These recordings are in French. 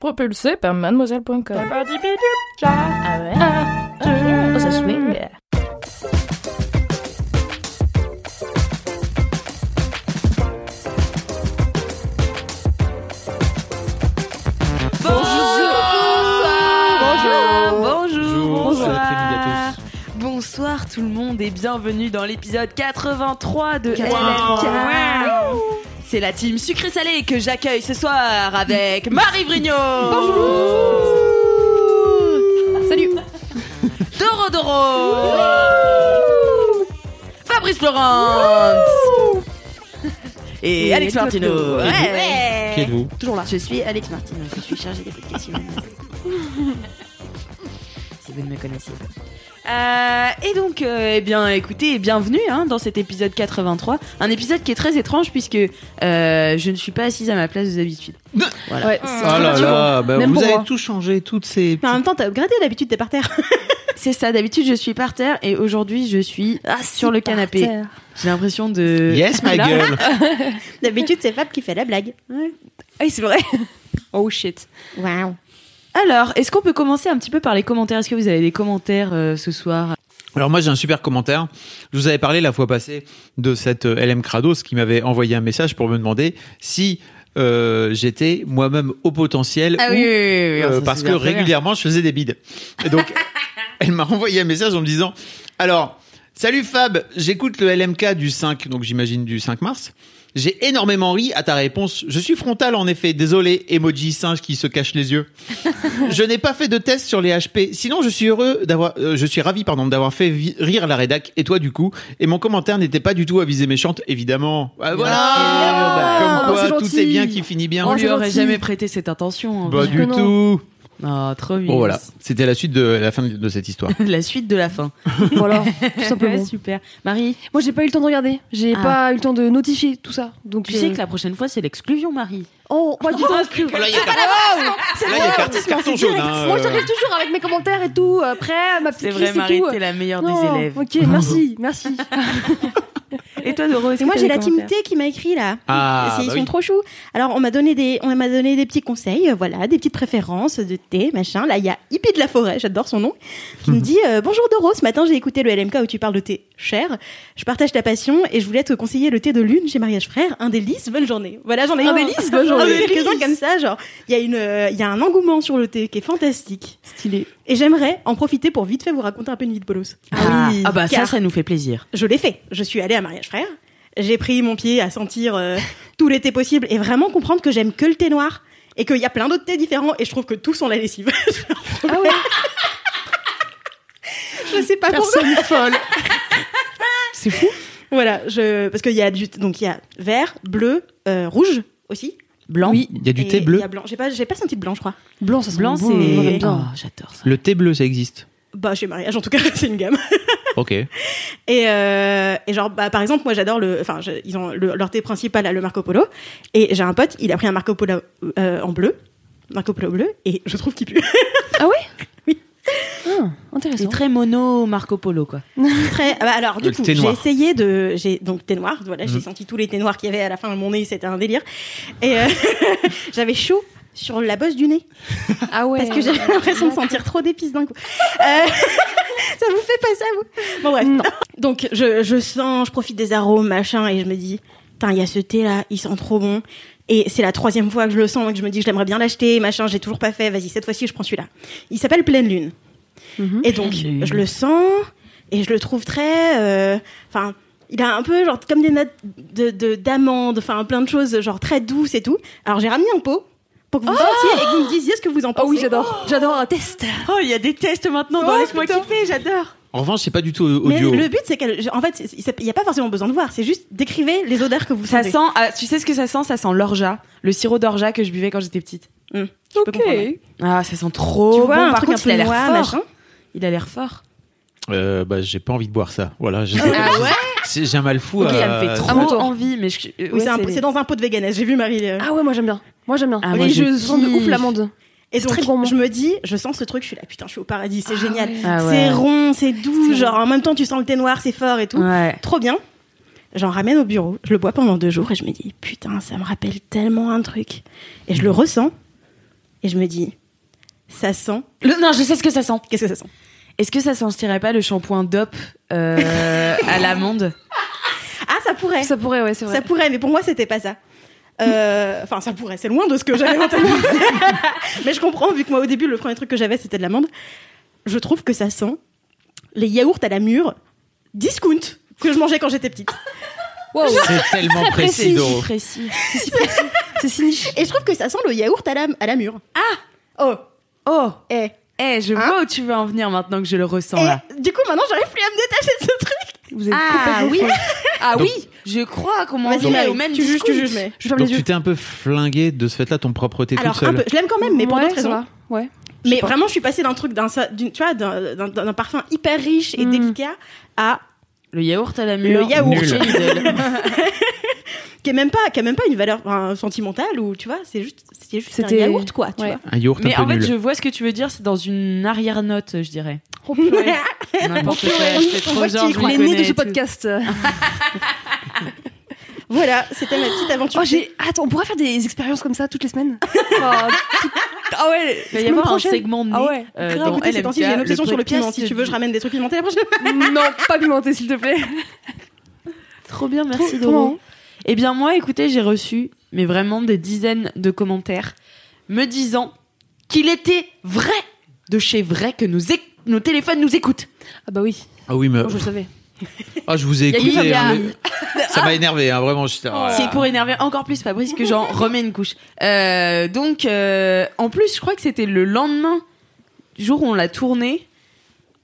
Propulsé par mademoiselle.com. Ah ouais? Oh, ça swing. Bonjour. Bonjour. Bonsoir. Bonsoir tout le monde et bienvenue dans l'épisode 83 de LMK. C'est la team sucré salé que j'accueille ce soir avec Marie Vrigno. Bonjour. Salut. Doro Doro. Fabrice Florence. Et, Alex Martino. Ouais. Qui êtes-vous Toujours là. Je suis Alex Martino. Je suis chargée des podcasts humains. si vous ne me connaissez pas. Euh, et donc, euh, eh bien, écoutez, bienvenue hein, dans cet épisode 83. Un épisode qui est très étrange puisque euh, je ne suis pas assise à ma place d'habitude. Voilà. Ouais, Oh là là, bah, Même vous pour avez moi. tout changé, toutes ces. Mais en même temps, t'as upgradé d'habitude, t'es par terre. C'est ça, d'habitude, je suis par terre et aujourd'hui, je suis sur le canapé. J'ai l'impression de. Yes, ma Là. gueule D'habitude, c'est Fab qui fait la blague. Ah oui, c'est vrai. Oh shit. Waouh. Alors, est-ce qu'on peut commencer un petit peu par les commentaires? Est-ce que vous avez des commentaires euh, ce soir? Alors moi j'ai un super commentaire. Je vous avais parlé la fois passée de cette euh, LM Krados qui m'avait envoyé un message pour me demander si euh, j'étais moi-même au potentiel Ah ou, oui, oui, oui, oui, euh, ça, parce que régulièrement je faisais des bides. Et donc elle m'a envoyé un message en me disant alors salut Fab, j'écoute le LMK du 5 donc j'imagine du 5 mars. J'ai énormément ri à ta réponse. Je suis frontal en effet. Désolé, emoji singe qui se cache les yeux. je n'ai pas fait de test sur les HP. Sinon, je suis heureux d'avoir, euh, je suis ravi, pardon, d'avoir fait rire la rédac et toi du coup? Et mon commentaire n'était pas du tout à visée méchante, évidemment. Ah, voilà. sûr. Comme Oh, quoi, c'est tout est bien qui finit bien. On Oh, lui c'est aurait gentil. jamais prêté cette intention. hein. Pas que du non. tout. Oh, trop mignon. Bon voilà, c'était la suite de la fin de cette histoire. La suite de la fin. Voilà, tout simplement. Ouais, super. Marie, Moi, j'ai pas eu le temps de regarder. J'ai Ah. pas eu le temps de notifier tout ça. Donc, tu euh, sais que la prochaine fois, c'est l'exclusion, Marie. Oh, pas du tout. Là, il y a carte- là, il y a carte- carton jaune. hein, Moi, euh. j'arrive toujours avec mes commentaires et tout. Après, ma petite C'est vrai, Marie, t'es la meilleure Non, des élèves. Ok, merci, merci. Et toi, Doro, moi, j'ai la team T qui m'a écrit là. Ah, C'est- ils bah sont oui. trop choux. Alors, on m'a donné des, on m'a donné des petits conseils, euh, voilà, des petites préférences de thé, machin. Là, il y a Hippie de la forêt, j'adore son nom, qui me dit euh, bonjour Doro. Ce matin, j'ai écouté le LMK où tu parles de thé cher. Je partage ta passion et je voulais te conseiller le thé de lune chez Mariage Frère, un délice. Bonne journée. Voilà, j'en ai Un un délice, bonne journée. Quelques-uns comme ça, genre, il y a une, euh, il y a un engouement sur le thé qui est fantastique. Stylé. Et j'aimerais en profiter pour vite fait vous raconter un peu une vie de bolos. Ah, ah bah ça, ça nous fait plaisir. je l'ai fait. Je suis allée à Mariage Frère. J'ai pris mon pied à sentir euh, tous les thés possibles et vraiment comprendre que j'aime que le thé noir et qu'il y a plein d'autres thés différents et je trouve que tous sont la lessive. Ah ouais je sais pas pourquoi. Personne folle. C'est fou. Voilà, je parce qu'il y a du donc il y a vert, bleu, euh, rouge aussi. Blanc. Oui, il y a du thé bleu. Il y a blanc. J'ai pas j'ai pas senti de blanc, je crois. Blanc, ça sent Blanc, bon, c'est. Oh, j'adore ça. Le thé bleu, ça existe. Bah chez mariage en tout cas, c'est une gamme. Ok. Et, euh, et genre, bah, par exemple, moi j'adore le. Enfin, ils ont le- leur thé principal, là, le Marco Polo. Et j'ai un pote, il a pris un Marco Polo euh, en bleu. Marco Polo bleu. Et je trouve qu'il pue. Ah ouais? Oui. Ah, intéressant. C'est très mono Marco Polo, quoi. Très. ah bah, alors, du Le coup, j'ai essayé de. J'ai donc thé noir. Voilà, j'ai Mhm. senti tous les thés noirs qu'il y avait à la fin de mon nez. C'était un délire. Et euh, j'avais chaud sur la bosse du nez Ah ouais. parce que j'avais l'impression de sentir trop d'épices d'un coup. Euh, ça vous fait pas ça vous? Bon bref. Non. Donc je, je sens, je profite des arômes machin et je me dis, putain il y a ce thé là, il sent trop bon. Et c'est la troisième fois que je le sens et que je me dis que j'aimerais bien l'acheter machin. J'ai toujours pas fait. Vas-y cette fois-ci je prends celui-là. Il s'appelle Pleine Lune. Mhm. Et donc Lune. je le sens et je le trouve très, euh, enfin. il a un peu genre comme des notes de de- d'amande, enfin plein de choses genre très douces et tout. Alors j'ai ramené un pot pour que vous sentiez et que vous me disiez ce que vous en pensez. Oh oui, j'adore. J'adore un test. Oh, il y a des tests maintenant dans Oh, Laisse-moi kiffer, j'adore. En revanche, c'est pas du tout Mais audio. le but, c'est qu'elle. En fait, il n'y a pas forcément besoin de voir. C'est juste décrivez les odeurs que vous Ça sentez. sent, ah, tu sais ce que ça sent? Ça sent l'orgeat, le sirop d'orgeat que je buvais quand j'étais petite. Hmm. Comprendre. Ah, ça sent trop Tu bon. vois, un Par truc contre, un peu il a l'air fort. machin. Il a l'air fort. Euh, bah, j'ai pas envie de boire ça. Voilà. je sais pas. Ah ouais? J'ai un mal fou. Ça me fait Ah, trop toi. envie, mais je. euh, Oui, ouais, c'est dans un pot de veganesse. J'ai vu Marie. euh. Ah ouais, moi j'aime bien. Moi j'aime bien. Ah, Et moi, je sens de ouf l'amande. Et C'est donc, très je me dis, je sens ce truc, je suis là, putain, je suis au paradis, c'est génial. Ah ouais. C'est rond, c'est doux, C'est genre en même temps tu sens le thé noir, c'est fort et tout. Ouais. Trop bien. J'en ramène au bureau, je le bois pendant deux jours et je me dis, putain, ça me rappelle tellement un truc. Et je le ressens et je me dis, ça sent. Le- non, je sais ce que ça sent. Qu'est-ce que ça sent? Est-ce que ça sentirait pas le shampoing DOP euh, à l'amande? Ah, ça pourrait. Ça pourrait, ouais, c'est vrai. Ça pourrait, mais pour moi, c'était pas ça. Euh, Enfin, ça pourrait, c'est loin de ce que j'avais en tête. mais je comprends, vu que moi, au début, le premier truc que j'avais, c'était de l'amande. Je trouve que ça sent les yaourts à la mûre discount que je mangeais quand j'étais petite. Wow. C'est tellement précis, C'est Doro. si précis. C'est si niche. Et je trouve que ça sent le yaourt à la, à la mûre. Ah Oh Oh, Eh eh, je Hein vois où tu veux en venir maintenant que je le ressens Et là. du coup, maintenant, j'arrive plus à me détacher de ce truc. Vous êtes Ah oui, ah Donc- oui, je crois qu'on m'en au même tu juges, tu juges, mais... Je Donc les yeux. tu t'es un peu flingué de ce fait-là ton propreté toute Alors, un seule. peu, je l'aime quand même, mais pour Ouais, d'autres raisons. va. Ouais. Mais pas. vraiment, je suis passée d'un truc, d'un, tu vois, d'un, d'un- d'un parfum hyper riche et Mm. délicat à Le yaourt à la mûre. Le yaourt. Nul. qui est même pas, qui a même pas une valeur enfin, sentimentale ou tu vois, c'est juste, c'est juste un C'était- yaourt quoi, tu Ouais. vois. Un yaourt Mais un en fait, nul. je vois ce que tu veux dire, c'est dans une arrière-note, je dirais. Oh. N'importe quoi, On- je connais de ce podcast. Voilà, c'était ma petite aventure. Oh, j'ai. Attends, on pourrait faire des expériences comme ça toutes les semaines. Enfin, tout- Ah ouais. Il va y avoir un prochaine. segment de nez Ah ouais. euh, Grave, dans LMK, j'ai une le obsession sur le piment. Si tu veux, je ramène des trucs pimentés la prochaine. Non, pas pimenté, s'il te plaît. Trop bien, merci Doro. Eh bien moi, écoutez, j'ai reçu, mais vraiment des dizaines de commentaires me disant qu'il était vrai, de chez vrai, que nos, téléphones nous écoutent. Ah bah oui. Ah oui, mais Moi, je le savais. ah, je vous ai écouté. il y a- hein, mais- Ça m'a énervé, hein, vraiment. j'étais- oh C'est pour énerver encore plus Fabrice que j'en remets une couche. Euh, donc, euh, en plus, je crois que c'était le lendemain du jour où on l'a tourné.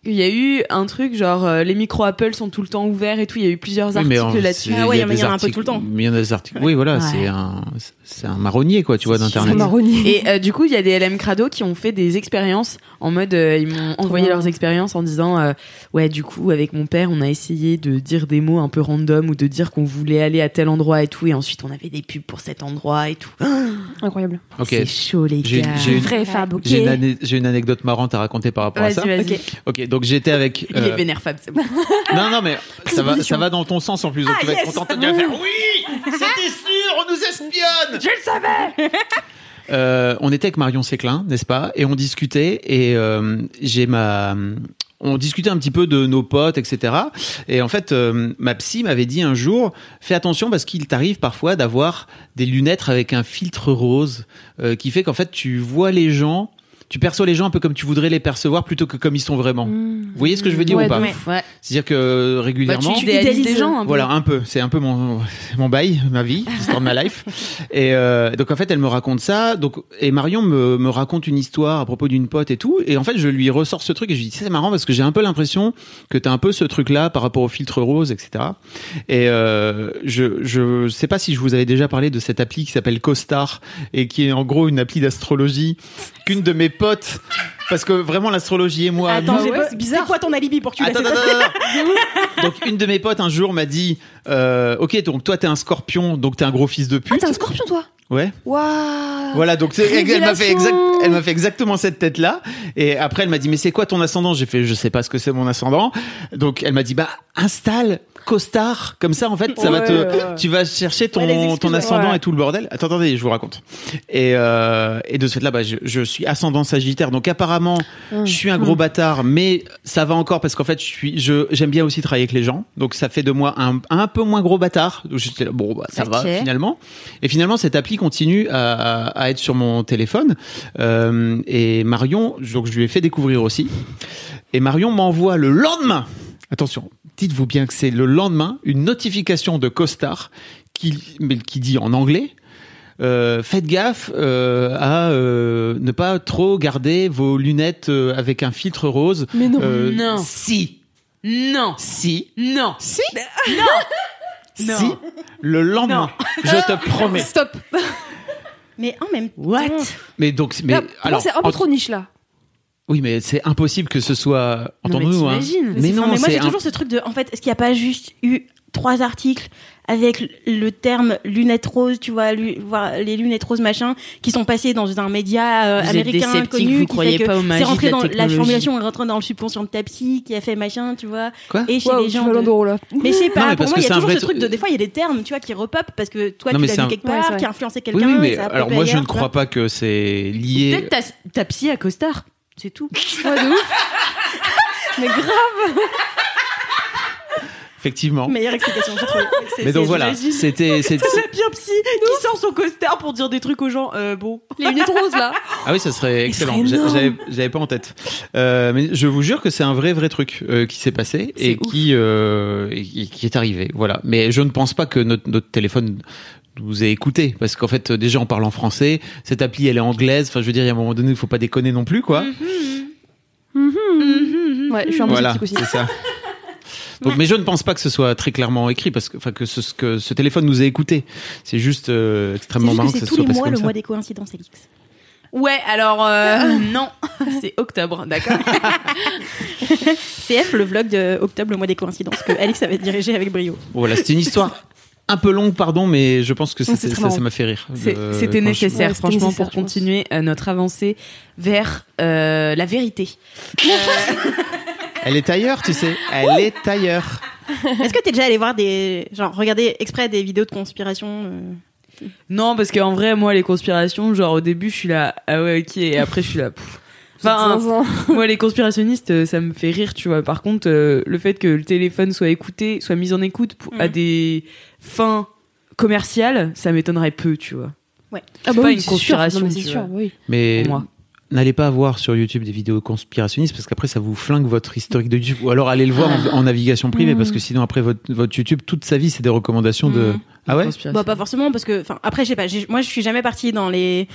Il y a eu un truc genre euh, les micros Apple sont tout le temps ouverts et tout. Il y a eu plusieurs articles là-dessus. Ah ouais, il y a en a un peu articles- tout le temps. Il y en a des articles. Oui, voilà, Ouais. c'est un, c'est un marronnier, quoi, tu vois, d'internet. C'est marronnier. Et euh, du coup, il y a des LM Crado qui ont fait des expériences en mode, euh, ils m'ont envoyé leurs expériences en disant, euh, ouais, du coup, avec mon père, on a essayé de dire des mots un peu random ou de dire qu'on voulait aller à tel endroit et tout, et ensuite on avait des pubs pour cet endroit et tout. Incroyable. Ok. C'est chaud les J'ai- gars. j'ai une- une, une anecdote marrante à raconter par rapport à ça. Ok. Ok, donc j'étais avec. Il est euh, vénère Fab, c'est bon. Non, non, mais ça va, ça va dans ton sens en plus. Donc Ah, tu vas être contente de dire faire Oui, c'était sûr, on nous espionne. Je le savais. Euh, on était avec Marion Séclin, n'est-ce pas? Et on discutait et euh, j'ai ma on discutait un petit peu de nos potes, etc. Et en fait, euh, ma psy m'avait dit un jour, fais attention parce qu'il t'arrive parfois d'avoir des lunettes avec un filtre rose euh, qui fait qu'en fait tu vois les gens, tu perçois les gens un peu comme tu voudrais les percevoir plutôt que comme ils sont vraiment. Vous voyez ce que je veux dire Ouais, ou pas Ouais. C'est-à-dire que Bah, régulièrement, tu idéalises des idéalises. gens un peu. voilà, un peu. C'est un peu mon, mon bail, ma vie, l'histoire de ma life. Et euh, donc en fait, elle me raconte ça. Donc et Marion me, me raconte une histoire à propos d'une pote et tout. Et en fait, je lui ressors ce truc et je lui dis c'est marrant parce que j'ai un peu l'impression que t'as un peu ce truc-là par rapport au filtre rose, etc. Et euh, je je sais pas si je vous avais déjà parlé de cette appli qui s'appelle CoStar et qui est en gros une appli d'astrologie qu'une de mes potes. Parce que vraiment l'astrologie et moi, Attends, nous- j'ai ouais, pas- c'est bizarre. C'est quoi ton alibi pour que tu Attends, attends, attends, attends. Donc une de mes potes un jour m'a dit euh, OK donc toi t'es un scorpion donc t'es un gros fils de Ah, pute. t'es un scorpion, toi? Ouais. Waouh Voilà donc c'est- elle m'a fait exact Révélation. elle m'a fait exactement cette tête là et après elle m'a dit mais c'est quoi ton ascendant? J'ai fait je sais pas ce que c'est mon ascendant. Donc elle m'a dit bah installe Costar comme ça en fait ça va te ouais. tu vas chercher ton Ouais, ton ascendant et tout le bordel. Attends attendez, je vous raconte. Et euh, et de ce fait là bah je, je suis ascendant Sagittaire donc apparemment Hum. je suis un gros bâtard, mais ça va encore parce qu'en fait, je suis, je, j'aime bien aussi travailler avec les gens. Donc, ça fait de moi un, un peu moins gros bâtard. Donc, j'étais bon, bah, ça va finalement. Et finalement, cette appli continue à, à être sur mon téléphone. Euh, et Marion, donc, je lui ai fait découvrir aussi. Et Marion m'envoie le lendemain. Attention, dites-vous bien que c'est le lendemain une notification de Costar qui, mais qui dit en anglais. Euh, faites gaffe euh, à euh, ne pas trop garder vos lunettes euh, avec un filtre rose. Mais non. Euh, Non. Si. Non. Si. Non. Si. Non. Si. Le lendemain. Je te promets. Stop. Mais en même What? temps, Mais donc, mais Là, alors, c'est un peu trop niche là. Oui, mais c'est impossible que ce soit. Non, mais Entendons-nous, hein. t'imagines. Mais non, Enfin, mais moi c'est j'ai un- toujours ce truc de en fait est-ce qu'il n'y a pas juste eu trois articles avec le terme lunettes roses tu vois lu- voir les lunettes roses machin qui sont passés dans un média euh, américain connu vous qui croyez fait que pas aux c'est rentré la dans la formulation est rentrée dans le subconscient de ta psy qui a fait machin tu vois Quoi et chez Waouh, les tu gens de- là. mais je sais Non, pas mais pour parce moi que il y a toujours ce truc de des fois il y a des termes tu vois qui repopent parce que toi Non, tu mais l'as dit un- quelque Ouais, part vrai. qui a influencé Oui, quelqu'un oui, et mais ça a alors moi je ailleurs, ne tu crois pas que c'est lié. Peut-être ta, ta psy à costard. C'est tout. Ouais, de ouf. Mais grave. Effectivement. Mais, meilleure explication j'ai trouvé C'est- donc voilà, c'était. c'est- bien psy qui sort son costard pour dire des trucs aux gens. Euh, bon. Les lunettes roses là. Ah oui, ça serait excellent. J'avais pas en tête. Euh, mais je vous jure que c'est un vrai vrai truc euh, qui s'est passé et qui euh, et qui qui est arrivé. Voilà. Mais je ne pense pas que notre, notre téléphone nous ait écouté parce qu'en fait déjà on parle en français. Cette appli elle est anglaise. Enfin je veux dire il y a un moment donné il faut pas déconner non plus quoi. Ouais, je suis un Voilà, aussi. c'est ça. Donc, mais je ne pense pas que ce soit très clairement écrit parce que, enfin, que ce, que ce téléphone nous ait écouté. C'est juste euh, C'est extrêmement juste marrant que que, c'est ce tous soit les passé mois comme le ça. mois des coïncidences Elix Ouais, alors euh, non, c'est octobre, d'accord. CF, le vlog de octobre, le mois des coïncidences, que Alex avait dirigé avec brio. Voilà, c'était une histoire un peu longue, pardon, mais je pense que Non, ça m'a fait rire. C'était nécessaire, Ouais, franchement, nécessaire, pour pense. continuer euh, notre avancée vers euh, la vérité. Elle est ailleurs, tu sais. Elle est ailleurs. Est-ce que t'es déjà allé voir des. Genre, regarder exprès des vidéos de conspiration euh, Non, parce qu'en vrai, moi, les conspirations, genre au début, je suis là, ah ouais, ok, et après, je suis là. pff. Enfin, moi, les conspirationnistes, euh, ça me fait rire, tu vois. Par contre, euh, le fait que le téléphone soit écouté, soit mis en écoute pour- à Mhm. des fins commerciales, ça m'étonnerait peu, tu vois. Ouais. C'est bah pas oui, une sûr. conspiration, Non, mais tu sûr, vois. oui. Mais Pour moi. n'allez pas voir sur YouTube des vidéos conspirationnistes parce qu'après ça vous flingue votre historique de YouTube. Ou alors allez le voir en, en navigation privée parce que sinon après votre, votre YouTube, toute sa vie, c'est des recommandations de. Mhm. Ah ouais? Bah, pas forcément, parce que. Enfin, après, je sais pas. Moi, je suis jamais partie dans les.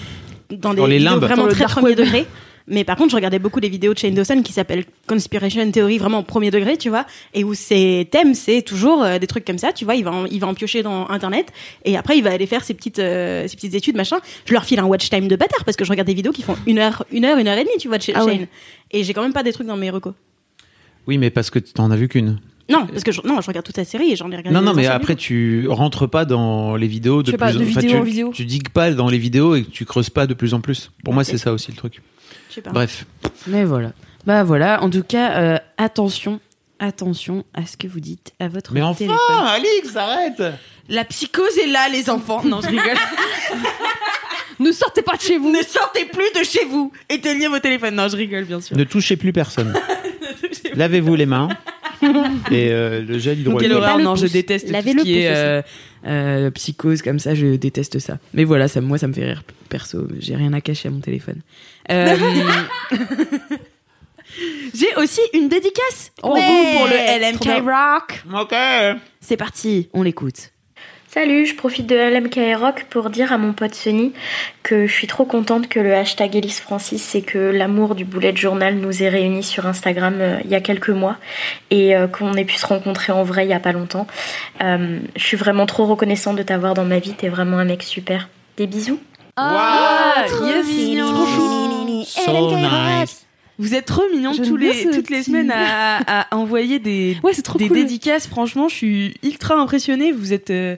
Dans, Dans des les limbes. vraiment Dans le très premier degré. Mais par contre, je regardais beaucoup des vidéos de Shane Dawson qui s'appellent Conspiration Theory, vraiment premier degré, tu vois, et où ses thèmes, c'est toujours euh, des trucs comme ça, tu vois, il va, en, il va en piocher dans Internet, et après, il va aller faire ses petites, euh, ses petites études, machin. Je leur file un watch time de bâtard, parce que je regarde des vidéos qui font une heure, une heure, une heure et demie, tu vois, de Ah ouais. Shane. Et j'ai quand même pas des trucs dans mes recos. Oui, mais parce que t'en as vu qu'une. Non, parce que je, non, je regarde toute sa série et j'en ai regardé. Non, non, mais après, tu rentres pas dans les vidéos de Je sais plus pas, de enfin, vidéo tu, en vidéo. Tu digues pas dans les vidéos et que tu creuses pas de plus en plus. Pour moi, Ok. c'est ça aussi le truc. Je sais pas. Bref. Mais voilà. Bah voilà, en tout cas, euh, attention, attention à ce que vous dites à votre Mais enfin, téléphone. Alix, arrête La psychose est là, les enfants. Non, je rigole. Ne sortez pas de chez vous. ne sortez plus de chez vous. Éteignez vos téléphones. Non, je rigole, bien sûr. Ne touchez plus personne. Lavez-vous les mains. et euh, le gel Quelle hydroalcoolique. pas horreur, le non, je pouce. déteste tout Lavez ce le qui est pouce euh, euh, psychose comme ça, je déteste ça. Mais voilà, ça, moi, ça me fait rire, perso. J'ai rien à cacher à mon téléphone. Euh, J'ai aussi une dédicace pour Ouais, vous, pour le LMK. Rock. Ok. C'est parti, on l'écoute. Salut, je profite de LMK Rock pour dire à mon pote Sony que je suis trop contente que le hashtag Elise Francis et que l'amour du bullet journal nous ait réunis sur Instagram euh, il y a quelques mois et euh, qu'on ait pu se rencontrer en vrai il y a pas longtemps. Euh, je suis vraiment trop reconnaissante de t'avoir dans ma vie, t'es vraiment un mec super. Des bisous. Wow. yes. Trop chou. So nice. Vous êtes trop mignons tous les, toutes les semaines à, à envoyer des, Ouais, c'est trop des cool. dédicaces. Franchement, je suis ultra impressionnée. Vous êtes, euh,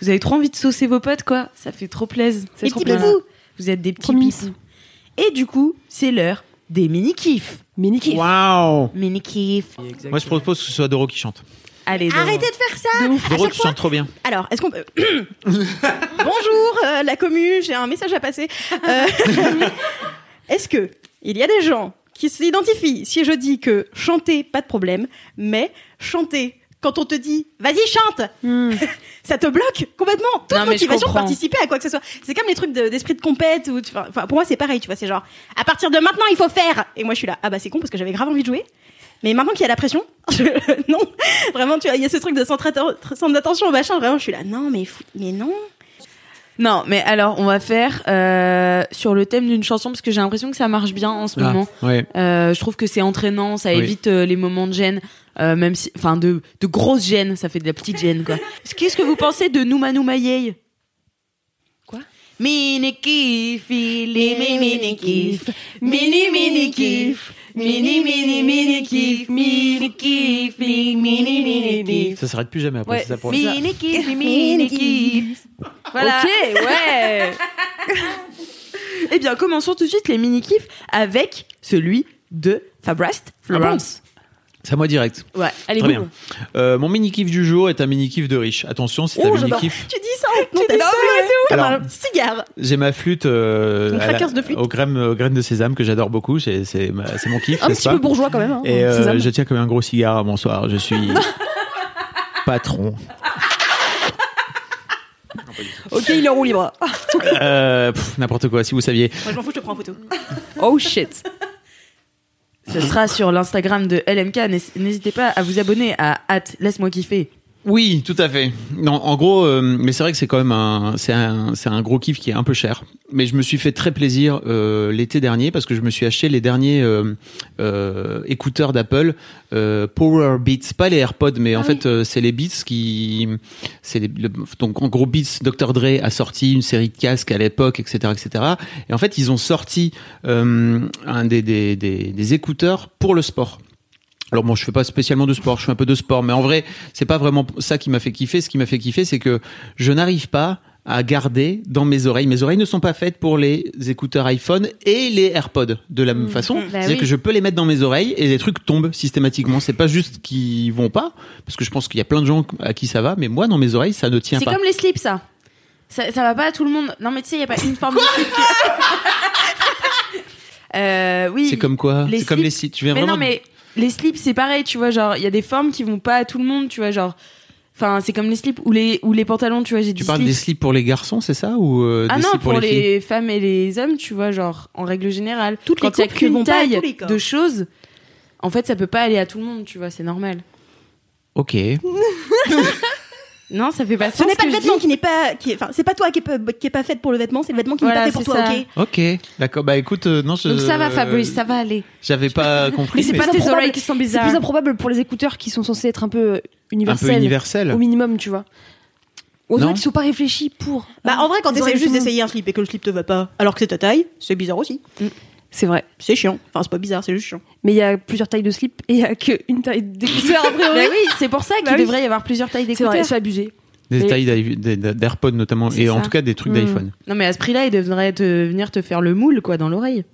vous avez trop envie de saucer vos potes, quoi. Ça fait trop plaisir. Trop petits bibous. Vous êtes des petits pipous. Et du coup, c'est l'heure des mini kiffs. Mini kiff. Waouh. Mini kiffs. Moi, je propose que ce soit Doro qui chante. Allez, Doro. Arrêtez de faire ça Doro, tu fois- chantes trop bien. Alors, est-ce qu'on peut... Bonjour, euh, la commu, j'ai un message à passer. Euh, est-ce que il y a des gens qui s'identifient si je dis que chanter, pas de problème, mais chanter quand on te dit vas-y chante, ça te bloque complètement toute Non, motivation de participer à quoi que ce soit. C'est comme les trucs de- d'esprit de, compète ou enfin enfin, pour moi c'est pareil, tu vois, c'est genre à partir de maintenant il faut faire et moi je suis là ah bah c'est con parce que j'avais grave envie de jouer. Mais maintenant qu'il y a la pression, je- non, vraiment, tu vois, il y a ce truc de centre, atten- centre d'attention, machin, vraiment, je suis là, non, mais, fou- mais non. Non, mais alors on va faire euh, sur le thème d'une chanson parce que j'ai l'impression que ça marche bien en ce Ah, moment. ouais. Euh, je trouve que c'est entraînant, ça Oui. évite euh, les moments de gêne, euh, même si, enfin de de grosses gênes, ça fait de la petite gêne quoi. Qu'est-ce que vous pensez de Nouma Nouma Yey? Quoi? Mini kiff, mini kiff, mini mini kiff, mini mini mini kiff, mini kiff, mini mini kiff. Ça s'arrête plus jamais après. Ouais, c'est ça pour Mini kiff, mini kiff. Voilà. Ok, ouais. Eh bien, commençons tout de suite les mini-kifs avec celui de Fabrast Florence. C'est à moi direct. Ouais, allez, Très bien. Euh, mon mini kiff du jour est un mini kiff de riche. Attention, c'est un Oh, mini j'adore. kiff. Tu dis ça en contexte comme Alors- un cigare. J'ai ma flûte, euh, Une à la- craqueuse de flûte. aux graines, aux graines de sésame que j'adore beaucoup. C'est c'est ma- c'est mon kiff, Un n'est-ce petit pas peu bourgeois quand même. Hein, Et euh, Sésame. je tiens comme un gros cigare. Bonsoir, je suis patron. Ok, il est en roue libre. Euh, pff, N'importe quoi. Si vous saviez. Moi, je m'en fous, je te prends en photo. Oh shit. Ce sera sur l'Instagram de LMK. N'hés- N'hésitez pas à vous abonner à laisse-moi kiffer. Oui, tout à fait. Non, en gros, euh, mais c'est vrai que c'est quand même un, c'est un, c'est un gros kiff qui est un peu cher. Mais je me suis fait très plaisir euh, l'été dernier parce que je me suis acheté les derniers euh, euh, écouteurs d'Apple, euh, Power Beats, pas les AirPods, mais en fait euh, c'est les Beats qui, c'est les- le- donc en gros Beats, Dr Dre a sorti une série de casques à l'époque, etc., etc. Et en fait ils ont sorti euh, un des, des, des, des écouteurs pour le sport. Alors bon, je fais pas spécialement de sport, je fais un peu de sport, mais en vrai, c'est pas vraiment ça qui m'a fait kiffer. Ce qui m'a fait kiffer, c'est que je n'arrive pas à garder dans mes oreilles. Mes oreilles ne sont pas faites pour les écouteurs iPhone et les AirPods de la même façon. C'est-à-dire oui. que je peux les mettre dans mes oreilles et les trucs tombent systématiquement. C'est pas juste qu'ils vont pas, parce que je pense qu'il y a plein de gens à qui ça va, mais moi, dans mes oreilles, ça ne tient C'est pas. comme les slips, ça. ça. Ça va pas à tout le monde. Non, mais tu sais, il y a pas une forme de slip. euh, oui. C'est comme quoi C'est comme les slips. Tu viens Mais vraiment. non, mais les slips, c'est pareil, tu vois. Genre, il y a des formes qui vont pas à tout le monde, tu vois. Genre, enfin, c'est comme les slips ou les, ou les pantalons, tu vois. J'ai Tu parles des slips pour les garçons, c'est ça ou euh, Ah des non, slips pour, pour, les, femmes et les hommes, tu vois, genre, en règle générale. Toutes les quand il y a qu'une taille tous les corps. de choses, en fait, ça peut pas aller à tout le monde, tu vois, c'est normal. Ok. Non, ça fait pas Ce sens n'est pas que le vêtement dis. qui n'est pas, qui est- enfin, c'est pas toi qui est, pas- qui est pas faite pour le vêtement, c'est le vêtement qui Voilà, n'est pas fait pour c'est toi, ça. ok Ok, d'accord. Bah écoute, euh, non, je. Donc ça va, Fabrice, ça va aller. J'avais pas compris. Mais c'est mais pas c'est tes oreilles qui sont C'est bizarres. plus improbable pour les écouteurs qui sont censés être un peu un universels. peu universel. Au minimum, tu vois. On Non. dirait qu'ils sont pas réfléchis pour. Bah, en vrai, quand oreilles t'essayes juste d'essayer un slip et que le slip te va pas, alors que c'est ta taille, c'est bizarre aussi. C'est vrai. C'est chiant. Enfin, c'est pas bizarre, c'est juste chiant. Mais il y a plusieurs tailles de slip et il y a qu'une taille d'écouteurs a priori. Bah oui, c'est pour ça qu'il Bah oui. devrait y avoir plusieurs tailles C'est vrai, d'écouteurs. c'est abusé. Des Mais- tailles d'AirPods notamment, et en tout cas des trucs Mm. d'iPhone. Non, mais à ce prix-là, il devrait te, venir te faire le moule, quoi, dans l'oreille.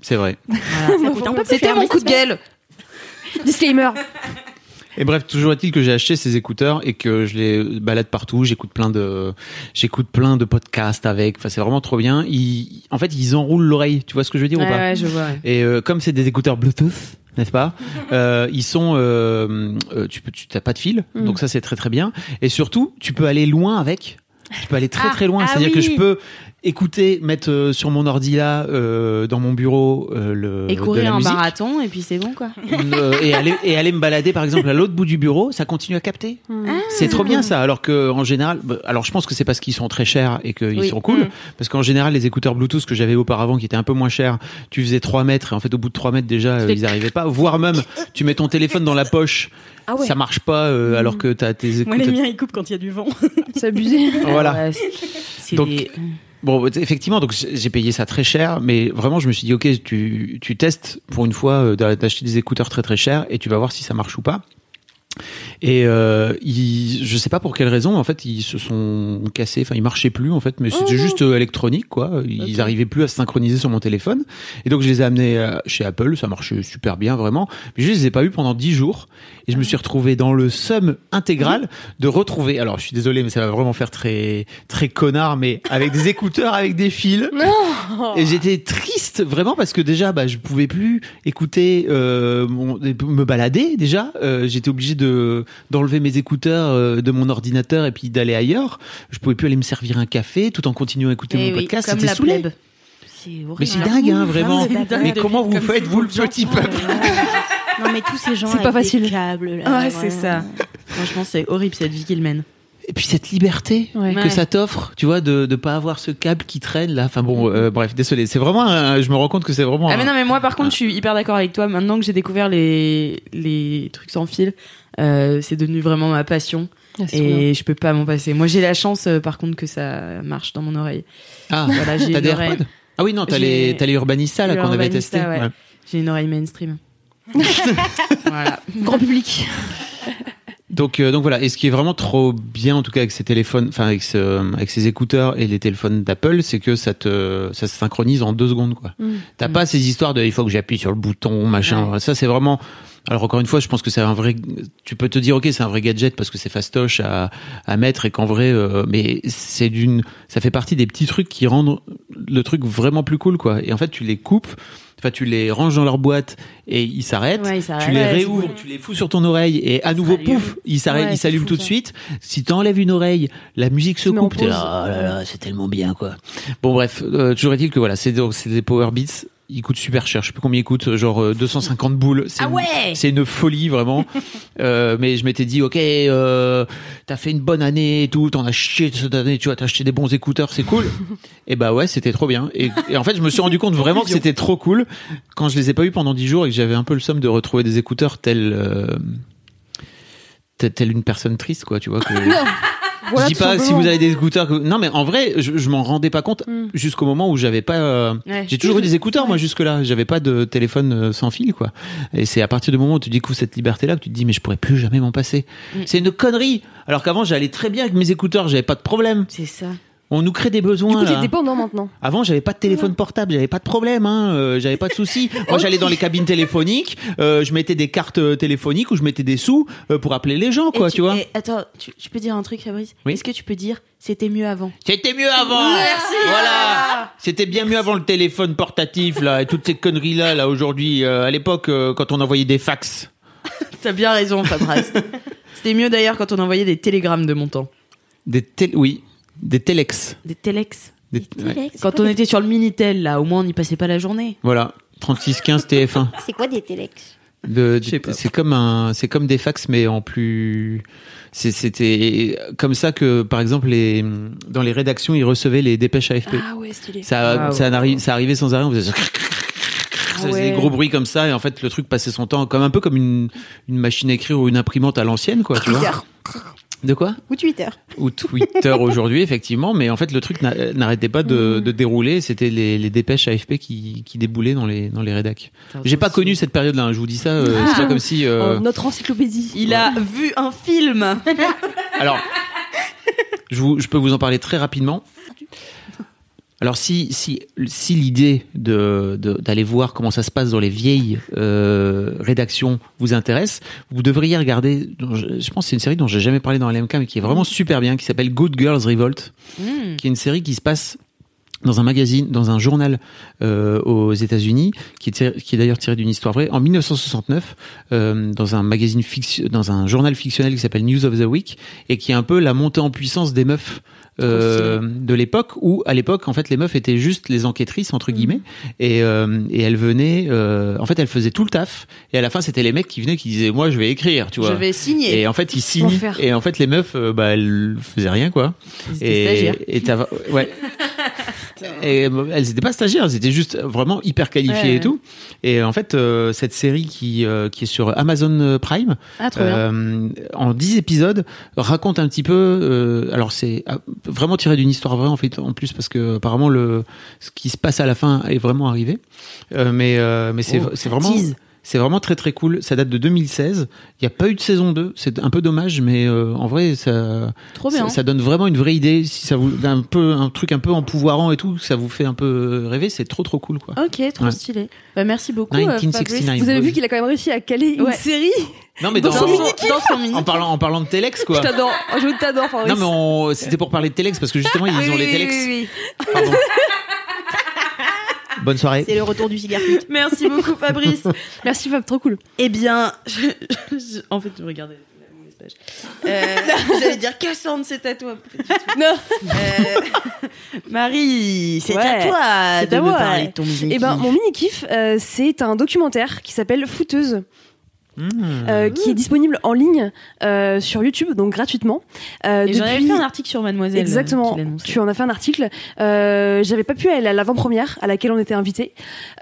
C'est vrai. C'était mon coup de gueule. Disclaimer. Et bref, toujours est-il que j'ai acheté ces écouteurs et que je les balade partout. J'écoute plein de, j'écoute plein de podcasts avec. Enfin, c'est vraiment trop bien. Ils, en fait, ils enroulent l'oreille. Tu vois ce que je veux dire Ouais, ou pas ouais, je vois. ouais. Et euh, comme c'est des écouteurs Bluetooth, n'est-ce pas euh, Ils sont, euh, euh, tu peux, tu t'as pas de fil, Mm. donc ça c'est très très bien. Et surtout, tu peux aller loin avec. Tu peux aller très Ah, très loin. ah C'est-à-dire que je peux écouter, mettre euh, sur mon ordi là, euh, dans mon bureau, euh, le Et de courir la un musique. marathon, et puis c'est bon, quoi. Euh, et aller et aller me balader par exemple à l'autre bout du bureau, ça continue à capter. Ah. C'est trop bien ça. Alors que en général, bah, alors je pense que c'est parce qu'ils sont très chers et qu'ils Oui. sont cool. Mm. Parce qu'en général, les écouteurs Bluetooth que j'avais auparavant, qui étaient un peu moins chers, tu faisais 3 mètres et en fait au bout de 3 mètres déjà, euh, ils arrivaient pas. Voire même, tu mets ton téléphone dans la poche, Ah ouais. ça marche pas euh, alors que t'as tes Moi, les écouteurs. miens, ils coupent quand il y a du vent. C'est abusé. Voilà. Ouais, c'est- c'est Donc, des- Bon, effectivement, donc j'ai payé ça très cher, mais vraiment, je me suis dit, ok, tu, tu testes pour une fois euh, d'a- d'acheter des écouteurs très très chers et tu vas voir si ça marche ou pas. Et euh, ils, je sais pas pour quelle raison, en fait, ils se sont cassés. Enfin, ils marchaient plus, en fait, mais c'était juste euh, électronique, quoi. Ils arrivaient plus à se synchroniser sur mon téléphone. Et donc, je les ai amenés euh, chez Apple. Ça marchait super bien, vraiment. Mais je les ai pas eu pendant 10 jours. Et je me suis retrouvé dans le somme intégral de retrouver. Alors, je suis désolé, mais ça va vraiment faire très très connard, mais avec des écouteurs, avec des fils. Et j'étais triste vraiment parce que déjà, bah, je pouvais plus écouter, euh, mon- me balader déjà. Euh, j'étais obligé de d'enlever mes écouteurs euh, de mon ordinateur et puis d'aller ailleurs. Je pouvais plus aller me servir un café tout en continuant à écouter Eh mon oui, podcast. C'était horrible. Mais c'est dingue, hein, vraiment. Mais comment vous Comme faites, vous, le petit gens. peuple Non, mais tous ces gens C'est pas facile. câbles, là. Ouais, c'est ça. Franchement, c'est horrible cette vie qu'il mène. Et puis cette liberté Ouais. que Ouais. ça t'offre, tu vois, de de pas avoir ce câble qui traîne là. Enfin bon, euh, bref, désolé. C'est vraiment, un- je me rends compte que c'est vraiment. Ah mais non mais moi par contre je suis hyper d'accord avec toi maintenant que j'ai découvert les les trucs sans fil euh, c'est devenu vraiment ma passion Ah, trop bien. et je peux pas m'en passer moi j'ai la chance euh, par contre que ça marche dans mon oreille Ah, voilà j'ai des oreille Ah oui, non, t'as les, t'as les Urbanista là qu'on avait testé. ouais. Ouais. j'ai une oreille mainstream voilà Grand public. Donc, euh, donc voilà. Et ce qui est vraiment trop bien, en tout cas avec ces téléphones, enfin avec, ce, avec ces écouteurs et les téléphones d'Apple, c'est que ça te, ça se synchronise en deux secondes, quoi. Mm. T'as pas ces histoires de, il faut que j'appuie sur le bouton, machin. Ça, c'est vraiment. Alors encore une fois, je pense que c'est un vrai. Tu peux te dire, ok, c'est un vrai gadget parce que c'est fastoche à, à mettre et qu'en vrai, euh, mais c'est d'une. Ça fait partie des petits trucs qui rendent le truc vraiment plus cool, quoi. Et en fait, tu les coupes. Enfin, tu les ranges dans leur boîte et ils s'arrêtent. Ouais, tu les réouvres, tu les fous sur ton oreille et à nouveau, pouf, ils s'arrêtent, Ouais, ils c'est s'allument tout de suite. Si t'enlèves une oreille, la musique se coupe. T'es pause. là, oh là là, c'est tellement bien, quoi. Bon, bref, euh, toujours est-il que voilà, c'est des Power Beats. Ils coûtent super cher. Je sais plus combien ils coûtent, genre euh, 250 boules. C'est Ah une- ouais C'est une folie vraiment. euh, mais je m'étais dit, ok, euh, t'as fait une bonne année et tout, t'en as chié cette année, tu vois, t'as acheté des bons écouteurs, c'est cool. et bah ouais, c'était trop bien. Et, et en fait, je me suis rendu compte vraiment que c'était trop cool quand je les ai pas eu pendant 10 jours et que j'avais un peu le somme de retrouver des écouteurs tels. Euh, tel- telle une personne triste quoi tu vois que Voilà, je dis pas si vous avez des écouteurs que... non mais en vrai je, je m'en rendais pas compte Mm. jusqu'au moment où j'avais pas euh, Ouais. j'ai toujours eu des écouteurs moi jusque là j'avais pas de téléphone euh, sans fil quoi. Et c'est à partir du moment où tu découvres cette liberté là que tu te dis mais je pourrais plus jamais m'en passer. Mm. c'est une connerie. Alors qu'avant j'allais très bien avec mes écouteurs j'avais pas de problème. C'est ça on nous crée des Du besoins coup, t'es là. dépendant maintenant. Avant, j'avais pas de téléphone portable, j'avais pas de problème, hein, euh, j'avais pas de soucis. Moi, j'allais dans les cabines téléphoniques, euh, je mettais des cartes euh, téléphoniques ou je mettais des sous euh, pour appeler les gens, quoi, Et tu, vois. et attends tu, tu peux dire un truc Fabrice? Oui. est-ce que tu peux dire c'était mieux avant? C'était mieux avant. Merci. Voilà. C'était bien mieux avant le téléphone portatif là et toutes ces conneries là là aujourd'hui. euh, à l'époque, euh, quand on envoyait des fax. t'as bien raison Fabrice c'était mieux d'ailleurs quand on envoyait des télégrammes de mon temps Des tél- oui, des téléx. des téléx Des- ouais. quand on était sur le minitel là au moins on n'y passait pas la journée Voilà, 3615 TF1. C'est quoi des pas. c'est comme un, c'est comme des fax mais en plus. C'était comme ça que, par exemple, les dans les rédactions, ils recevaient les dépêches AFP. Ah ouais, stylé. Ça, Waouh. ça, arri- ça arrivait sans arrêt. On faisait ça. Ça faisait ouais. des gros bruits comme ça et en fait le truc passait son temps comme un peu comme une, une machine à écrire ou une imprimante à l'ancienne quoi tu vois de quoi Ou Twitter. Ou Twitter aujourd'hui effectivement mais en fait le truc n'a- n'arrêtait pas de, de dérouler c'était les, les dépêches AFP qui, qui déboulaient dans les dans les rédacs. J'ai pas connu cette période là je vous dis ça euh, c'est pas comme si euh, Oh, notre encyclopédie. il a vu un film. Alors, je, vous, je peux vous en parler très rapidement. Alors, si, si, si l'idée de, d'aller voir comment ça se passe dans les vieilles euh, rédactions vous intéresse, vous devriez regarder, je, je pense que c'est une série dont j'ai jamais parlé dans LMK, mais qui est vraiment super bien, qui s'appelle Good Girls Revolt, Hmm. qui est une série qui se passe dans un magazine, dans un journal euh, aux États-Unis, qui est, qui est d'ailleurs tiré d'une histoire vraie. En 1969, euh, dans un magazine fiction, dans un journal fictionnel qui s'appelle News of the Week, et qui est un peu la montée en puissance des meufs. Euh, de l'époque où à l'époque en fait les meufs étaient juste les enquêtrices entre guillemets et, euh, et elles venaient euh, en fait elles faisaient tout le taf et à la fin c'était les mecs qui venaient qui disaient moi je vais écrire tu vois je vais signer et en fait ils signent et en fait les meufs euh, bah elles faisaient rien quoi Ils et t'as- ouais. Et euh, elles étaient pas stagiaires, elles étaient juste vraiment hyper qualifiées Ouais. et tout. Et en fait, euh, cette série qui euh, qui est sur Amazon Prime, Ah, euh, en 10 épisodes, raconte un petit peu. euh, alors c'est euh, vraiment tiré d'une histoire vraie en fait, en plus parce que apparemment le ce qui se passe à la fin est vraiment arrivé. Euh, mais euh, mais c'est Oh, vraiment tease. C'est vraiment très très cool. Ça date de 2016. Il n'y a pas eu de saison 2. C'est un peu dommage, mais euh, en vrai, ça, Trop bien. ça, ça donne vraiment une vraie idée. Si ça vous, un peu, un truc un peu empouvoirant et tout, ça vous fait un peu rêver, c'est trop trop cool, quoi. Ok, trop Ouais. stylé. Bah, merci beaucoup. euh, 1969. Fabrice. Vous avez vu qu'il a quand même réussi à caler une Ouais. série Non, mais Dans, dans, son, dans son mini. en parlant, en parlant de Telex, quoi. Je t'adore. Je t'adore. Non, mais on- c'était pour parler de Telex parce que justement, ils Oui, ont oui, les oui, Telex. oui, oui. Pardon. Bonne soirée. C'est le retour du cigare pute. Merci beaucoup, Fabrice. Merci Fab, trop cool. Eh bien, je- je- en fait, je regardais. Euh, J'allais dire Cassandre, c'est à toi. Non. Euh, Marie, c'est Ouais, à toi c'est de à me moi. parler de ton mini Eh ben, mon mini kiff, euh, c'est un documentaire qui s'appelle Fouteuse. Euh, qui est disponible en ligne euh, sur YouTube, donc gratuitement. Euh, Et j'en avais depuis- fait un article sur Mademoiselle. euh, Exactement. Tu en as fait un article. Euh, J'avais pas pu aller à l'avant-première à laquelle on était invité,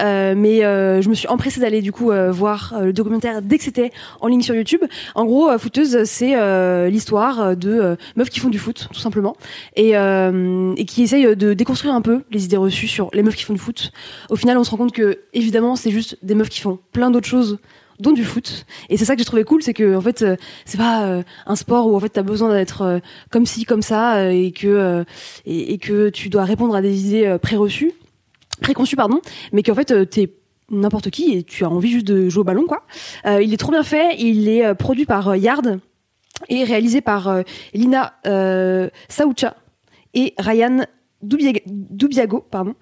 euh, mais euh, je me suis empressée d'aller du coup euh, voir euh, le documentaire dès que c'était en ligne sur YouTube. En gros, euh, Footeuse, c'est euh, l'histoire de euh, meufs qui font du foot, tout simplement, et, euh, et qui essayent de déconstruire un peu les idées reçues sur les meufs qui font du foot. Au final, on se rend compte que évidemment, c'est juste des meufs qui font plein d'autres choses dont du foot. Et c'est ça que j'ai trouvé cool c'est que en fait euh, c'est pas euh, un sport où en fait t'as besoin d'être euh, comme ci comme ça et que et, que tu dois répondre à des idées préreçues préconçues pardon mais qu'en fait t'es n'importe qui et tu as envie juste de jouer au ballon quoi. Il est trop bien fait il est produit par Yard et réalisé par Lina euh, Saucha et Ryan Dubiago, pardon.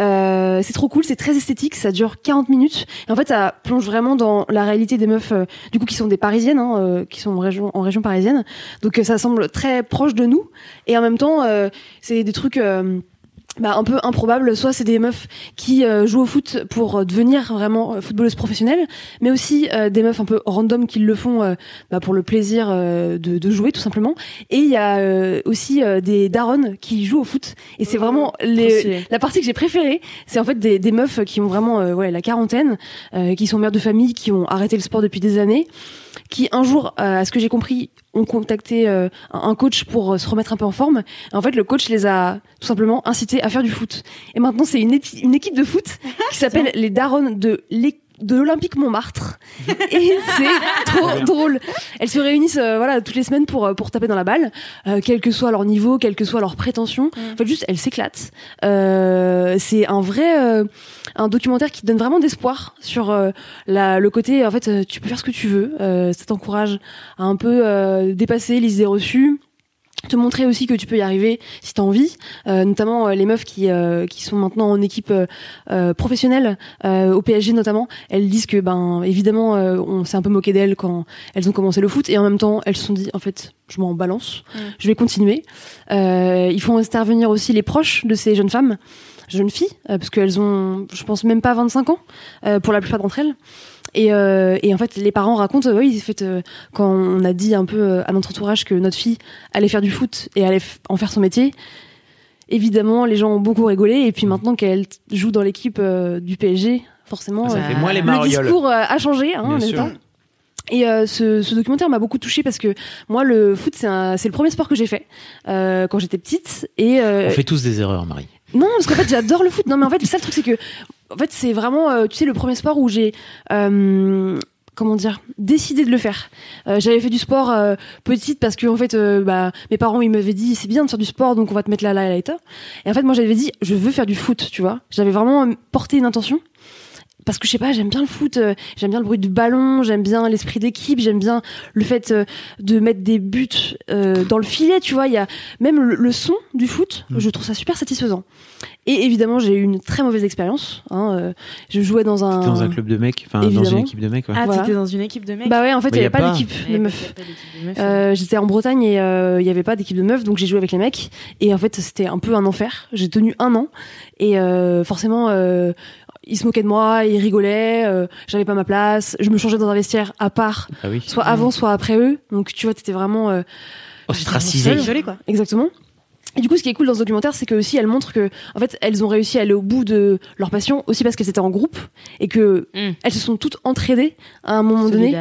Euh, c'est trop cool, c'est très esthétique, ça dure 40 minutes. Et en fait, ça plonge vraiment dans la réalité des meufs, euh, du coup, qui sont des parisiennes, hein, euh, qui sont en région, en région parisienne. Donc, euh, ça semble très proche de nous. Et en même temps, euh, c'est des trucs. Bah, un peu improbables. soit c'est des meufs qui euh, jouent au foot pour euh, devenir vraiment euh, footballeuses professionnelles mais aussi euh, des meufs un peu random qui le font euh, bah, pour le plaisir euh, de, de jouer tout simplement et il y a euh, aussi euh, des darons qui jouent au foot et c'est vraiment les, la partie que j'ai préférée c'est en fait des, des meufs qui ont vraiment euh, ouais, la quarantaine euh, qui sont mères de famille qui ont arrêté le sport depuis des années qui un jour euh, à ce que j'ai compris ont contacté euh, un coach pour euh, se remettre un peu en forme. Et en fait le coach les a tout simplement incités à faire du foot. Et maintenant c'est une, une équipe de foot qui s'appelle les Darons de l'é- de l'Olympique Montmartre et c'est trop drôle. Elles se réunissent euh, voilà toutes les semaines pour euh, pour taper dans la balle, euh, quel que soit leur niveau, quelle que soit leur prétention. En fait, juste elles s'éclatent. Euh, c'est un vrai euh, un documentaire qui donne vraiment d'espoir sur euh, la, le côté en fait tu peux faire ce que tu veux. Euh, ça t'encourage à un peu euh, dépasser les idées reçues te montrer aussi que tu peux y arriver si tu as envie, euh, notamment euh, les meufs qui euh, qui sont maintenant en équipe euh, euh, professionnelle euh, au PSG notamment, elles disent que ben évidemment euh, on s'est un peu moqué d'elles quand elles ont commencé le foot et en même temps elles se sont dit en fait je m'en balance, je vais continuer. Euh, ils font intervenir aussi les proches de ces jeunes femmes, jeunes filles euh, parce qu'elles ont je pense même pas 25 ans euh, pour la plupart d'entre elles. Et, euh, et en fait, les parents racontent, euh, oui, en fait, euh, quand on a dit un peu euh, à notre entourage que notre fille allait faire du foot et allait en faire son métier, évidemment, les gens ont beaucoup rigolé. Et puis maintenant qu'elle joue dans l'équipe du PSG, forcément, Ça fait moins les le discours a changé, hein, Bien et euh, ce, ce documentaire m'a beaucoup touchée parce que moi le foot c'est le premier sport que j'ai fait euh, quand j'étais petite et euh, On fait tous des erreurs, Marie. non, parce qu'en fait, j'adore le foot. Non, mais en fait, le seul truc, c'est que, en fait, c'est vraiment, euh, tu sais, le premier sport où j'ai, euh, comment dire, décidé de le faire. Euh, J'avais fait du sport petite parce que, en fait, bah, mes parents, ils m'avaient dit, c'est bien de faire du sport, donc on va te mettre là, là, là, et là. Et en fait, moi, j'avais dit, je veux faire du foot, tu vois. J'avais vraiment porté une intention. Parce que je sais pas, j'aime bien le foot, euh, j'aime bien le bruit du ballon, j'aime bien l'esprit d'équipe, j'aime bien le fait euh, de mettre des buts euh, dans le filet, tu vois. Il y a même le, le son du foot, je trouve ça super satisfaisant. Et évidemment, j'ai eu une très mauvaise expérience. Hein, euh, je jouais dans un, Dans un club de mecs, enfin dans une équipe de mecs. ouais. Ah, Voilà. t'étais dans une équipe de mecs Bah ouais, en fait, il Bah, y y avait a pas pas. d'équipe Il y de avait meufs. pas d'équipe de meufs. Euh, j'étais en Bretagne et euh, il y avait pas d'équipe de meufs, donc j'ai joué avec les mecs. Et en fait, c'était un peu un enfer. J'ai tenu un an et euh, forcément, ils se moquaient de moi, ils rigolaient. euh, J'avais pas ma place. Je me changeais dans un vestiaire à part, Ah oui. soit avant, soit après eux. Donc tu vois, t'étais vraiment euh, Ostracisé. Isolé, quoi. Exactement. Et du coup, ce qui est cool dans ce documentaire, c'est que aussi elles montrent que, en fait, elles ont réussi à aller au bout de leur passion, aussi parce qu'elles étaient en groupe et que Mm. elles se sont toutes entraidées à un moment donné.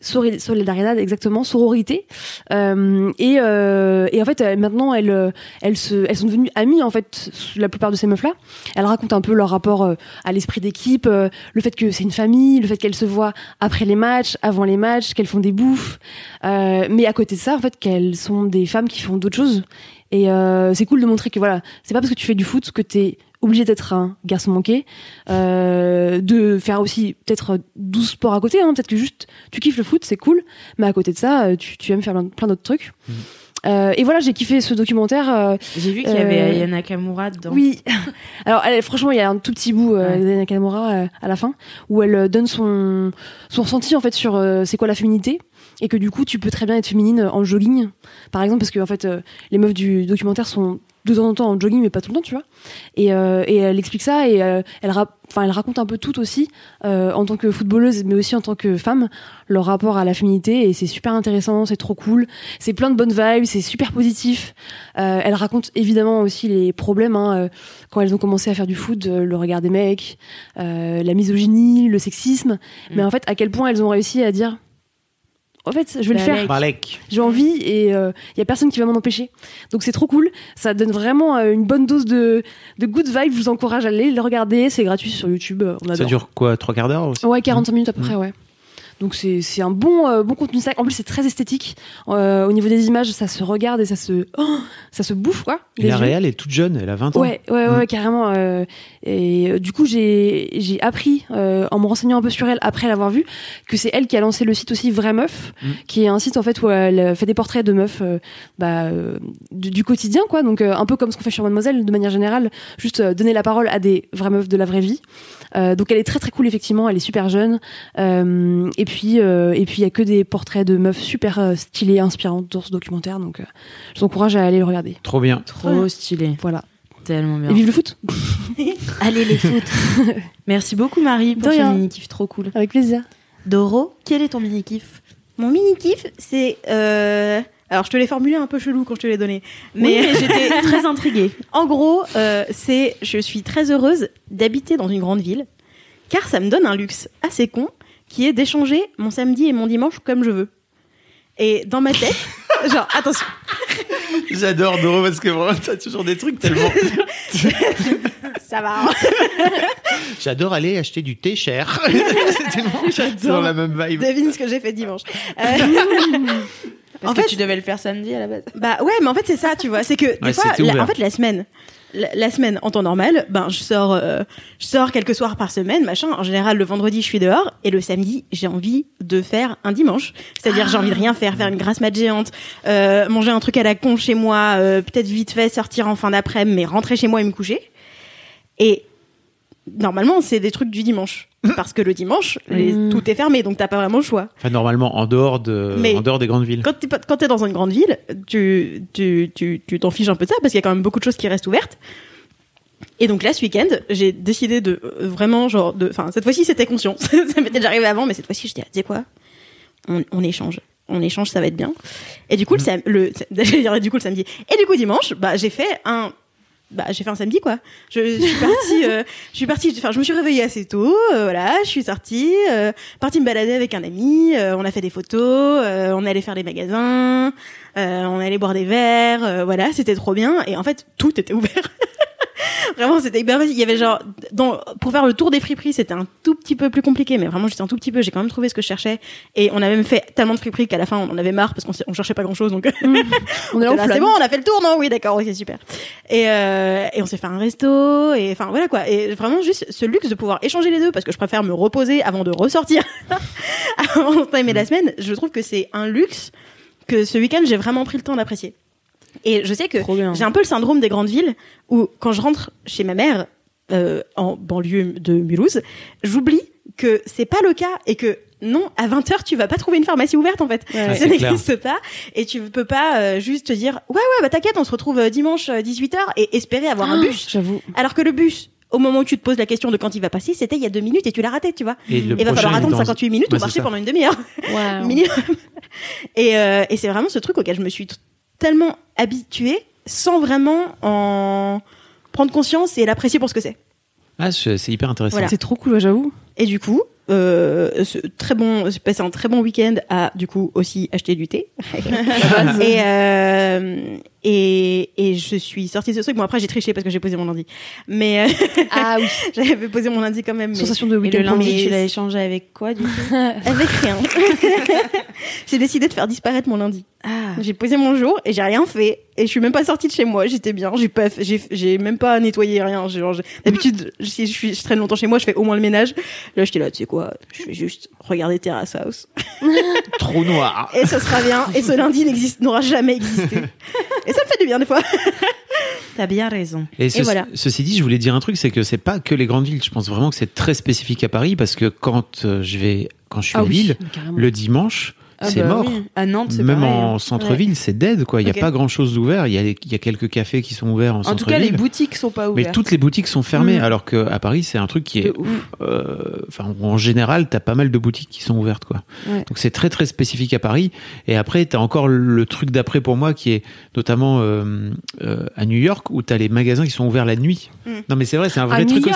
Solidaridad. Exactement, sororité. Euh, et, euh, et en fait, maintenant, elles, euh, elles, se, elles sont devenues amies, en fait, la plupart de ces meufs-là. Elles racontent un peu leur rapport euh, à l'esprit d'équipe, euh, le fait que c'est une famille, le fait qu'elles se voient après les matchs, avant les matchs, qu'elles font des bouffes. Euh, mais à côté de ça, en fait, qu'elles sont des femmes qui font d'autres choses. Et c'est cool de montrer que voilà, c'est pas parce que tu fais du foot que t'es obligé d'être un garçon manqué, euh, de faire aussi peut-être 12 sports à côté, hein, peut-être que juste tu kiffes le foot, c'est cool, mais à côté de ça, euh, tu, tu aimes faire plein, d'autres trucs. Euh, et voilà, j'ai kiffé ce documentaire. euh, J'ai vu qu'il y avait Ayana Kamura dedans. oui. Alors, elle, franchement, il y a un tout petit bout euh, Ouais. d'Anna Nakamura euh, à la fin où elle euh, donne son son ressenti en fait sur euh, c'est quoi la féminité et que du coup tu peux très bien être féminine en jogging par exemple parce que en fait euh, les meufs du documentaire sont de temps en temps en jogging, mais pas tout le temps, tu vois. Et, euh, et elle explique ça et euh, elle, ra- enfin, elle raconte un peu tout aussi, euh, en tant que footballeuse, mais aussi en tant que femme, leur rapport à la féminité. Et c'est super intéressant, c'est trop cool. C'est plein de bonnes vibes, c'est super positif. Euh, elle raconte évidemment aussi les problèmes hein, euh, quand elles ont commencé à faire du foot, euh, le regard des mecs, euh, la misogynie, le sexisme. Mais en fait, à quel point elles ont réussi à dire. En fait, je vais le faire. Balek. J'ai envie et il y a personne qui va m'en empêcher. Donc c'est trop cool. Ça donne vraiment euh, une bonne dose de, de good vibe. Je vous encourage à aller le regarder. C'est gratuit sur YouTube. euh, On adore. Ça dure quoi Trois quarts d'heure aussi? Ouais, 45 minutes à peu près, ouais. Donc c'est c'est un bon euh, bon contenu sac. En plus c'est très esthétique. Euh, au niveau des images, ça se regarde et ça se oh, ça se bouffe quoi. Et la réelle est toute jeune, elle a 20 ans. Ouais, ouais, ouais, carrément. euh, et euh, du coup, j'ai j'ai appris en me renseignant un peu sur elle après l'avoir vue que c'est elle qui a lancé le site aussi Vraie Meuf, Mm. qui est un site en fait où elle fait des portraits de meufs bah, du, du quotidien, quoi. Donc un peu comme ce qu'on fait sur Mademoiselle, de manière générale, juste donner la parole à des vraies meufs de la vraie vie. Donc elle est très très cool effectivement, elle est super jeune. Et puis euh, et puis il y a que des portraits de meufs super euh, stylées, inspirantes dans ce documentaire. Donc euh, je vous encourage à aller le regarder. Trop bien. Trop stylé. Voilà. Tellement bien. Et vive le foot Allez les foot. Merci beaucoup Marie pour ce rien. mini kiff trop cool. Avec plaisir. Doro, quel est ton mini kiff Mon mini kiff, c'est. euh, Alors, je te l'ai formulé un peu chelou quand je te l'ai donné. Mais, mais j'étais très intriguée. en gros, euh, c'est. Je suis très heureuse d'habiter dans une grande ville, car ça me donne un luxe assez con, qui est d'échanger mon samedi et mon dimanche comme je veux. Et dans ma tête, genre, attention, J'adore Doro parce que vraiment, t'as toujours des trucs tellement. ça va. hein. J'adore aller acheter du thé cher. C'est dans la même vibe. Devine ce que j'ai fait dimanche. Euh, Parce En que fait- tu devais le faire samedi à la base. Bah ouais, mais en fait c'est ça, tu vois, c'est que des Ouais, fois, la- en fait la semaine, la, semaine en temps normal, ben je sors, euh, je sors quelques soirs par semaine, machin. En général le vendredi je suis dehors et le samedi j'ai envie de faire un dimanche, c'est-à-dire j'ai envie de rien faire, faire une grasse mat géante, euh, manger un truc à la con chez moi, euh, peut-être vite fait sortir en fin d'après-midi, mais rentrer chez moi et me coucher. Et normalement c'est des trucs du dimanche parce que le dimanche les- Mm. tout est fermé donc t'as pas vraiment le choix. Enfin, normalement, en dehors, de... Mais- en dehors des grandes villes. Quand t'es, quand dans une grande ville, tu, tu, tu, tu t'en fiches un peu de ça parce qu'il y a quand même beaucoup de choses qui restent ouvertes. Et donc là, ce week-end, j'ai décidé de euh, vraiment, genre, de, enfin, cette fois-ci, c'était conscient. ça m'était déjà arrivé avant, mais cette fois-ci, je dis, tu sais quoi? On, on échange. On échange, ça va être bien. Et du coup, le, du coup, le samedi. Et du coup, dimanche, bah, j'ai fait un, bah, j'ai fait un samedi, quoi. Je, je suis partie, euh, je suis partie, enfin, je me suis réveillée assez tôt, euh, voilà, je suis sortie, euh, partie me balader avec un ami, euh, on a fait des photos, euh, on allé faire des magasins, euh, on allé boire des verres, voilà, c'était trop bien. Et en fait, tout était ouvert. vraiment, c'était hyper facile. Il y avait genre, dans, pour faire le tour des friperies, c'était un tout petit peu plus compliqué, mais vraiment juste un tout petit peu. J'ai quand même trouvé ce que je cherchais. Et on a même fait tellement de friperies qu'à la fin, on en avait marre parce qu'on on cherchait pas grand chose. Donc, On est là en Là, c'est bon, on a fait le tour, non Oui, d'accord, ok, super. Et, euh, et on s'est fait un resto, et enfin voilà quoi. Et vraiment juste ce luxe de pouvoir échanger les deux, parce que je préfère me reposer avant de ressortir, avant d'entamer la semaine. Je trouve que c'est un luxe que ce week-end j'ai vraiment pris le temps d'apprécier. Et je sais que j'ai un peu le syndrome des grandes villes où quand je rentre chez ma mère euh, en banlieue de Mulhouse, j'oublie que c'est pas le cas et que non, à 20h, tu vas pas trouver une pharmacie ouverte en fait. Ouais, ça n'existe pas et tu peux pas euh, juste te dire ouais ouais bah t'inquiète, on se retrouve euh, dimanche 18h et espérer avoir un bus J'avoue. alors que le bus au moment où tu te poses la question de quand il va passer, c'était il y a deux minutes et tu l'as raté, tu vois. Et Et va falloir attendre dans- 58 minutes Ouais, ou marcher ça. pendant une demi-heure minimum. Et, euh, et c'est vraiment ce truc auquel je me suis tellement habituée sans vraiment en prendre conscience et l'apprécier pour ce que c'est. Ah, c'est hyper intéressant. Voilà. C'est trop cool, j'avoue. Et du coup, euh, ce très bon, j'ai passé un très bon week-end à du coup aussi acheter du thé. et, euh, et et je suis sortie de ce truc. Bon après j'ai triché parce que j'ai posé mon lundi, mais euh, Ah oui. j'avais posé mon lundi quand même. mais- Sensation de Et week-end le lundi, tu l'as échangé avec quoi du coup Avec rien. j'ai décidé de faire disparaître mon lundi. Ah. J'ai posé mon jour et j'ai rien fait. Et je suis même pas sortie de chez moi. J'étais bien. J'ai pas, j'ai, même pas nettoyé rien. D'habitude, si je, suis, je traîne longtemps chez moi, je fais au moins le ménage. Là, j'étais là, tu sais quoi? Je vais juste regarder Terrace House. Trop noir. Et ce sera bien. Et ce lundi n'existe, n'aura jamais existé. Et ça me fait du bien des fois. T'as bien raison. Et, ce- voilà. ceci dit, je voulais dire un truc, c'est que c'est pas que les grandes villes. Je pense vraiment que c'est très spécifique à Paris parce que quand euh, je vais, quand je suis Ah à oui, Lille, carrément. le dimanche, Ah c'est bah mort. oui. À Nantes, c'est Même pareil, en hein. centre-ville, c'est dead, quoi. Il n'y a pas grand-chose d'ouvert. Il y, a, il y a quelques cafés qui sont ouverts en, En tout centre-ville. cas, les boutiques sont pas Mais ouvertes. toutes les boutiques sont fermées, Mm. alors qu'à Paris, c'est un truc qui est. Euh, en général, t'as pas mal de boutiques qui sont ouvertes, quoi. Ouais. Donc c'est très très spécifique à Paris. Et après, t'as encore le truc d'après pour moi, qui est notamment euh, euh, à New York, où t'as les magasins qui sont ouverts la nuit. Mm. Non, mais c'est vrai, c'est un vrai truc aussi.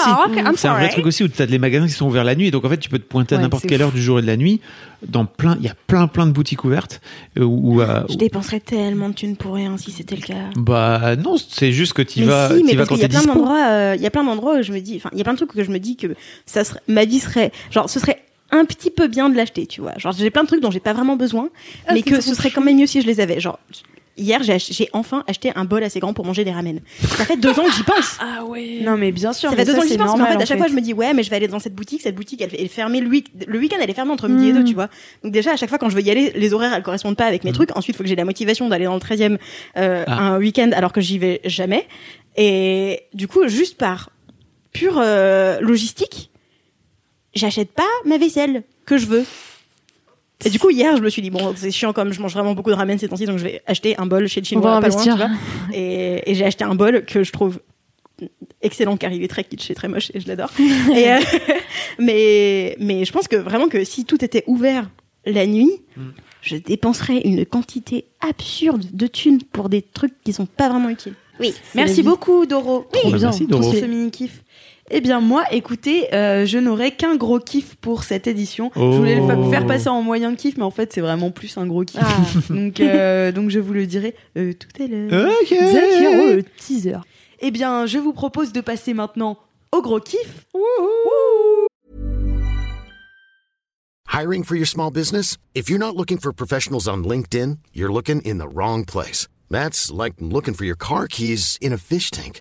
C'est un vrai truc aussi où t'as les magasins qui sont ouverts la nuit. Et donc en fait, tu peux te pointer à Ouais, n'importe quelle heure du jour et de la nuit. Dans plein, il y a plein plein de boutiques ouvertes. euh, Où, euh, Je dépenserais tellement de thunes pour rien si c'était le cas. bah non, c'est juste que tu mais vas, si, mais vas parce quand qu'il y a plein d'endroits, euh, il y a plein d'endroits où je me dis, enfin, il y a plein de trucs que je me dis que ça serait, ma vie serait, genre, ce serait un petit peu bien de l'acheter, tu vois. Genre, j'ai plein de trucs dont j'ai pas vraiment besoin, Ah, mais que ce serait quand même mieux si je les avais. Genre, hier, j'ai ach- j'ai enfin acheté un bol assez grand pour manger des ramen. Ça fait deux ans que j'y pense. Ah ouais. Non, mais bien sûr. Ça fait deux ans que j'y pense, mais en normal, fait, à chaque fois, je me dis, ouais, mais je vais aller dans cette boutique. Cette boutique, elle, elle est fermée le, week- le week-end, elle est fermée entre midi et deux, tu vois. Donc, déjà, à chaque fois, quand je veux y aller, les horaires, elles correspondent pas avec mes trucs. Ensuite, il faut que j'ai la motivation d'aller dans le 13e euh, Ah. un week-end alors que j'y vais jamais. Et du coup, juste par pure euh, logistique, j'achète pas ma vaisselle que je veux. Et du coup, hier, je me suis dit, bon, c'est chiant comme je mange vraiment beaucoup de ramen ces temps-ci, donc je vais acheter un bol chez le On va chinois, pas loin, tu investir. vois. Et, et j'ai acheté un bol que je trouve excellent car il est très kitsch et très moche et je l'adore. Euh, mais, mais je pense que vraiment que si tout était ouvert la nuit, je dépenserais une quantité absurde de thunes pour des trucs qui sont pas vraiment utiles. Oui. Merci beaucoup, Doro. Trop bien, merci, pour Doro. ce mini kiff. Eh bien moi, écoutez, euh, je n'aurai qu'un gros kiff pour cette édition. Je voulais le Oh. faire passer en moyen kiff, mais en fait c'est vraiment plus un gros kiff. Ah. donc, euh, donc je vous le dirai euh, tout à l'heure. Ok. Zach, le teaser. Eh bien, je vous propose de passer maintenant au gros kiff. Hiring for your small business? If you're not looking for professionals on LinkedIn, you're looking in the wrong place. That's like looking for your car keys in a fish tank.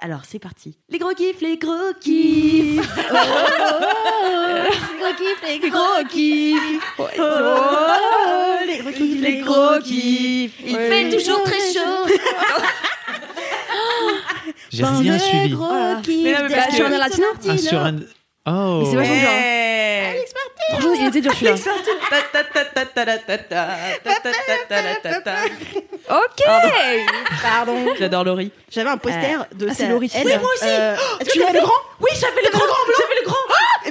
Alors c'est parti. Les gros kiffs, les gros kiffs. Oh, Les gros kiffs, les gros kiffs. Oh, les gros kiffs, les gros kiffs. Il fait toujours très chaud. J'ai rien suivi. Gros kiffs. Mais non, mais parce de que- Sur un latino Ah, sur un. Oh. Mais c'est vachement bien. Ouais. Franchement, il était dur celui-là. Ok. Pardon. J'adore Laurie. J'avais un poster de ah, c'est Laurie. elle, Oui, moi aussi. euh, Est-ce que Tu tu le grand Oui, j'avais le grand, j'avais le grand.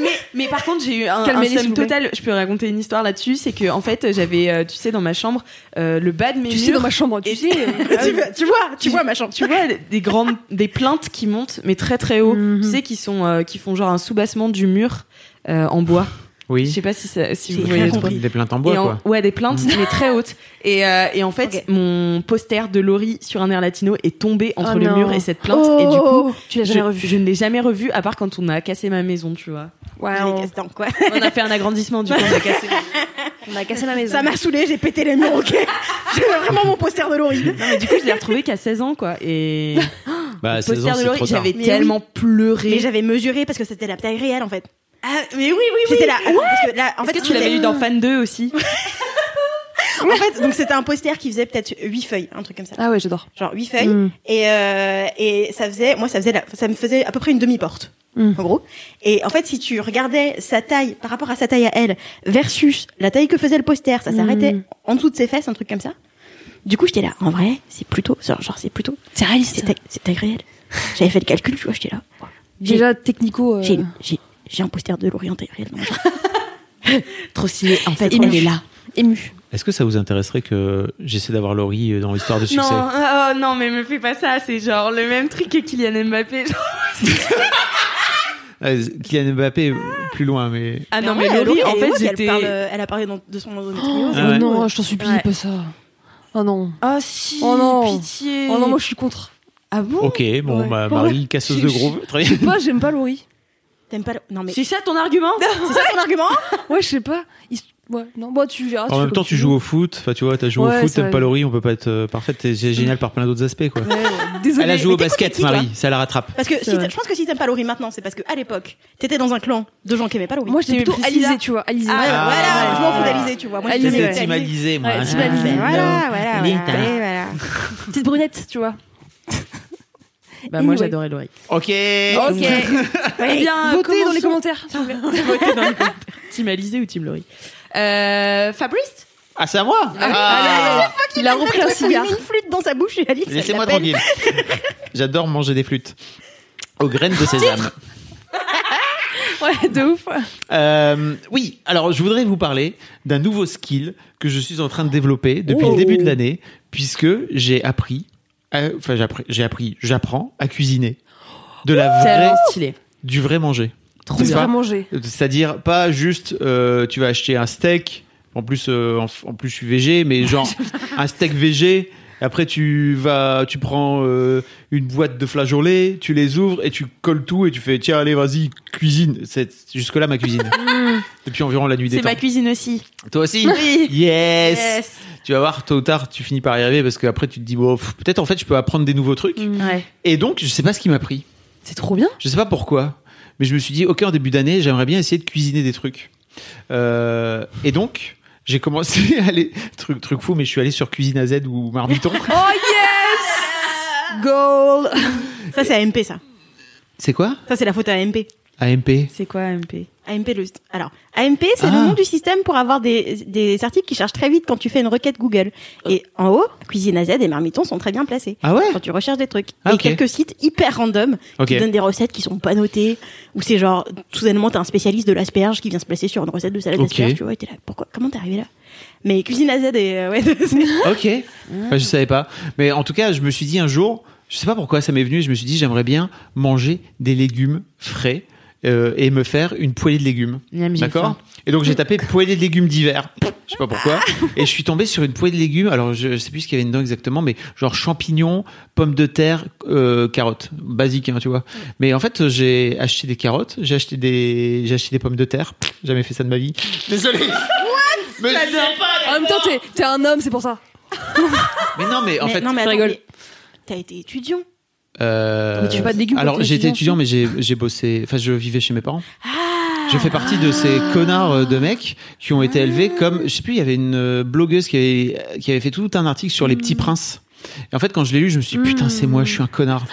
mais, mais par contre, j'ai eu un, un somme total. Je peux raconter une histoire là-dessus. C'est que en fait, j'avais, euh, tu sais, dans ma chambre, euh, le bas de mes Tu murs. sais, dans ma chambre, tu sais. euh, tu, vois- tu vois, tu vois ma chambre. Tu vois des grandes, des plaintes qui montent, mais très très haut. Mhm. Tu sais, qui sont, euh, qui font genre un soubassement du mur euh, en bois. Je Oui. sais pas si, ça- si vous voyez. Des plaintes en bois, en- quoi. Ouais, des plaintes, mais très hautes. Et, euh, et en fait, mon poster de Laurie sur un air latino est tombé entre Oh le non. mur et cette plainte. et du coup, Oh, tu l'as je, jamais revu. je ne l'ai jamais revu, à part quand on a cassé ma maison, tu vois. Ouais, J'ai on, quoi. A fait un agrandissement, du coup, on a cassé. on a cassé la maison. Ça m'a saoulé, j'ai pété les murs, ok. J'ai vraiment mon poster de Laurie. Non, mais du coup, je l'ai retrouvé qu'à 16 ans, quoi. Et Bah, le 16 poster de Laurie, j'avais Mais tellement Mais pleuré. j'avais mesuré parce que c'était la taille réelle en fait. Ah, mais oui, oui, oui. J'étais là. Attends, parce que là, en Est-ce fait, que tu l'avais eu dans Fan 2 aussi En fait, donc c'était un poster qui faisait peut-être 8 feuilles, un truc comme ça. Ah ouais, j'adore. Genre 8 feuilles. Mm. Et, euh, et ça faisait, moi, ça faisait, la- ça me faisait à peu près une demi-porte. Mm. En gros. Et en fait, si tu regardais sa taille par rapport à sa taille à elle versus la taille que faisait le poster, ça s'arrêtait Mm. en dessous de ses fesses, un truc comme ça. Du coup, j'étais là. En vrai, c'est plutôt, genre, genre, c'est plutôt, C'est réaliste. c'est taille réelle. J'avais fait le calcul, tu vois, j'étais là. J'ai- Déjà, technico. euh, J'ai, un poster de Laurie en taille réelle. dans ma chambre. Trop stylé. En fait, Ému. on est là. ému. Est-ce que ça vous intéresserait que j'essaie d'avoir Laurie euh, dans l'histoire de succès Non, oh, non, mais me fais pas ça. C'est genre le même truc que Kylian Mbappé. Euh, Kylian Mbappé, plus loin, mais. Ah non, en mais Laurie, en fait, elle, j'étais. parle, euh, elle a parlé dans- de son. Ah ouais. Oh non, je t'en supplie, Ouais. pas ça. Oh non. Oh si, Oh non. pitié. Oh non, moi je suis contre. Ah bon? Ok, bon, Ouais. bah, Bon, Marie, casseuse de je- gros. Très bien. Moi, j'aime pas Laurie. T'aimes pas le... Non mais C'est ça ton argument? C'est ça ton argument? Ouais, je sais pas. Il- Ouais, non, bon, tu verras. En fais même temps, tu joues au foot. Enfin, tu vois, t'as joué Ouais, au foot, t'aimes pas Laurie, on peut pas être euh, parfaite. C'est génial par plein d'autres aspects, quoi. Ouais, ouais. Désolé. Elle a joué au t'es basket, Marie. toi. Ça la rattrape. Parce que si je pense que si t'aimes pas Laurie maintenant, c'est parce que à l'époque, t'étais dans un clan de gens qui aimaient pas Laurie. Moi, j'étais Tu plutôt. Alizé, tu vois. Alizé. Ah, Ah. voilà, je m'en fous d'Alizé, tu vois. Moi, Alizé, j'étais Team Alizé. Moi. Ouais, team Alizé. Voilà, voilà. Petite brunette, tu vois. Bah, moi, j'adorais Laurie. Ok. Ok. Eh bien, votez dans les commentaires. s'il vous plaît. Votez dans les commentaires. Team Alizé ou Team Laurie? Euh, Fabrice Ah, c'est à moi Ah. Il a repris un Il a cigare. mis une flûte dans sa bouche et a dit que ça Laissez-moi l'appelle. tranquille. J'adore manger des flûtes. Aux graines de sésame. Ouais, de ouf. Euh, oui, alors je voudrais vous parler d'un nouveau skill que je suis en train de développer depuis Oh. le début de l'année, puisque j'ai appris, à- enfin j'ai appris, j'ai appris, j'apprends à cuisiner de la vraie, Tellement stylé. du vrai manger. Trop bien. pas Bien manger. C'est-à-dire pas juste euh, tu vas acheter un steak, en plus euh, en, en plus je suis végé, mais genre un steak végé. Après tu vas, tu prends euh, une boîte de flageolets, tu les ouvres et tu colles tout et tu fais tiens allez vas-y cuisine. C'est jusque là ma cuisine. Depuis environ la nuit des C'est temps. ma cuisine aussi. Toi aussi Oui. Yes. Yes. Tu vas voir tôt ou tard tu finis par y arriver parce qu'après tu te dis bon peut-être en fait je peux apprendre des nouveaux trucs. Ouais. Et donc je sais pas ce qui m'a pris. C'est trop bien. Je sais pas pourquoi, mais je me suis dit, ok, en début d'année, j'aimerais bien essayer de cuisiner des trucs. Euh, et donc, j'ai commencé à aller, truc, truc fou, mais je suis allé sur Cuisine à Z ou Marmiton. Oh yes Goal Ça, c'est AMP, ça. c'est quoi? Ça, c'est la faute à AMP. AMP C'est quoi MP AMP, le... Alors, AMP, c'est Ah. le nom du système pour avoir des, des articles qui chargent très vite quand tu fais une requête Google. Et en haut, Cuisine à Z et Marmiton sont très bien placés. Ah ouais Quand tu recherches des trucs. Ah, et quelques sites hyper random Ok. qui donnent des recettes qui sont pas notées. Ou c'est genre, soudainement, t'as un spécialiste de l'asperge qui vient se placer sur une recette de salade Ok. d'asperge. Tu vois, et t'es là, pourquoi, comment t'es arrivé là? Mais Cuisine à Z et, euh, ouais, Ok. Enfin, je savais pas. Mais en tout cas, je me suis dit un jour, je sais pas pourquoi ça m'est venu, je me suis dit, j'aimerais bien manger des légumes frais. Euh, et me faire une poêlée de légumes. D'accord. Et donc j'ai tapé poêlée de légumes d'hiver. Je sais pas pourquoi. Et je suis tombé sur une poêlée de légumes. Alors je, je sais plus ce qu'il y avait dedans exactement, mais genre champignons, pommes de terre, euh, carottes, basique, hein, tu vois. Mais en fait j'ai acheté des carottes, j'ai acheté des, j'ai acheté des pommes de terre. Jamais fait ça de ma vie. Désolé. Mais, En même temps, t'es- t'es un homme, c'est pour ça. mais non, mais en mais fait. non, mais attends, rigole. T'as été étudiant. Euh, Mais tu fais pas de légumes quand Alors été étudiant, mais j'ai j'ai bossé. Enfin, je vivais chez mes parents. Ah. Je fais partie de ces connards euh, de mecs qui ont été élevés comme, je sais plus, il y avait une euh, blogueuse qui avait, qui avait fait tout un article sur les petits Mm. princes. Et en fait, quand je l'ai lu, je me suis dit, putain, c'est moi, je suis un connard.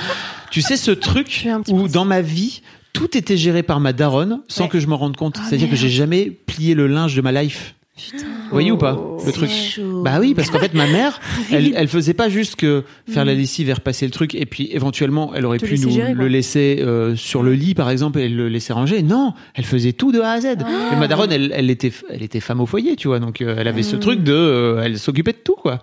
tu sais, ce truc où prince. dans ma vie, tout était géré par ma daronne sans Ouais. que je me rende compte. Ah, C'est-à-dire que j'ai jamais plié le linge de ma life. Vous voyez ou pas le truc Bah oui, parce qu'en fait ma mère, elle, elle faisait pas juste que faire la lessive et repasser le truc, et puis éventuellement elle aurait Te pu laisser nous gérer, quoi. le laisser euh, sur le lit par exemple et le laisser ranger. Non, elle faisait tout de A à Z. Et ma daronne, elle, elle était, elle était femme au foyer, tu vois, donc euh, elle avait ce truc de, euh, elle s'occupait de tout quoi.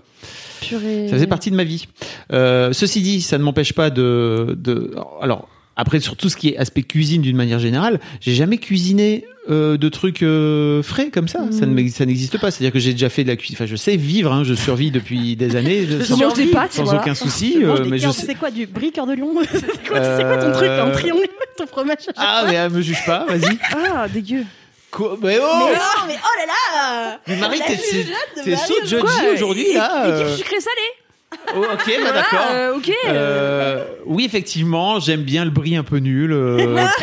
Purée. Ça faisait partie de ma vie. Euh, ceci dit, ça ne m'empêche pas de, de. Alors, après, sur tout ce qui est aspect cuisine d'une manière générale, j'ai jamais cuisiné euh, de trucs euh, frais comme ça. M'ex- ça n'existe pas. C'est-à-dire que j'ai déjà fait de la cuisine. Enfin, je sais vivre. Hein, je survis depuis des années Je sans, mange des pâtes, sans voilà. aucun souci. Manges euh, mais je sais. C'est quoi du brie cœur de lion C'est quoi, quoi ton truc Euh, en triangle Ton fromage Ah, mais euh, me juge pas. Vas-y. Ah, dégueu. Quoi? Mais oh Mais non, mais oh là là Mais Marie, t'es so judgy aujourd'hui là. Équipe euh. sucré salé. Oh, ok, bah, d'accord. euh, ok. Euh, oui, effectivement, j'aime bien le brie un peu nul, euh,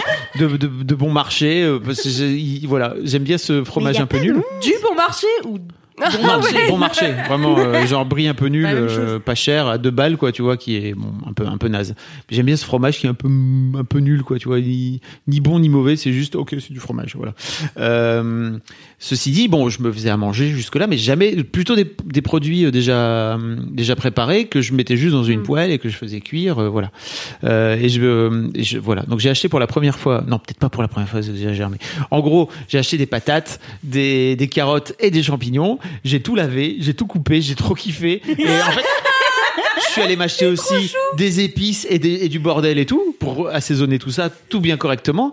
de, de, de bon marché, euh, parce que j'ai- il- voilà, j'aime bien ce fromage un peu nul. Du bon marché ou Bon marché, bon marché, vraiment, euh, genre brie un peu nul, euh, pas cher, à deux balles, quoi, tu vois, qui est bon, un peu un peu naze. J'aime bien ce fromage qui est un peu un peu nul, quoi, tu vois, ni, ni bon ni mauvais, c'est juste ok, c'est du fromage, voilà. Euh, ceci dit, bon, je me faisais à manger jusque là, mais jamais, plutôt des, des produits euh, déjà déjà préparés que je mettais juste dans une poêle et que je faisais cuire, euh, voilà. Euh, et je, euh, et je voilà, donc j'ai acheté pour la première fois, non peut-être pas pour la première fois, c'est déjà germé. En gros, j'ai acheté des patates, des, des carottes et des champignons. J'ai tout lavé, j'ai tout coupé, j'ai trop kiffé. Et en fait, je suis allé m'acheter aussi des épices et, des- et du bordel et tout pour assaisonner tout ça, tout bien correctement.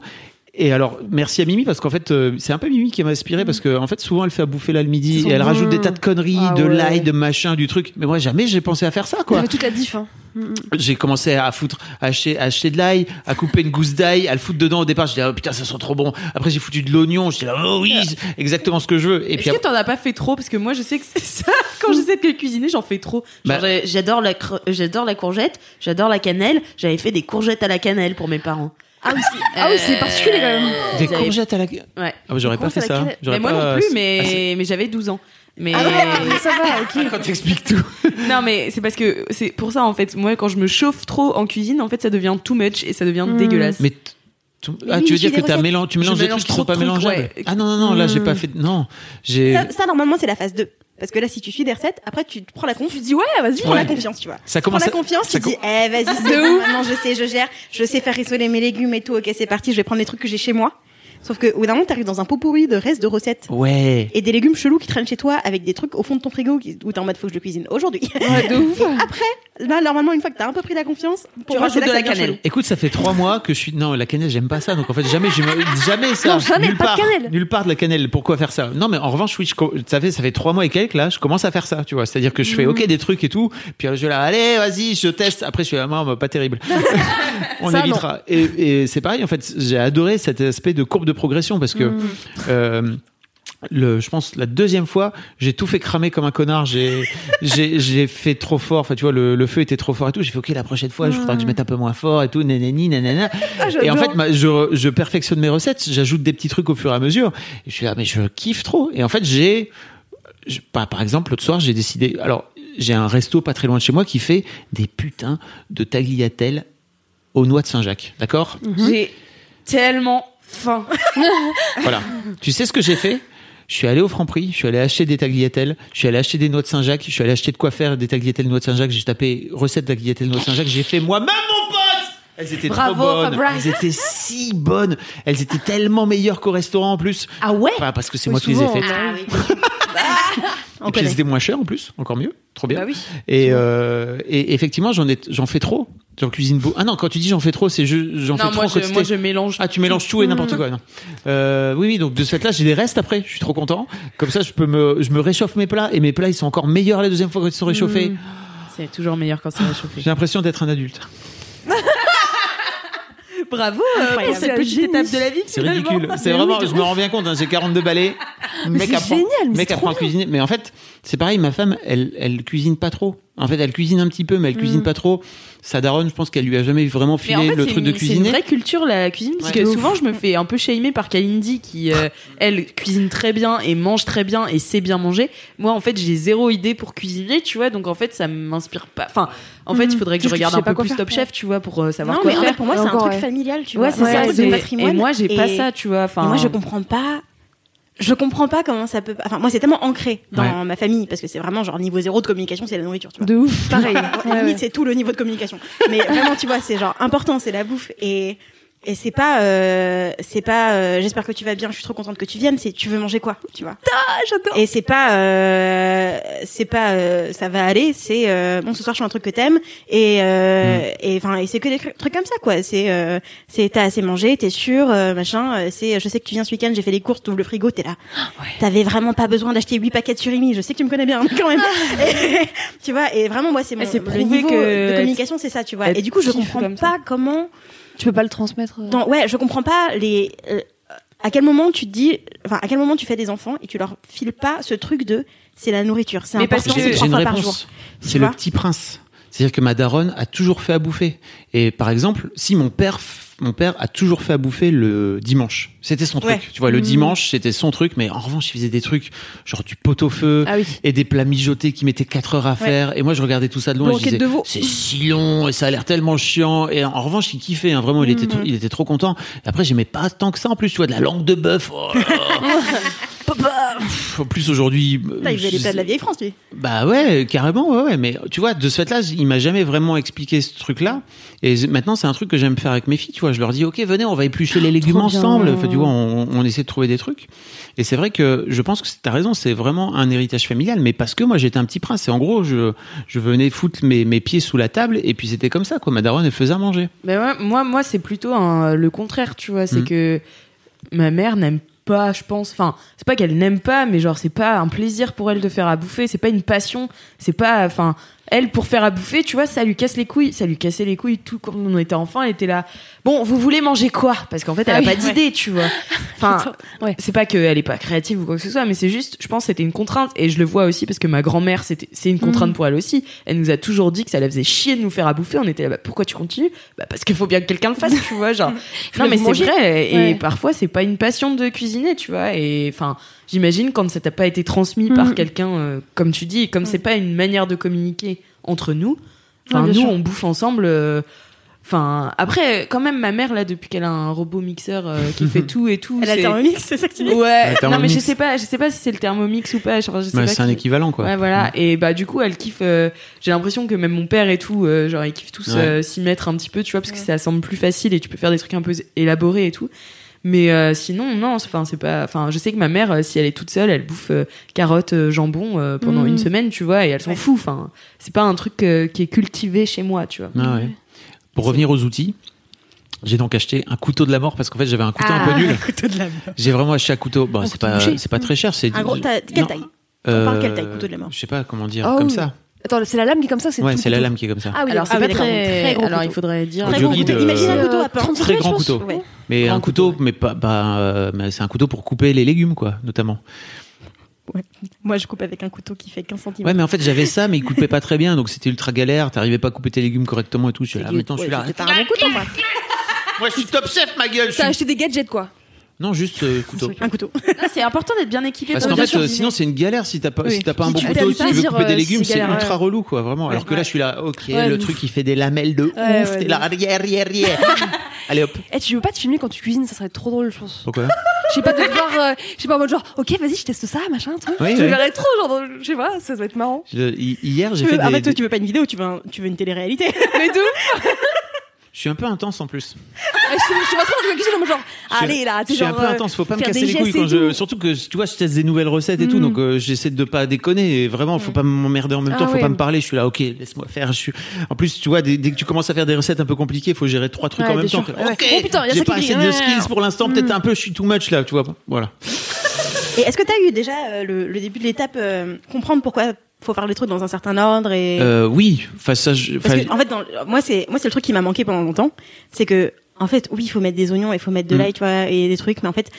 Et alors, merci à Mimi parce qu'en fait, euh, c'est un peu Mimi qui m'a inspiré parce que en fait, souvent elle fait à bouffer là le midi et elle rajoute des tas de conneries, Ah de ouais. l'ail, de machin, du truc. Mais moi, jamais j'ai pensé à faire ça, quoi. Toute la diff. Hein. j'ai commencé à foutre, à acheter, à acheter de l'ail, à couper une gousse d'ail, à le foutre dedans au départ. Je disais, oh putain, ça sent trop bon. Après, j'ai foutu de l'oignon. Je disais, oh oui, c'est exactement ce que je veux. Et puis, Est-ce que t'en as pas fait trop? Parce que moi, je sais que c'est ça. Quand j'essaie de cuisiner, j'en fais trop. Bah- j'ai- j'adore la, j'adore la courgette, j'adore la cannelle. J'avais fait des courgettes à la cannelle pour mes parents. Ah oui, c'est ah oui, c'est particulier quand même. des j'avais- courgettes à la. Ouais. Ah, bah, j'aurais pas fait ça. J'aurais Mais moi pas- non plus, Ah, mais, c'est- mais j'avais 12 ans. Mais Ah ouais, ça va, ok. Quand t'expliques tout. non, mais c'est parce que c'est pour ça en fait. Moi, quand je me chauffe trop en cuisine, en fait, ça devient too much et ça devient dégueulasse. Mais t- t- ah, tu veux dire que recettes. mélange, tu mélanges des mélange trucs qui trop sont pas mélangeables. ouais. Ah non non non, là j'ai pas fait. Non, j'ai. Ça, ça, normalement, c'est la phase 2. Parce que là, si tu suis des recettes, après, tu te prends la confiance. Tu dis, ouais, vas-y, prends Ouais. la confiance, tu vois. Ça Prends commence la à- confiance, ça tu dis, eh, vas-y, c'est bon, maintenant, je sais, je gère, je sais faire rissoler mes légumes et tout, ok, c'est parti, je vais prendre les trucs que j'ai chez moi. Sauf que, au bout d'un moment, t'arrives dans un pot pourri de restes de recettes. Ouais. Et des légumes chelous qui traînent chez toi avec des trucs au fond de ton frigo qui- où t'es en mode faut que je le cuisine aujourd'hui. Et après, là, normalement, une fois que t'as un peu pris la confiance, pour Tu moi, rajoutes de la cannelle. chelou. Écoute, ça fait trois mois que je suis. Non, la cannelle, j'aime pas ça. Donc en fait, jamais, jamais ça. Non, jamais, nulle pas de part, cannelle. Nulle part de la cannelle. Pourquoi faire ça? Non, mais en revanche, oui, je, ça fait ça fait trois mois et quelques là, je commence à faire ça. Tu vois, c'est-à-dire que je Mm. fais ok des trucs et tout. Puis je vais là, allez, vas-y, je teste. Après, je suis là, non, bah, pas terrible. On Ça, évitera. Et, et c'est pareil. En fait, j'ai adoré cet aspect de courbe de progression parce que. Mm. euh, le, je pense la deuxième fois, j'ai tout fait cramer comme un connard. J'ai, j'ai, j'ai fait trop fort. Enfin, tu vois, le, le feu était trop fort et tout. J'ai fait ok, la prochaine fois, je voudrais que je mette un peu moins fort et tout. Nanani, nanana. et en fait, ma- je, je perfectionne mes recettes. J'ajoute des petits trucs au fur et à mesure. Et je suis là, mais je kiffe trop. Et en fait, j'ai, je- par, par exemple, l'autre soir, j'ai décidé. Alors, j'ai un resto pas très loin de chez moi qui fait des putains de tagliatelles aux noix de Saint-Jacques. D'accord? J'ai tellement faim. Voilà. tu sais ce que j'ai fait? Je suis allé au Franprix, je suis allé acheter des tagliatelles, je suis allé acheter des noix de Saint-Jacques, je suis allé acheter de quoi faire des tagliatelles noix de Saint-Jacques, j'ai tapé recette tagliatelles noix de Saint-Jacques, j'ai fait moi-même mon pote elles étaient Bravo, trop bonnes. Fabrice. Elles étaient si bonnes. Elles étaient tellement meilleures qu'au restaurant en plus. Ah ouais? Enfin, parce que c'est Oui, moi qui les ai faites. Ah oui. On Et puis c'était moins cher en plus, encore mieux, trop bien. Bah oui. Et, euh, et effectivement, j'en ai, j'en fais trop. J'en cuisine beau. Ah non, quand tu dis j'en fais trop, c'est je, j'en fais trop. moi en je, quantité. moi je mélange. Ah, tu mélanges tout et n'importe quoi. Non. Euh, oui, oui. Donc de ce fait-là, j'ai des restes après. Je suis trop content. Comme ça, je peux me, je me réchauffe mes plats et mes plats ils sont encore meilleurs la deuxième fois quand ils sont réchauffés. C'est toujours meilleur quand c'est réchauffé. J'ai l'impression d'être un adulte. Bravo euh, pour cette petite étape de la vie. C'est ridicule. C'est vraiment, je me rends bien compte, hein, j'ai 42 balais. Mec c'est apprend, génial, mec apprend à cuisiner. Mais en fait, c'est pareil, ma femme, elle, elle cuisine pas trop. En fait, elle cuisine un petit peu, mais elle cuisine pas trop. Sa daronne, je pense qu'elle lui a jamais vraiment en filé fait, le truc de une, c'est une cuisiner. vraie culture la cuisine parce Ouais. que souvent je me fais un peu shamer par Kalindi qui euh, elle cuisine très bien et mange très bien et sait bien manger. Moi en fait j'ai zéro idée pour cuisiner tu vois donc en fait ça m'inspire pas. Enfin en fait il faudrait que je regarde sais un peu plus faire, Top. Chef tu vois pour euh, savoir Non, quoi mais en faire. fait, pour moi, c'est un truc ouais. familial, tu Ouais, vois. c'est C'est ça. c'est- patrimoine. Et moi j'ai pas ça tu vois. Enfin moi, je comprends pas. Je comprends pas comment ça peut. Enfin, moi, c'est tellement ancré dans Ouais. ma famille parce que c'est vraiment genre niveau zéro de communication, c'est la nourriture, tu vois. De ouf, pareil. Ouais, Ouais, limite, ouais. c'est tout le niveau de communication. Mais vraiment, tu vois, c'est genre important, c'est la bouffe et et c'est pas euh, c'est pas euh, j'espère que tu vas bien, je suis trop contente que tu viennes, c'est tu veux manger quoi, tu vois. Ah, j'adore. Et c'est pas euh, c'est pas euh, ça va aller, c'est euh, bon ce soir je fais un truc que t'aimes et euh, et enfin et c'est que des trucs comme ça quoi. C'est euh, c'est t'as assez mangé, t'es sûr, euh, machin. C'est je sais que tu viens ce week-end, j'ai fait les courses, t'ouvres le frigo, t'es là. T'avais vraiment pas besoin d'acheter 8 paquets de surimi. Je sais que tu me connais bien quand même. Et, tu vois et vraiment moi c'est mon le niveau que de communication c'est ça tu vois. Et du coup je comprends comme pas comment Tu peux pas le transmettre. euh. dans, ouais, je comprends pas les. euh, à quel moment tu te dis, enfin, à quel moment tu fais des enfants et tu leur files pas ce truc de, c'est la nourriture, c'est important, c'est trois par jour. réponse. C'est le petit prince. C'est-à-dire que ma daronne a toujours fait à bouffer. Et par exemple, si mon père, mon père a toujours fait à bouffer le dimanche. C'était son truc. Ouais. Tu vois, le Mmh. dimanche, c'était son truc. Mais en revanche, il faisait des trucs genre du pot-au-feu Ah oui. et des plats mijotés qui mettaient 4 heures à faire. Et moi, je regardais tout ça de loin. et je disais, c'est si long et ça a l'air tellement chiant. Et en revanche, il kiffait. hein. Vraiment, il était, trop, il était trop content. Et après, j'aimais pas tant que ça. En plus, tu vois, de la langue de bœuf. Oh En plus, aujourd'hui. Là, il faisait plats de la vieille France, lui. bah ouais, carrément, ouais, ouais. Mais tu vois, de ce fait-là, il m'a jamais vraiment expliqué ce truc-là. Et maintenant, c'est un truc que j'aime faire avec mes filles. Tu vois, je leur dis, ok, venez, on va éplucher les légumes Trop bien. ensemble. Enfin, tu vois, on, on essaie de trouver des trucs. Et c'est vrai que je pense que t'as raison, c'est vraiment un héritage familial. Mais parce que moi, j'étais un petit prince. Et en gros, je, je venais foutre mes, mes pieds sous la table. Et puis c'était comme ça, quoi. Ma daronne, elle faisait à manger. Mais ouais, moi, moi, c'est plutôt un- le contraire, tu vois. C'est Mm. que ma mère n'aime pas, je pense. Enfin, c'est pas qu'elle n'aime pas, mais genre, c'est pas un plaisir pour elle de faire à bouffer. C'est pas une passion. C'est pas, enfin, elle pour faire à bouffer, tu vois, ça lui casse les couilles, ça lui cassait les couilles tout quand on était enfant, elle était là. Bon, vous voulez manger quoi? Parce qu'en fait, elle Ah a oui, pas d'idée, tu vois. Enfin, Ouais. c'est pas qu'elle est pas créative ou quoi que ce soit, mais c'est juste, je pense, c'était une contrainte et je le vois aussi parce que ma grand-mère, c'était, c'est une contrainte pour elle aussi. Elle nous a toujours dit que ça la faisait chier de nous faire à bouffer. On était là, bah, pourquoi tu continues? Bah parce qu'il faut bien que quelqu'un le fasse, tu vois, genre. non mais c'est vrai et Ouais. parfois c'est pas une passion de cuisiner, tu vois. Et enfin, j'imagine quand ça t'a pas été transmis par Mhm. quelqu'un, euh, comme tu dis, et comme c'est pas une manière de communiquer entre nous. Enfin, Ouais, nous, sûr. on bouffe ensemble. euh, Enfin, après, quand même, ma mère là, depuis qu'elle a un robot mixeur euh, qui fait tout et tout, Elle a Thermomix, c'est ça que tu dis? Ouais. Non mais je sais pas, je sais pas si c'est le Thermomix ou pas. Genre, je sais Bah, pas c'est un qui- équivalent, quoi. Ouais, voilà. Et bah du coup, elle kiffe. euh, J'ai l'impression que même mon père et tout, euh, genre ils kiffent tous Ouais. euh, s'y mettre un petit peu, tu vois, parce que ça semble plus facile et tu peux faire des trucs un peu élaborés et tout. Mais euh, sinon, non. Enfin, c'est pas. Enfin, je sais que ma mère, euh, si elle est toute seule, elle bouffe euh, carottes, euh, jambon euh, pendant Mhm. une semaine, tu vois, et elle s'en Ouais. fout. Enfin, c'est pas un truc euh, qui est cultivé chez moi, tu vois. Ah ouais. Pour revenir aux outils, j'ai donc acheté un couteau de la mort parce qu'en fait j'avais un couteau un peu nul. couteau de la mort. J'ai vraiment acheté un couteau. Bon, c'est pas pas très cher. C'est Un gros, t'as- quelle taille? Euh, parle quelle taille, couteau de la mort? Je sais pas comment dire. Ah comme oui. ça. Attends, c'est la lame qui est comme ça, c'est Ouais, c'est la lame qui est comme ça. Ah oui, Alors c'est ah pas oui, d'accord, très. très gros Alors il faudrait dire. Très Audio gros guide, couteau. Imagine euh, un couteau à. 30 Très grand couteau. Ouais. Mais Grand un couteau, mais pas, bah, euh, c'est un couteau pour couper les légumes, quoi, notamment. Moi, je coupe avec un couteau qui fait 15 cm. Ouais, mais en fait, j'avais ça, mais il coupait pas très bien, donc c'était ultra galère. T'arrivais pas à couper tes légumes correctement et tout. Je suis là, maintenant, celui-là. C'était un bon couteau, quoi. Moi, je suis top chef, ma gueule. T'as acheté des gadgets quoi Non, juste euh, couteau. Un couteau. C'est important d'être bien équipé. Parce qu'en fait, euh, sinon, c'est une galère si t'as pas, Oui. si t'as pas un Si bon tu couteau, si tu veux couper des légumes, c'est ultra ouais. relou, quoi, vraiment. Alors que là, je suis là, ok, Ouais, le de truc, il fait des lamelles de Ouais, ouf, ouais, t'es de là, arrière, arrière, arrière. Allez hop. Eh, tu veux pas te filmer quand tu cuisines, ça serait trop drôle, je pense. Pourquoi Je sais pas, de voir, euh, je sais pas, en mode genre, ok, vas-y, je teste ça, machin, truc. Oui, je oui. verrais trop, genre, dans- je sais pas, ça doit être marrant. Je- hi- Hier, j'ai Tu fait veux- En des. fait, toi, tu veux pas une vidéo, tu veux, un- tu veux une télé-réalité. Mais d'où Je suis un peu intense en plus. Je sais je sais pas trop, je cuisine en mode genre, Je suis- allez là, Je tu suis un peu euh, intense, faut pas me casser les couilles quand je. tout. Surtout que tu vois, je teste des nouvelles recettes et tout, Mm. donc euh, j'essaie de pas déconner. Et vraiment, faut pas m'emmerder en même Ah temps, faut pas me parler. Je suis là, ok, laisse-moi faire. Je suis. En plus, tu vois, dès, dès que tu commences à faire des recettes un peu compliquées, faut gérer trois trucs Ouais, en même temps. Ok, Oh, putain, y a j'ai pas assez de skills pour l'instant. Peut-être un peu, je suis too much là, tu vois. Voilà. Et est-ce que t'as eu déjà euh, le, le début de l'étape, euh, comprendre pourquoi faut faire les trucs dans un certain ordre et. Euh, oui, enfin ça, je- Parce enfin, que, en fait, dans, moi, c'est, moi, c'est le truc qui m'a manqué pendant longtemps. C'est que, en fait, oui, il faut mettre des oignons, il faut mettre de Mm. l'ail, tu vois, et des trucs, mais en fait,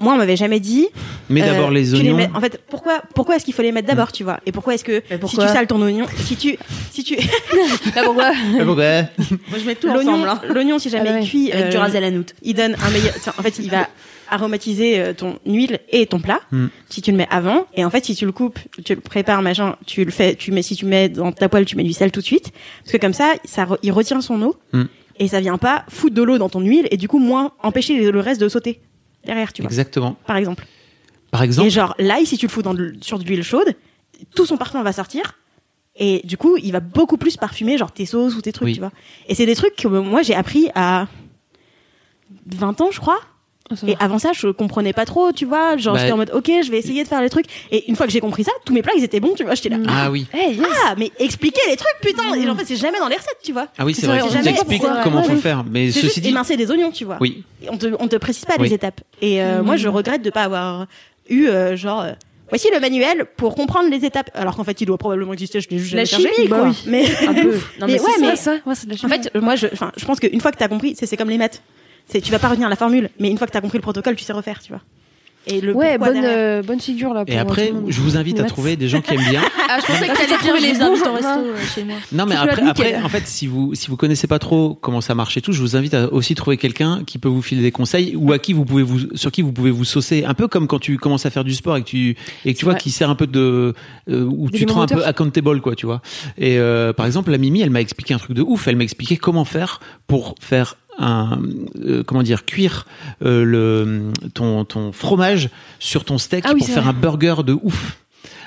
moi, on m'avait jamais dit. mais euh, d'abord les tu oignons. Mm. mets- en fait, pourquoi, pourquoi est-ce qu'il faut les mettre d'abord, tu vois Et pourquoi est-ce que si tu sales ton oignon, si tu, si tu, Ah, pourquoi bon, Moi je mets tout l'oignon, hein. l'oignon, si jamais Ah ouais. il cuit, Avec du euh, ras à la noute. il donne un meilleur. tiens, en fait, il va aromatiser euh, ton huile et ton plat. Mm. Si tu le mets avant, et en fait, si tu le coupes, tu le prépares, machin, tu le fais, tu mets, si tu mets dans ta poêle, tu mets du sel tout de suite, parce que comme ça, ça, il retient son eau Mm. et ça vient pas foutre de l'eau dans ton huile et du coup moins empêcher le reste de sauter derrière, tu vois. exactement. Par exemple. Par exemple, Et genre l'ail, si tu le fous dans de- sur de l'huile chaude, tout son parfum va sortir. Et du coup, il va beaucoup plus parfumer genre tes sauces ou tes trucs, Oui. tu vois. Et c'est des trucs que moi j'ai appris à 20 ans, je crois. Ah. Et avant ça, je comprenais pas trop, tu vois. Genre, Bah, j'étais en mode, ok, je vais essayer de faire les trucs. Et une fois que j'ai compris ça, tous mes plats, ils étaient bons, tu vois. J'étais là. ah oui, Ah, ah, mais expliquez les trucs, putain. Et en fait, c'est jamais dans les recettes, tu vois. ah oui, c'est vrai. On t'explique jamais comment faut faire. Mais ceci juste dit, émincer des oignons, tu vois. oui, Et on te, on te précise pas Oui. les étapes. Et euh, moi, je regrette de pas avoir eu, euh, genre, euh, voici le manuel pour comprendre les étapes. Alors qu'en fait, il doit probablement exister, je l'ai juste La jamais cherché. chimie, Bah quoi. oui. Mais, Un peu. Non, mais mais c'est ouais, ça. mais Ouais, ça, ouais, c'est de la en fait, moi, je, enfin, je pense qu'une fois que t'as compris, c'est c'est comme les maths. C'est, tu vas pas retenir la formule, mais une fois que t'as compris le protocole, tu sais refaire, tu vois. Et le Ouais, bonne, euh, bonne figure là. Pour Et après, je vous invite à trouver des gens qui aiment bien. Ah, je pensais que t'allais trouvé les bons au resto euh, chez moi. Non, mais Tu après, après, en fait, si vous si vous connaissez pas trop comment ça marche et tout, je vous invite à aussi trouver quelqu'un qui peut vous filer des conseils ou à qui vous pouvez vous sur qui vous pouvez vous saucer. Un peu comme quand tu commences à faire du sport et que tu et que tu vois qui sert un peu de euh, où tu te rends un peu accountable quoi, tu vois. Et euh, par exemple, la Mimi, elle m'a expliqué un truc de ouf. Elle m'a expliqué comment faire pour faire un euh, comment dire cuire euh, le ton ton fromage sur ton steak Ah oui, pour faire vrai. un burger de ouf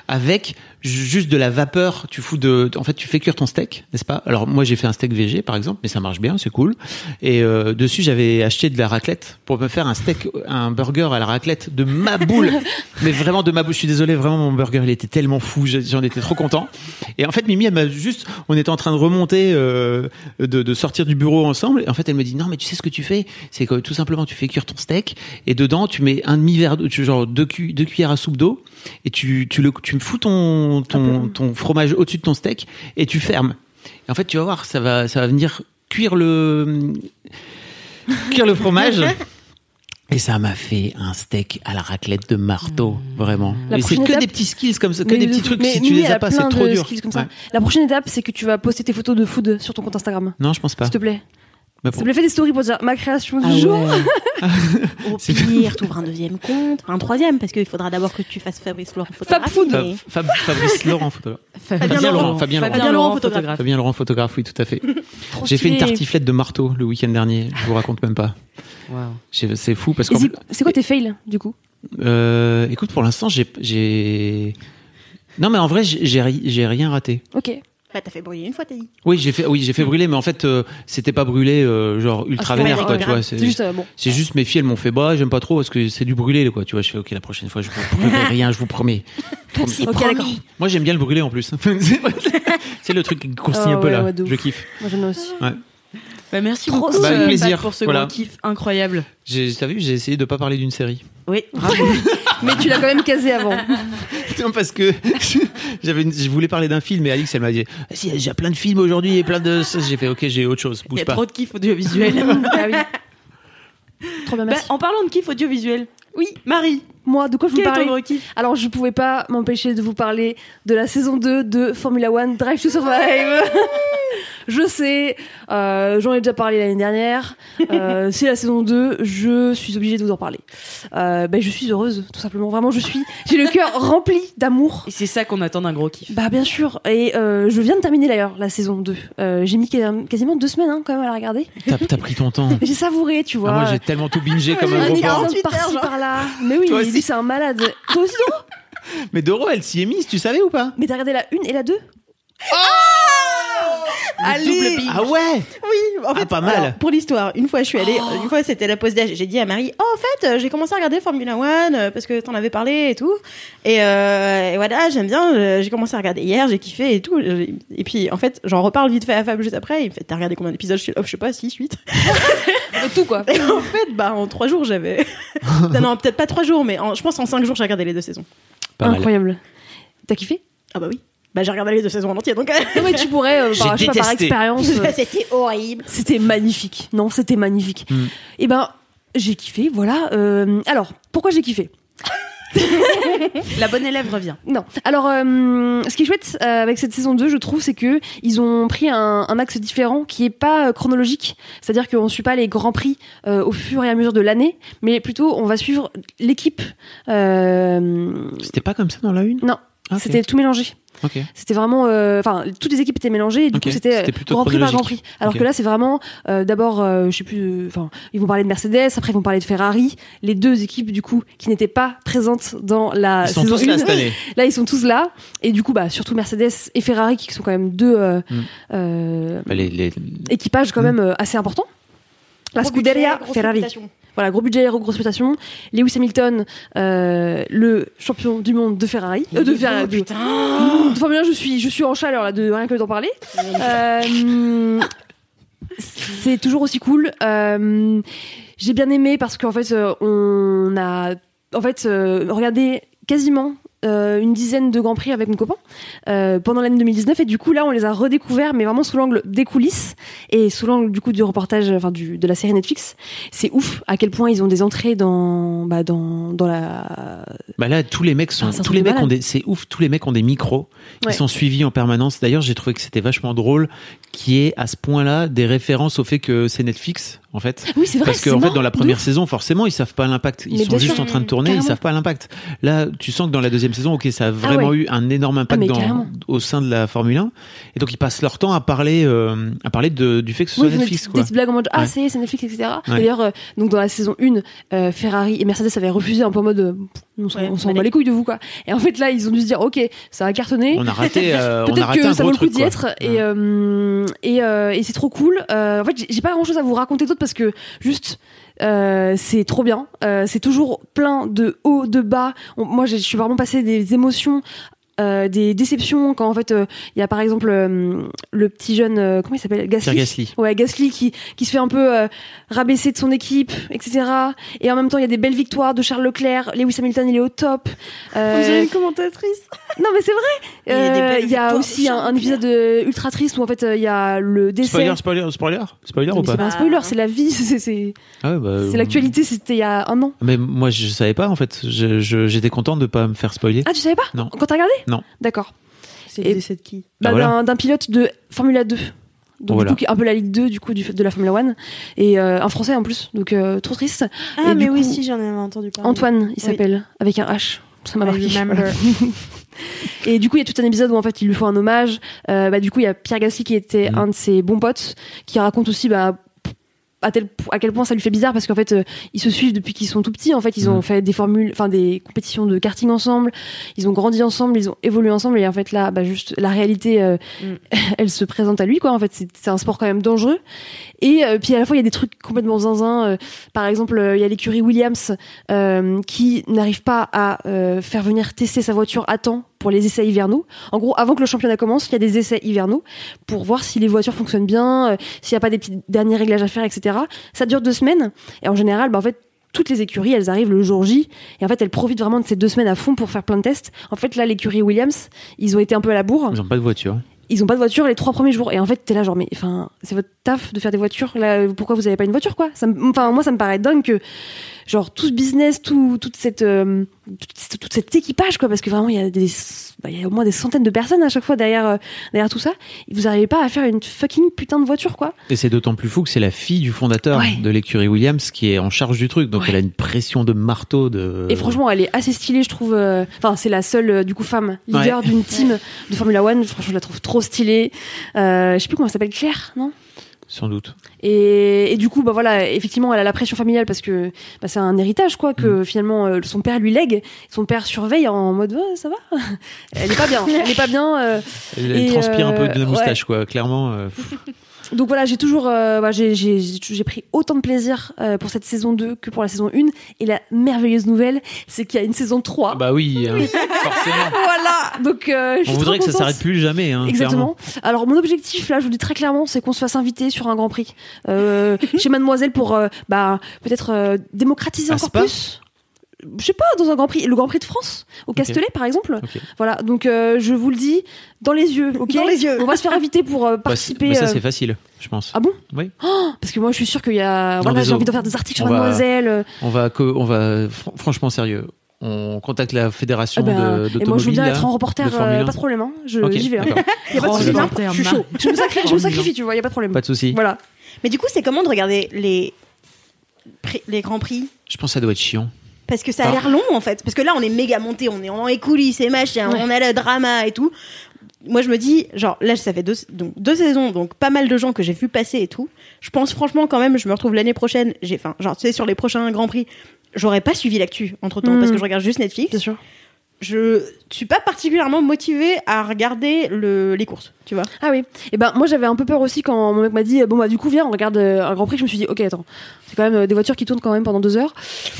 avec ju- juste de la vapeur. Tu fous de, en fait, tu fais cuire ton steak, n'est-ce pas? Alors moi j'ai fait un steak végé par exemple, mais ça marche bien, c'est cool. Et euh, dessus j'avais acheté de la raclette pour me faire un steak, un burger à la raclette de ma boule, mais vraiment de ma boule. Je suis désolé, vraiment mon burger il était tellement fou, j'en étais trop content. Et en fait Mimi elle m'a juste, on était en train de remonter, euh, de, de sortir du bureau ensemble. Et en fait elle me dit non mais tu sais ce que tu fais, c'est que tout simplement tu fais cuire ton steak et dedans tu mets un demi verre, genre deux, cu- deux cuillères à soupe d'eau et tu tu le tu tu fous ton ton, ton fromage au-dessus de ton steak et tu fermes. Et en fait, tu vas voir, ça va ça va venir cuire le cuire le fromage. Et ça m'a fait un steak à la raclette de marteau, vraiment. La Et c'est que étape- des petits skills comme ça, que Mais des de petits trucs. mais si tu Mimi, les as pas, c'est trop dur. comme ça. Ouais. La prochaine étape, c'est que tu vas poster tes photos de food sur ton compte Instagram. Non, je pense pas. S'il te plaît. Bah, te plaît, fais des stories pour dire ma création du Ah jour. ouais. Au pire, t'ouvres un deuxième compte, enfin un troisième, parce qu'il faudra d'abord que tu fasses Fabrice Laurent photographe. Fab- mais- Fab- Fabrice Laurent, photographe. Fabien Laurent, Fabien Laurent. Fabien Laurent, photographe. Fabien Laurent, photographe, oui, tout à fait. J'ai fait une tartiflette de marteau le week-end dernier. Je vous raconte même pas. J'ai- C'est fou parce Et qu'en c'est- quoi tes fails, du coup? Euh, écoute, pour l'instant, j'ai. Non, mais en vrai, j'ai, j'ai ri- j'ai rien raté. Ok. Bah, t'as fait brûler une fois, t'as dit. Oui, j'ai fait, oui, j'ai fait brûler, mais en fait, euh, c'était pas brûlé, euh, genre ultra Ah, c'est vénère, pas quoi, tu vois. C'est C'est juste, euh, bon. c'est juste mes filles, elles m'ont fait, bah, j'aime pas trop parce que c'est du brûlé, quoi. Tu vois, je fais, ok, la prochaine fois, je vous brûlerai rien, je vous promets. Ok, d'accord. Moi, j'aime bien le brûler en plus. c'est le truc qui croustille Ah un peu ouais, là. ouais, de je kiffe. Moi, j'aime bien aussi. Ouais. Bah, merci Trop beaucoup. Bah, avec plaisir. Pat, pour ce Voilà. gros kiff incroyable. J'ai, t'as vu, j'ai essayé de pas parler d'une série. Oui. Mais tu l'as quand même casé avant. Non, parce que j'avais une- je voulais parler d'un film et Alix elle m'a dit Ah, si j'ai plein de films aujourd'hui et plein de j'ai fait ok j'ai autre chose Il y bouge a pas trop de kiff audiovisuel. ah oui. Trop bien, Bah, merci. en parlant de kiff audiovisuel, oui, Marie, Moi, de quoi je vous quel est ton parlais gros kiff? Alors, je pouvais pas m'empêcher de vous parler de la saison 2 de Formula One Drive to Survive. Je sais, euh, j'en ai déjà parlé l'année dernière. Euh, c'est la saison 2, je suis obligée de vous en parler. Euh, ben, je suis heureuse, tout simplement. Vraiment, je suis. J'ai le cœur rempli d'amour. Et c'est ça qu'on attend d'un gros kiff. Bah bien sûr, et euh, je viens de terminer d'ailleurs la saison 2. Euh, j'ai mis quasi- quasiment deux semaines hein, quand même à la regarder. t'as, t'as pris ton temps J'ai savouré, tu Ah, vois. moi j'ai tellement tout bingé comme un gros porc épisode 48 par-ci par-là. Mais oui, lui c'est un malade. Toi aussi, mais Doro elle s'y est mise tu savais ou pas? Mais t'as regardé la 1 et la 2 Allez. ah ouais. Oui, en Ah, fait, pas mal. alors, pour l'histoire, une fois je suis allée, une fois c'était la pause d'âge, j'ai dit à Marie, oh en fait, j'ai commencé à regarder Formula One euh, parce que t'en avais parlé et tout, et, euh, et voilà, j'aime bien, euh, j'ai commencé à regarder hier, j'ai kiffé et tout, et puis en fait, j'en reparle vite fait à Fab juste après, il me fait, t'as regardé combien d'épisodes? Je suis là, Oh, je sais pas, 6, 8. De tout quoi. Et en fait, bah en 3 jours j'avais, non, non peut-être pas 3 jours, mais en- je pense en 5 jours j'ai regardé les deux saisons. pas Incroyable. T'as kiffé? Ah bah oui, bah j'ai regardé les deux saisons en entier, donc Non mais tu pourrais, euh, par, je sais pas, par expérience. euh, c'était horrible. C'était magnifique. Non, c'était magnifique. Hmm. Et ben, j'ai kiffé, voilà. Euh, alors, pourquoi j'ai kiffé? La bonne élève revient. Non. Alors, euh, ce qui est chouette euh, avec cette saison 2, je trouve, c'est que ils ont pris un, un axe différent qui est pas euh, chronologique. C'est-à-dire qu'on suit pas les grands prix euh, au fur et à mesure de l'année, mais plutôt on va suivre l'équipe. Euh, c'était pas comme ça dans la une? Non, C'était tout mélangé. C'était vraiment, euh, enfin, toutes les équipes étaient mélangées. Et du coup, c'était c'était euh, grand prix par grand prix. Alors que là, c'est vraiment, euh, d'abord, euh, je sais plus, euh, enfin, ils vont parler de Mercedes, après ils vont parler de Ferrari, les deux équipes du coup qui n'étaient pas présentes dans la ils sont saison là 1. cette année Là, ils sont tous là. Et du coup, bah, surtout Mercedes et Ferrari, qui sont quand même deux euh, Mm. euh, Bah, les, les- équipages quand même euh, assez importants. La Gros Scuderia budget, Ferrari. Voilà, gros budget, grosse réputation. Lewis Hamilton, euh, le champion du monde de Ferrari. Euh, de Ferrari. de- putain. de Formule 1, je suis, je suis en chaleur là, de rien que d'en parler. Euh, c'est toujours aussi cool. Euh, J'ai bien aimé parce qu'en fait, on a en fait regardé quasiment euh, une dizaine de grands prix avec mon copain euh, pendant l'année 2019 et du coup là on les a redécouverts mais vraiment sous l'angle des coulisses et sous l'angle du coup du reportage enfin du, de la série Netflix. C'est ouf à quel point ils ont des entrées dans bah, dans dans la bah là tous les mecs sont Ah, tous les mecs ont des c'est ouf tous les mecs ont des micros. Ouais. ils sont suivis en permanence. D'ailleurs j'ai trouvé que c'était vachement drôle qui est à ce point-là des références au fait que c'est Netflix en fait oui c'est vrai Parce qu'en fait, dans la première ouf. saison, forcément, ils savent pas l'impact. Ils Mais sont juste sûr. en train de tourner, Carrément. ils savent pas l'impact. Là, tu sens que dans la deuxième saison, ok, ça a vraiment ouais. eu un énorme impact mais dans, au sein de la Formule 1. Et donc, ils passent leur temps à parler, euh, à parler de, du fait que ce soit Oui, des Netflix, quoi. Des blagues en mode ah Ouais. c'est c'est Netflix etc. Ouais. D'ailleurs euh, donc dans la saison 1 euh, Ferrari et Mercedes avaient refusé un peu en mode euh, on s'en Ouais, allez. bat les couilles de vous quoi. Et en fait là ils ont dû se dire ok ça a cartonné. On a raté, euh, on a Peut-être raté que un ça vaut le coup truc, d'y être et euh, et, euh, et c'est trop cool. Euh, en fait j'ai- pas grand chose à vous raconter d'autre parce que juste euh, c'est trop bien. Euh, c'est toujours plein de hauts, de bas. On- moi je suis vraiment passée des émotions euh, des déceptions quand en fait euh, il y a par exemple euh, le petit jeune euh, comment il s'appelle Gasly. Pierre Gasly. Ouais, Gasly qui qui se fait un peu euh, rabaisser de son équipe, etc. Et en même temps il y a des belles victoires de Charles Leclerc. Lewis Hamilton il est au top. Euh, dirait une commentatrice? non mais c'est vrai. Il y a y aussi un, épisode ultra triste où en fait euh, il y a le décès. Spoiler, spoiler, spoiler, spoiler ou c'est pas? pas un spoiler, c'est la vie, c'est c'est Ah ouais, bah, c'est l'actualité, c'était il y a un an. Mais moi, je savais pas en fait. J'étais content de pas me faire spoiler. Ah, tu savais pas? Non. Quand t'as regardé? Non. D'accord. C'est Et- le décès de qui Bah, Ah, voilà. d'un- pilote de Formula 2. Donc Voilà. du coup, qui est un peu la Ligue 2 du coup du, de la Formula 1 et euh, un français en plus. Donc euh, trop triste. Ah, Et mais du oui, coup, si, j'en avais entendu parler. Antoine, il Oui. s'appelle avec un H. Ça m'a marqué. Voilà. et du coup, il y a tout un épisode où en fait, il lui faut un hommage. Euh, bah, du coup, il y a Pierre Gasly qui était Mhm. un de ses bons potes, qui raconte aussi bah, à, tel, à quel point ça lui fait bizarre parce qu'en fait, euh, ils se suivent depuis qu'ils sont tout petits. En fait, ils ont Mhm. fait des formules, enfin des compétitions de karting ensemble. Ils ont grandi ensemble, ils ont évolué ensemble. Et en fait, là, bah, juste la réalité, euh, elle se présente à lui, quoi. En fait, c'est un sport quand même dangereux. Et euh, puis à la fois, il y a des trucs complètement zinzin. euh, par exemple, euh, il y a l'écurie Williams euh, qui n'arrive pas à euh, faire venir tester sa voiture à temps pour les essais hivernaux. En gros, avant que le championnat commence, il y a des essais hivernaux pour voir si les voitures fonctionnent bien, euh, s'il n'y a pas des petits derniers réglages à faire, etc. Ça dure deux semaines. Et en général, bah, en fait, toutes les écuries, elles arrivent le jour J. Et en fait, elles profitent vraiment de ces deux semaines à fond pour faire plein de tests. En fait, là, l'écurie Williams, ils ont été un peu à la bourre Ils ont pas de voiture. ils ont pas de voiture les trois premiers jours et en fait t'es là genre mais enfin c'est votre taf de faire des voitures là pourquoi vous avez pas une voiture quoi? Ça enfin moi ça me paraît dingue que genre tout ce business tout toute cette euh, toute, toute cet équipage quoi parce que vraiment il y a des bah, il y a au moins des centaines de personnes à chaque fois derrière euh, derrière tout ça et vous arrivez pas à faire une fucking putain de voiture quoi Et c'est d'autant plus fou que c'est la fille du fondateur Ouais. de l'écurie Williams qui est en charge du truc. Donc Ouais. elle a une pression de marteau de. et franchement elle est assez stylée je trouve euh, enfin c'est la seule euh, du coup femme leader Ouais. d'une team de Formula One franchement je la trouve trop stylée euh, je sais plus comment elle s'appelle Claire non? Sans doute. Et, et du coup, bah voilà, effectivement, elle a la pression familiale parce que bah, c'est un héritage, quoi, que finalement euh, son père lui lègue. Son père surveille en mode Ouais, ça va? Elle est pas bien. Elle est pas bien. euh. Elle, Et, elle transpire un peu euh, de la moustache, quoi. Clairement. Donc voilà, j'ai toujours, euh, bah, j'ai, j'ai, j'ai pris autant de plaisir euh, pour cette saison 2 que pour la saison 1. Et la merveilleuse nouvelle, c'est qu'il y a une saison 3. bah oui, hein, forcément. voilà. Donc euh, je On voudrait que ça s'arrête plus jamais. Hein, Exactement. Alors mon objectif là, je vous le dis très clairement, c'est qu'on se fasse inviter sur un Grand Prix euh, chez Mademoiselle pour euh, bah peut-être euh, démocratiser À encore Spa plus. Je sais pas dans un Grand Prix, le Grand Prix de France au Castellet par exemple. Voilà, donc euh, je vous le dis dans les yeux, ok Dans les yeux. On va se faire inviter pour euh, Bah, participer. mais ça euh, c'est facile, je pense. Ah bon Oui. Parce que moi je suis sûre qu'il y a, voilà, j'ai envie de faire des articles sur On va- Mademoiselle. On va, on va, fr- franchement sérieux. On contacte la fédération ah de- et moi je veux bien là, être en reporter, euh, 1. pas de problème. Hein. J'y vais. hein. Y a pas de Oh, souci. reporter, Je suis chaud. Je me sacrifie, je me sacrifie, tu vois, y a pas de problème. Pas de souci. Voilà. Mais du coup, c'est comment de regarder les, les grands prix? Je pense que ça doit être chiant. Parce que ça a Ah. l'air long en fait. Parce que là, on est méga monté, on est dans les coulisses et machin, Ouais. on a le drama et tout. Moi, je me dis, genre, là, ça fait deux, donc, deux saisons, donc pas mal de gens que j'ai vu passer et tout. Je pense franchement, quand même, je me retrouve l'année prochaine. J'ai, enfin, genre, tu sais, sur les prochains grands prix, j'aurais pas suivi l'actu entre temps Mm. parce que je regarde juste Netflix. Bien sûr. Je suis pas particulièrement motivée à regarder le, les courses, tu vois. Ah oui. Et ben moi j'avais un peu peur aussi quand mon mec m'a dit bon bah du coup viens on regarde euh, un Grand Prix. Je me suis dit ok attends c'est quand même euh, des voitures qui tournent quand même pendant deux heures.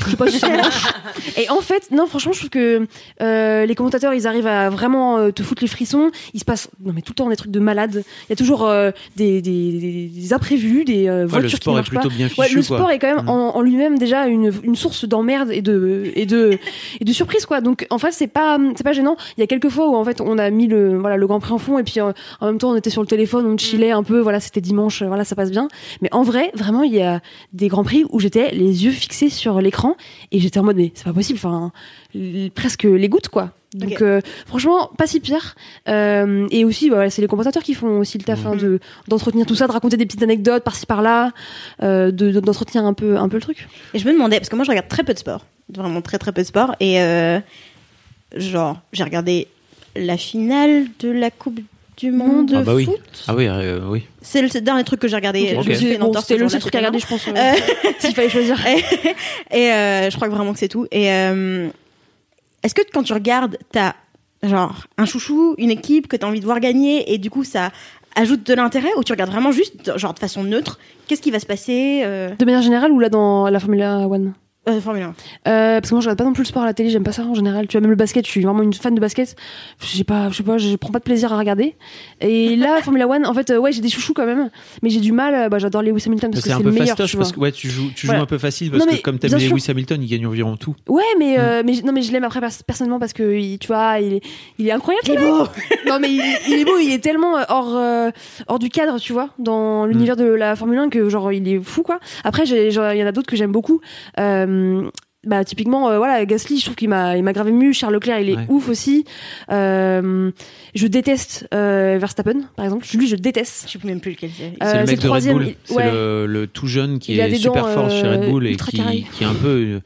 Je sais pas si ça marche. Et en fait non franchement je trouve que euh, les commentateurs ils arrivent à vraiment euh, te foutre les frissons. Il se passe non mais tout le temps des trucs de malade. Il y a toujours euh, des, des, des, des imprévus, des euh, Ouais, voitures le qui sport est marchent pas. plutôt bien Ouais, fichu. le quoi. sport est quand même Mm. en, en lui-même déjà une, une source d'emmerde et de et de et de surprise quoi. Donc en fait c'est pas c'est pas gênant. Il y a quelques fois où en fait on a mis le voilà le Grand Prix en fond et puis euh, en même temps on était sur le téléphone, on chillait un peu. Voilà c'était dimanche, voilà ça passe bien. Mais en vrai vraiment il y a des Grands Prix où j'étais les yeux fixés sur l'écran et j'étais en mode mais c'est pas possible. Enfin presque les gouttes quoi. Donc euh, franchement pas si pire Euh, et aussi bah, voilà, c'est les commentateurs qui font aussi le taf hein, de d'entretenir tout ça de raconter des petites anecdotes par-ci par-là euh, de de- d'entretenir un peu un peu le truc Et je me demandais, parce que moi je regarde très peu de sport, vraiment très très peu de sport, et euh, genre j'ai regardé la finale de la Coupe du Monde de Ah bah oui. foot. Ah oui, euh, oui. C'est le dernier truc que j'ai regardé. Ok. Je me suis fait une Bon, entorse c'était le seul truc à regarder je pense euh, Euh, s'il fallait choisir et euh, je crois que vraiment que c'est tout. Et euh, est-ce que quand tu regardes, t'as genre un chouchou, une équipe que t'as envie de voir gagner, et du coup ça ajoute de l'intérêt, ou tu regardes vraiment juste genre de façon neutre, qu'est-ce qui va se passer euh, de manière générale ou là dans la Formule 1 Euh, Formule 1. Euh, parce que moi, je regarde pas non plus le sport à la télé, j'aime pas ça en général. Tu vois, même le basket, je suis vraiment une fan de basket. J'ai pas, je sais pas, je prends pas de plaisir à regarder. Et là, Formula One, en fait, euh, ouais, j'ai des chouchous quand même, mais j'ai du mal. euh, Bah, j'adore Lewis Hamilton parce que C'est un c'est peu le meilleur. fastoche tu parce vois. que ouais, tu joues, tu joues Voilà. un peu facile parce Non, que comme t'aimes. Lewis Hamilton, il gagne environ tout. Ouais, mais, Mm. euh, mais j- non, mais je l'aime après pers- personnellement parce que il- tu vois, il est, il est incroyable. Il est beau. non, mais il, il est beau. Il est tellement hors, euh, hors du cadre, tu vois, dans l'univers Mm. de la Formule 1 que genre il est fou quoi. Après, il y en a d'autres que j'aime beaucoup. Euh, bah typiquement euh, voilà Gasly je trouve qu'il m'a il m'a grave ému Charles Leclerc il est Ouais. ouf aussi euh, je déteste euh, Verstappen par exemple lui je déteste Je sais même plus lequel c'est. Euh, C'est le mec de Red troisième, Bull. il- C'est ouais. le, le tout jeune qui Il est super dents, fort chez Red euh, Bull et qui, est un peu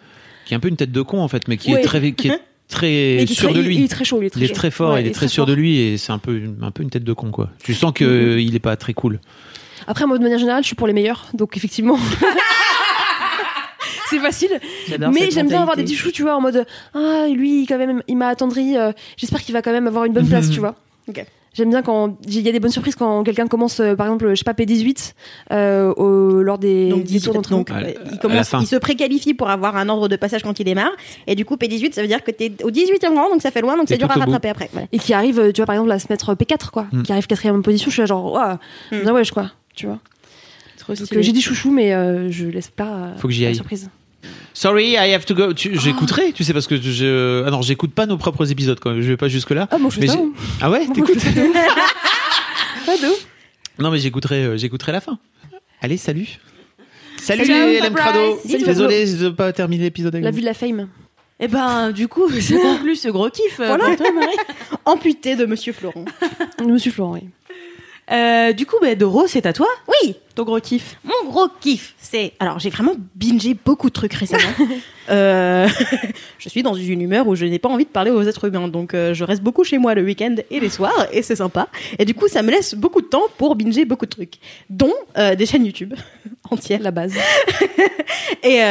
qui est un peu une tête de con en fait, mais qui Ouais. est très qui est sûr très- de il- lui. il est très chaud il est très, Il est chaud. très fort, Ouais, il est très sûr fort. de lui et c'est un peu un peu une tête de con quoi. Tu sens que Mhm. il est pas très cool. Après, moi, de manière générale, je suis pour les meilleurs, donc effectivement. c'est facile. Mais j'aime bien avoir des petits choux, tu vois, en mode Ah, lui, quand même, il m'a attendri. euh, J'espère qu'il va quand même avoir une bonne place, tu vois. J'aime bien quand il y a des bonnes surprises quand quelqu'un commence, euh, par exemple, je sais pas, P18 euh, au- lors des, Donc, des 10, tours d'entraînement. euh, il, commence, se préqualifie pour avoir un ordre de passage quand il démarre. Et du coup, P18, ça veut dire que t'es au 18e rang, donc ça fait loin, donc c'est dur à bout. rattraper après. Voilà. Et qui arrive, tu vois, par exemple, à se mettre P4, quoi. Mm. Qui arrive quatrième position, je suis là genre, waouh, Mm. bien wesh, quoi. Tu vois. Trop Donc, stylé. euh, j'ai des chouchous, mais euh, je laisse pas. euh, Faut que j'y aille. Surprise. Sorry, I have to go. Oh. Tu- J'écouterai, tu sais parce que je ah non, j'écoute pas nos propres épisodes quand même. Je vais pas jusque là. Ah, moi, je fais ça. hein. Ah ouais, Moi, t'écoutes fais ça de ouf. Non mais j'écouterai euh, j'écouterai la fin. Allez, salut. Salut, Salut, LM. Crado. Salut, Désolé de pas terminer l'épisode avec La vous. vue de la fame. Eh ben, du coup, ça conclut ce gros kiff. euh, Voilà. pour toi, Marie. Amputé de Monsieur Florent. Monsieur Florent, oui. Euh, du coup, bah, Doro, c'est à toi, Oui, ton gros kiff. mon gros kiff, c'est. Alors, j'ai vraiment bingé beaucoup de trucs récemment. Euh, je suis dans une humeur où je n'ai pas envie de parler aux êtres humains, donc euh, je reste beaucoup chez moi le week-end et les soirs, et c'est sympa. Et du coup, ça me laisse beaucoup de temps pour binger beaucoup de trucs, dont des chaînes YouTube entières. La base. Et,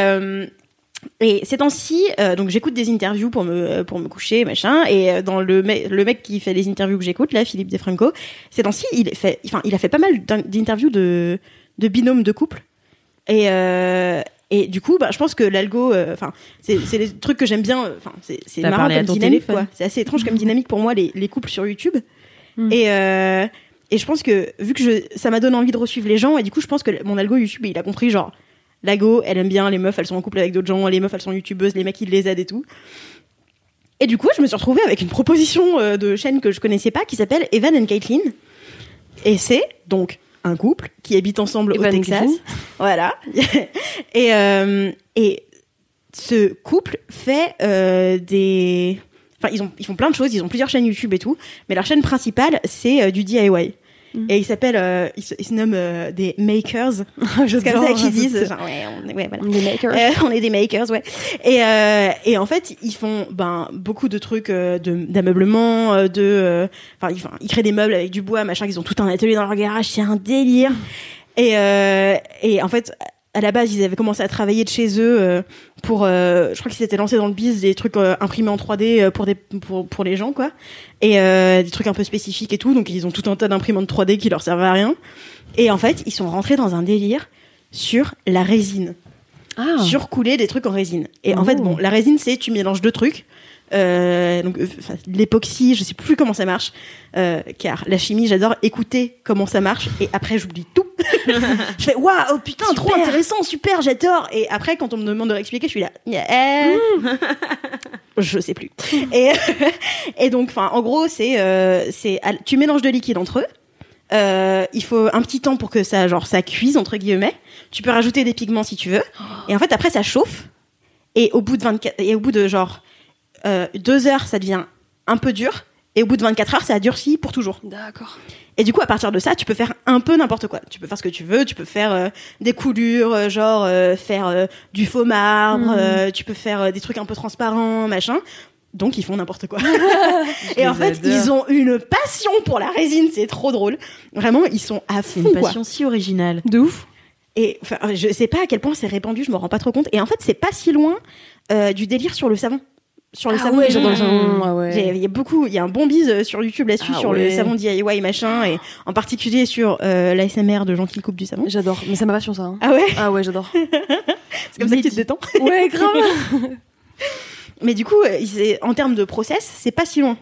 et ces temps-ci, euh, donc j'écoute des interviews pour me, pour me coucher, machin. Et euh, dans le, me- le mec qui fait les interviews que j'écoute, là, Philippe Defranco, ces temps-ci, il, fait, enfin, il a fait pas mal d'in- d'interviews de, de binômes de couple. Et, euh, et du coup, bah, je pense que l'algo, euh, enfin, c'est c'est des trucs que j'aime bien. euh, Enfin, c'est marrant comme dynamique, téléphone. quoi. C'est assez étrange comme dynamique pour moi les, les couples sur YouTube. Mm. Et euh, et je pense que vu que je, ça m'a donné envie de resuivre les gens, et du coup, je pense que mon algo YouTube, il a compris genre, l'ago, elle aime bien les meufs, elles sont en couple avec d'autres gens, les meufs, elles sont youtubeuses, les mecs, ils les aident et tout. Et du coup, je me suis retrouvée avec une proposition euh, de chaîne que je connaissais pas qui s'appelle Evan and Caitlin. Et c'est donc un couple qui habite ensemble Evan au Texas. Voilà. et, euh, et ce couple fait euh, des. Enfin, ils, ont, ils font plein de choses, ils ont plusieurs chaînes YouTube et tout, mais leur chaîne principale, c'est euh, du DIY. Mhm. Et ils s'appellent, euh, ils, se, ils se nomment euh, des makers. C'est comme ça qu'ils disent. Genre, ouais, on, ouais, voilà. Les makers. Euh, on est des makers, ouais. Et, euh, et en fait, ils font ben beaucoup de trucs euh, de d'ameublement, euh, de, euh, enfin, ils, enfin, ils créent des meubles avec du bois, machin. Ils ont tout un atelier dans leur garage, c'est un délire. Et euh, et en fait, à la base, ils avaient commencé à travailler de chez eux euh, pour, euh, je crois qu'ils s'étaient lancés dans le biz des trucs euh, imprimés en 3D euh, pour des pour pour les gens quoi, et des trucs un peu spécifiques et tout. Donc ils ont tout un tas d'imprimantes 3D qui leur servaient à rien. Et en fait, ils sont rentrés dans un délire sur la résine Ah. surcouler des trucs en résine. Et en Oh. fait, bon, la résine, c'est tu mélanges deux trucs. Euh, donc, enfin, l'époxy, je sais plus comment ça marche, euh, car la chimie, j'adore écouter comment ça marche, et après, j'oublie tout. je fais waouh, oh, putain, trop intéressant, super, j'adore. Et après, quand on me demande de réexpliquer, je suis là, euh, je sais plus. et, et donc, enfin, en gros, c'est, euh, c'est, tu mélanges deux liquides entre eux. Euh, il faut un petit temps pour que ça, genre, ça cuise entre guillemets. Tu peux rajouter des pigments si tu veux. Et en fait, après, ça chauffe. Et au bout de 24, et au bout de genre euh, deux heures, ça devient un peu dur. Et au bout de 24 heures, ça a durci pour toujours. D'accord. Et du coup, à partir de ça, tu peux faire un peu n'importe quoi. Tu peux faire ce que tu veux. Tu peux faire euh, des coulures, euh, genre euh, faire euh, du faux marbre. Euh, tu peux faire des trucs un peu transparents, machin. Donc, ils font n'importe quoi. et en fait, adore. ils ont une passion pour la résine. C'est trop drôle. Vraiment, ils sont à C'est fond, une quoi. passion si originale. De ouf. Et enfin, je sais pas à quel point c'est répandu, je me rends pas trop compte. Et en fait, c'est pas si loin euh, du délire sur le savon. Sur le Ah savon. ouais, J'ai- j'adore le savon, ah ouais. j'ai- Il y a beaucoup, il y a un bon bise sur YouTube là-dessus Ah sur ouais. le savon DIY machin et en particulier sur euh, l'ASMR de gens qui coupent du savon. J'adore, mais c'est ma passion ça. hein. Ah ouais, Ah ouais, j'adore. c'est comme ça que tu te détends. ouais, grave. Mais du coup, euh, c'est- en termes de process, c'est pas si loin.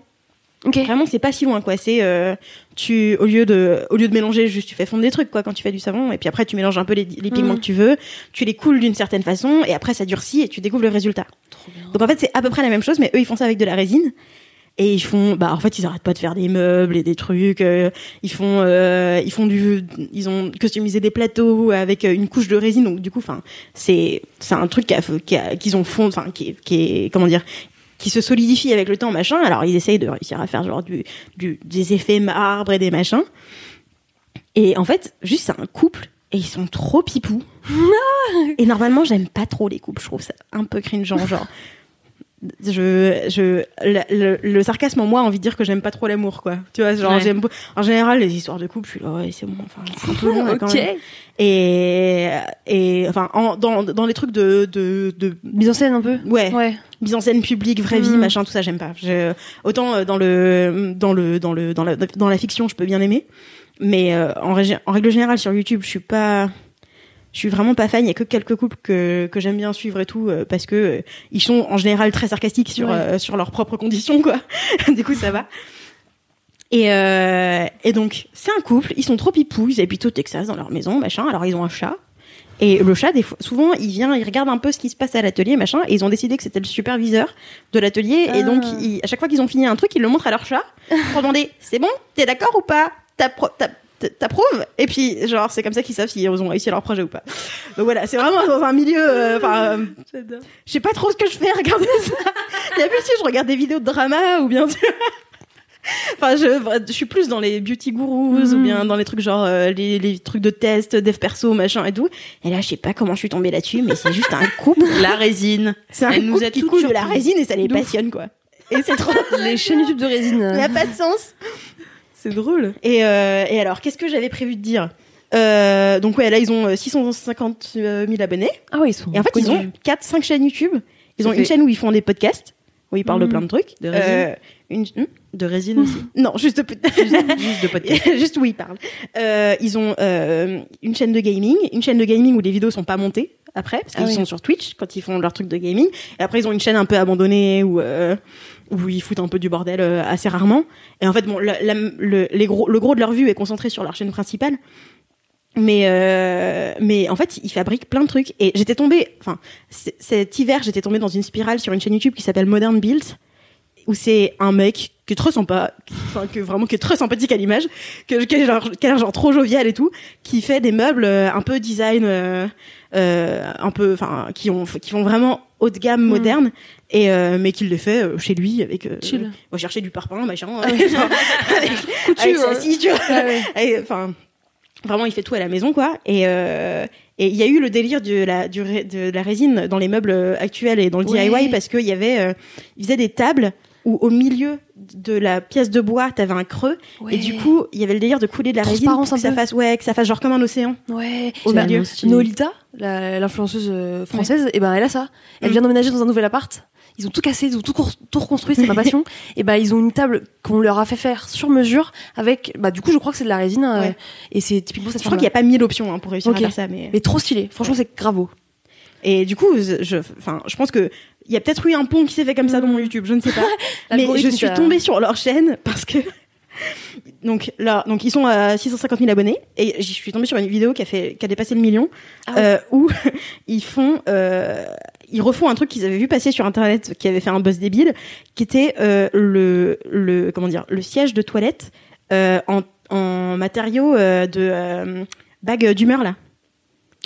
Ok. Vraiment, c'est pas si loin, quoi. C'est euh, tu au lieu de au lieu de mélanger, juste tu fais fondre des trucs, quoi, quand tu fais du savon. Et puis après, tu mélanges un peu les, les pigments Mhm. que tu veux, tu les coules d'une certaine façon, et après ça durcit et tu découvres le résultat. Trop bien. Donc en fait, c'est à peu près la même chose, mais eux ils font ça avec de la résine. Et ils font, bah en fait ils arrêtent pas de faire des meubles et des trucs. euh, ils font, euh, ils font du, ils ont customisé des plateaux avec une couche de résine. Donc du coup, enfin c'est c'est un truc qu'ils ont fond, enfin qui est comment dire, qui se solidifie avec le temps, machin. Alors ils essayent de réussir à faire genre du, du des effets marbre et des machins. Et en fait, juste c'est un couple et ils sont trop pipous. et normalement, j'aime pas trop les couples. Je trouve ça un peu cringeant, genre. Je, je, le, le- le sarcasme en moi a envie de dire que j'aime pas trop l'amour, quoi. Tu vois, genre, Ouais. j'aime, en général, les histoires de couple, je suis là, ouais, c'est bon, enfin, c'est un peu long, là, quand même. Et, et, enfin, en, dans, dans les trucs de, de, de, Mise en scène un peu. ouais, Ouais. mise en scène publique, vraie vie, Mm. machin, tout ça, j'aime pas. Je, autant euh, dans le, dans le, dans le, dans la, dans la fiction, je peux bien aimer, mais euh, en, en règle générale sur YouTube, je suis pas, je suis vraiment pas fan. Il y a que quelques couples que que j'aime bien suivre et tout, euh, parce que euh, ils sont en général très sarcastiques sur Ouais. euh, sur leurs propres conditions, quoi. du coup, ça va. Et, et donc, c'est un couple, ils sont trop pipous, ils habitent au Texas dans leur maison, machin. Alors, ils ont un chat. Et le chat, des fois, souvent, il vient, il regarde un peu ce qui se passe à l'atelier, machin. Et ils ont décidé que c'était le superviseur de l'atelier. Et donc, Ah. ils- à chaque fois qu'ils ont fini un truc, ils le montrent à leur chat pour demander c'est bon, t'es d'accord ou pas? T'approuves Et puis, genre, c'est comme ça qu'ils savent s'ils ont réussi leur projet ou pas. Donc voilà, c'est vraiment dans un milieu. euh, Enfin, euh, je sais pas trop ce que je fais, regardez ça. D'habitude, je regarde des vidéos de drama ou bien. Enfin, je, je suis plus dans les beauty gurus ou bien dans les trucs genre euh, les, les trucs de test, dev perso, machin et tout. Et là, je sais pas comment je suis tombée là-dessus, mais c'est juste un couple. La résine. C'est un Elle nous couple a qui coule de la résine et ça les passionne, quoi. Et c'est trop. Les chaînes YouTube de résine. Ça n'a pas de sens. C'est drôle. Et, euh, et alors, qu'est-ce que j'avais prévu de dire? Euh, Donc ouais, là, ils ont euh, 650 000 abonnés. Ah ouais, ils sont. Et en fait, ils ont connus. 4-5 chaînes YouTube. Ils ont une chaîne où ils font des podcasts, où ils parlent de Mhm. plein de trucs. De résine Euh, une... hmm De résine aussi. Non, juste de, Juste de podcast. juste où ils parlent. Euh, ils ont euh, une chaîne de gaming, une chaîne de gaming où les vidéos sont pas montées après, parce qu'ils Ah oui. sont sur Twitch quand ils font leur truc de gaming. Et après, ils ont une chaîne un peu abandonnée où euh, où ils foutent un peu du bordel euh, assez rarement. Et en fait, bon, la- la- le, les gros, le gros de leur vue est concentré sur leur chaîne principale. Mais euh, mais en fait, ils fabriquent plein de trucs. Et j'étais tombée, enfin, cet hiver, j'étais tombée dans une spirale sur une chaîne YouTube qui s'appelle Modern Builds, où c'est un mec qui est trop sympa, enfin que vraiment qui est très sympathique à l'image, que qui genre, a l'air genre trop jovial et tout, qui fait des meubles euh, un peu design, euh, un peu, enfin, qui ont qui vont vraiment haut de gamme, moderne, et euh, mais qu'il les fait euh, chez lui avec. euh, Chill. va chercher du parpaing, machin, avec, Enfin, vraiment, il fait tout à la maison, quoi. Et euh, et il y a eu le délire de la du de la résine dans les meubles actuels et dans le Ouais. DIY parce qu'il y avait, ils faisaient des tables où au milieu de la pièce de bois, t'avais un creux Ouais. et du coup, il y avait le délire de couler de la résine pour que ça fasse, ouais, que ça fasse genre comme un océan. Ouais. Au Bah, milieu. Nolita, l'influenceuse française, et ben elle a ça. Elle Mm. vient d'emménager dans un nouvel appart. Ils ont tout cassé, ils ont tout, tout reconstruit, c'est ma passion. et ben ils ont une table qu'on leur a fait faire sur mesure avec, bah du coup je crois que c'est de la résine euh, et c'est typiquement cette Je crois qu'il n'y a pas mille options hein, pour réussir à faire ça, mais Mais trop stylé. Franchement c'est gravo. et du coup, je, enfin, je pense que il y a peut-être eu un pont qui s'est fait comme ça dans mon YouTube, je ne sais pas. mais je suis ça- tombée sur leur chaîne parce que donc là, donc ils sont à 650 000 abonnés et je suis tombée sur une vidéo qui a fait, qui a dépassé le million, Ah ouais. euh, où ils font, euh, ils refont un truc qu'ils avaient vu passer sur internet, qui avait fait un buzz débile, qui était euh, le, le, comment dire, le siège de toilette euh, en, en matériaux euh, de euh, bague d'humeur là.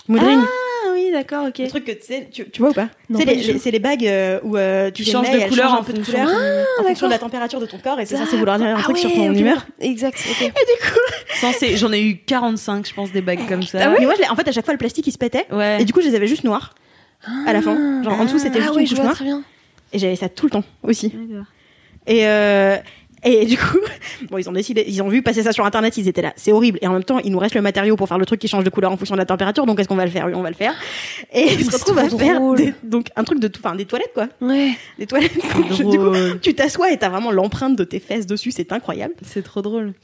Moodring. Ah oui, d'accord, ok. Le truc que tu sais, tu, tu vois ou pas? Pas les- du les- C'est les bagues euh, où euh, tu mets de et couleur un peu de couleur Ah, en fonction de la température de ton corps et c'est censé vouloir dire un Ah truc sur ouais, ton humeur. Exact. ok. Censé, j'en ai eu 45, je pense, des bagues comme ça. Mais moi, en fait, à chaque fois, le plastique il se pétait Ouais. et du coup, je les avais juste noirs à la fin. Genre en dessous, c'était ah juste une je couche vois noire très bien. et j'avais ça tout le temps aussi. Et euh, Et du coup, bon, ils ont décidé, ils ont vu passer ça sur internet, ils étaient là, c'est horrible. Et en même temps, il nous reste le matériau pour faire le truc qui change de couleur en fonction de la température, donc est-ce qu'on va le faire? Oui, on va le faire. Et ils se retrouvent à faire des- donc un truc de tout, enfin des toilettes quoi, Ouais. des toilettes. du coup, tu t'assois et t'as vraiment l'empreinte de tes fesses dessus, c'est incroyable. C'est trop drôle.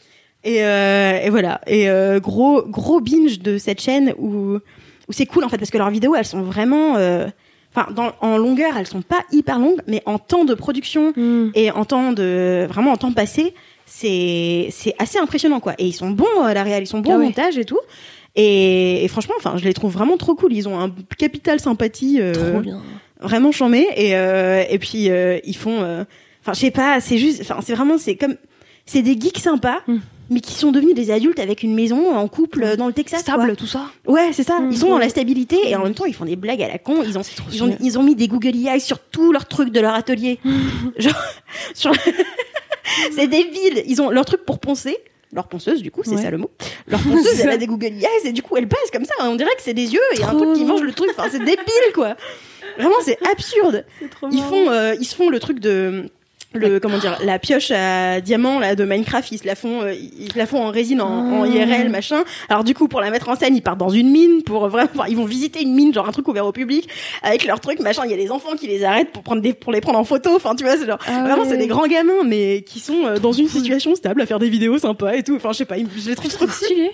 Et, euh, et voilà. Et euh, gros gros binge de cette chaîne où où c'est cool en fait parce que leurs vidéos elles sont vraiment euh, enfin dans en longueur elles sont pas hyper longues mais en temps de production Mm. et en temps de vraiment en temps passé c'est c'est assez impressionnant quoi et ils sont bons à la réal ils sont bons Ah au ouais. montage et tout et, et franchement enfin je les trouve vraiment trop cool ils ont un capital sympathie euh, Trop bien. vraiment chambé et euh, et puis euh, ils font euh, enfin je sais pas c'est juste enfin c'est vraiment c'est comme c'est des geeks sympas Mm. Mais qui sont devenus des adultes avec une maison en couple euh, dans le Texas quoi. Stable, tout ça. Ouais, c'est ça. Mm. Ils sont dans la stabilité et en même temps ils font des blagues à la con. Ils ont ils ont stylé. ils ont mis des Google Eyes sur tous leurs trucs de leur atelier. Genre sur c'est débile. Ils ont leur truc pour poncer. Leur ponceuse, du coup, c'est Ouais. ça le mot. Leur ponceuse, elle a des Google Eyes et du coup, elle passe comme ça. On dirait que c'est des yeux et un truc qui mange le truc. Enfin, c'est débile, quoi. Vraiment, c'est absurde. Ils font, euh, ils se font le truc de le comment dire la pioche à diamant là de Minecraft ils se la font euh, ils se la font en résine en, en IRL machin. Alors du coup pour la mettre en scène ils partent dans une mine pour vraiment enfin, ils vont visiter une mine genre un truc ouvert au public avec leur truc machin. Il y a des enfants qui les arrêtent pour prendre des pour les prendre en photo. Enfin tu vois c'est genre Ah vraiment c'est des grands gamins mais qui sont euh, dans une situation stable à faire des vidéos sympas et tout. Enfin je sais pas je les trouve trop Stylé.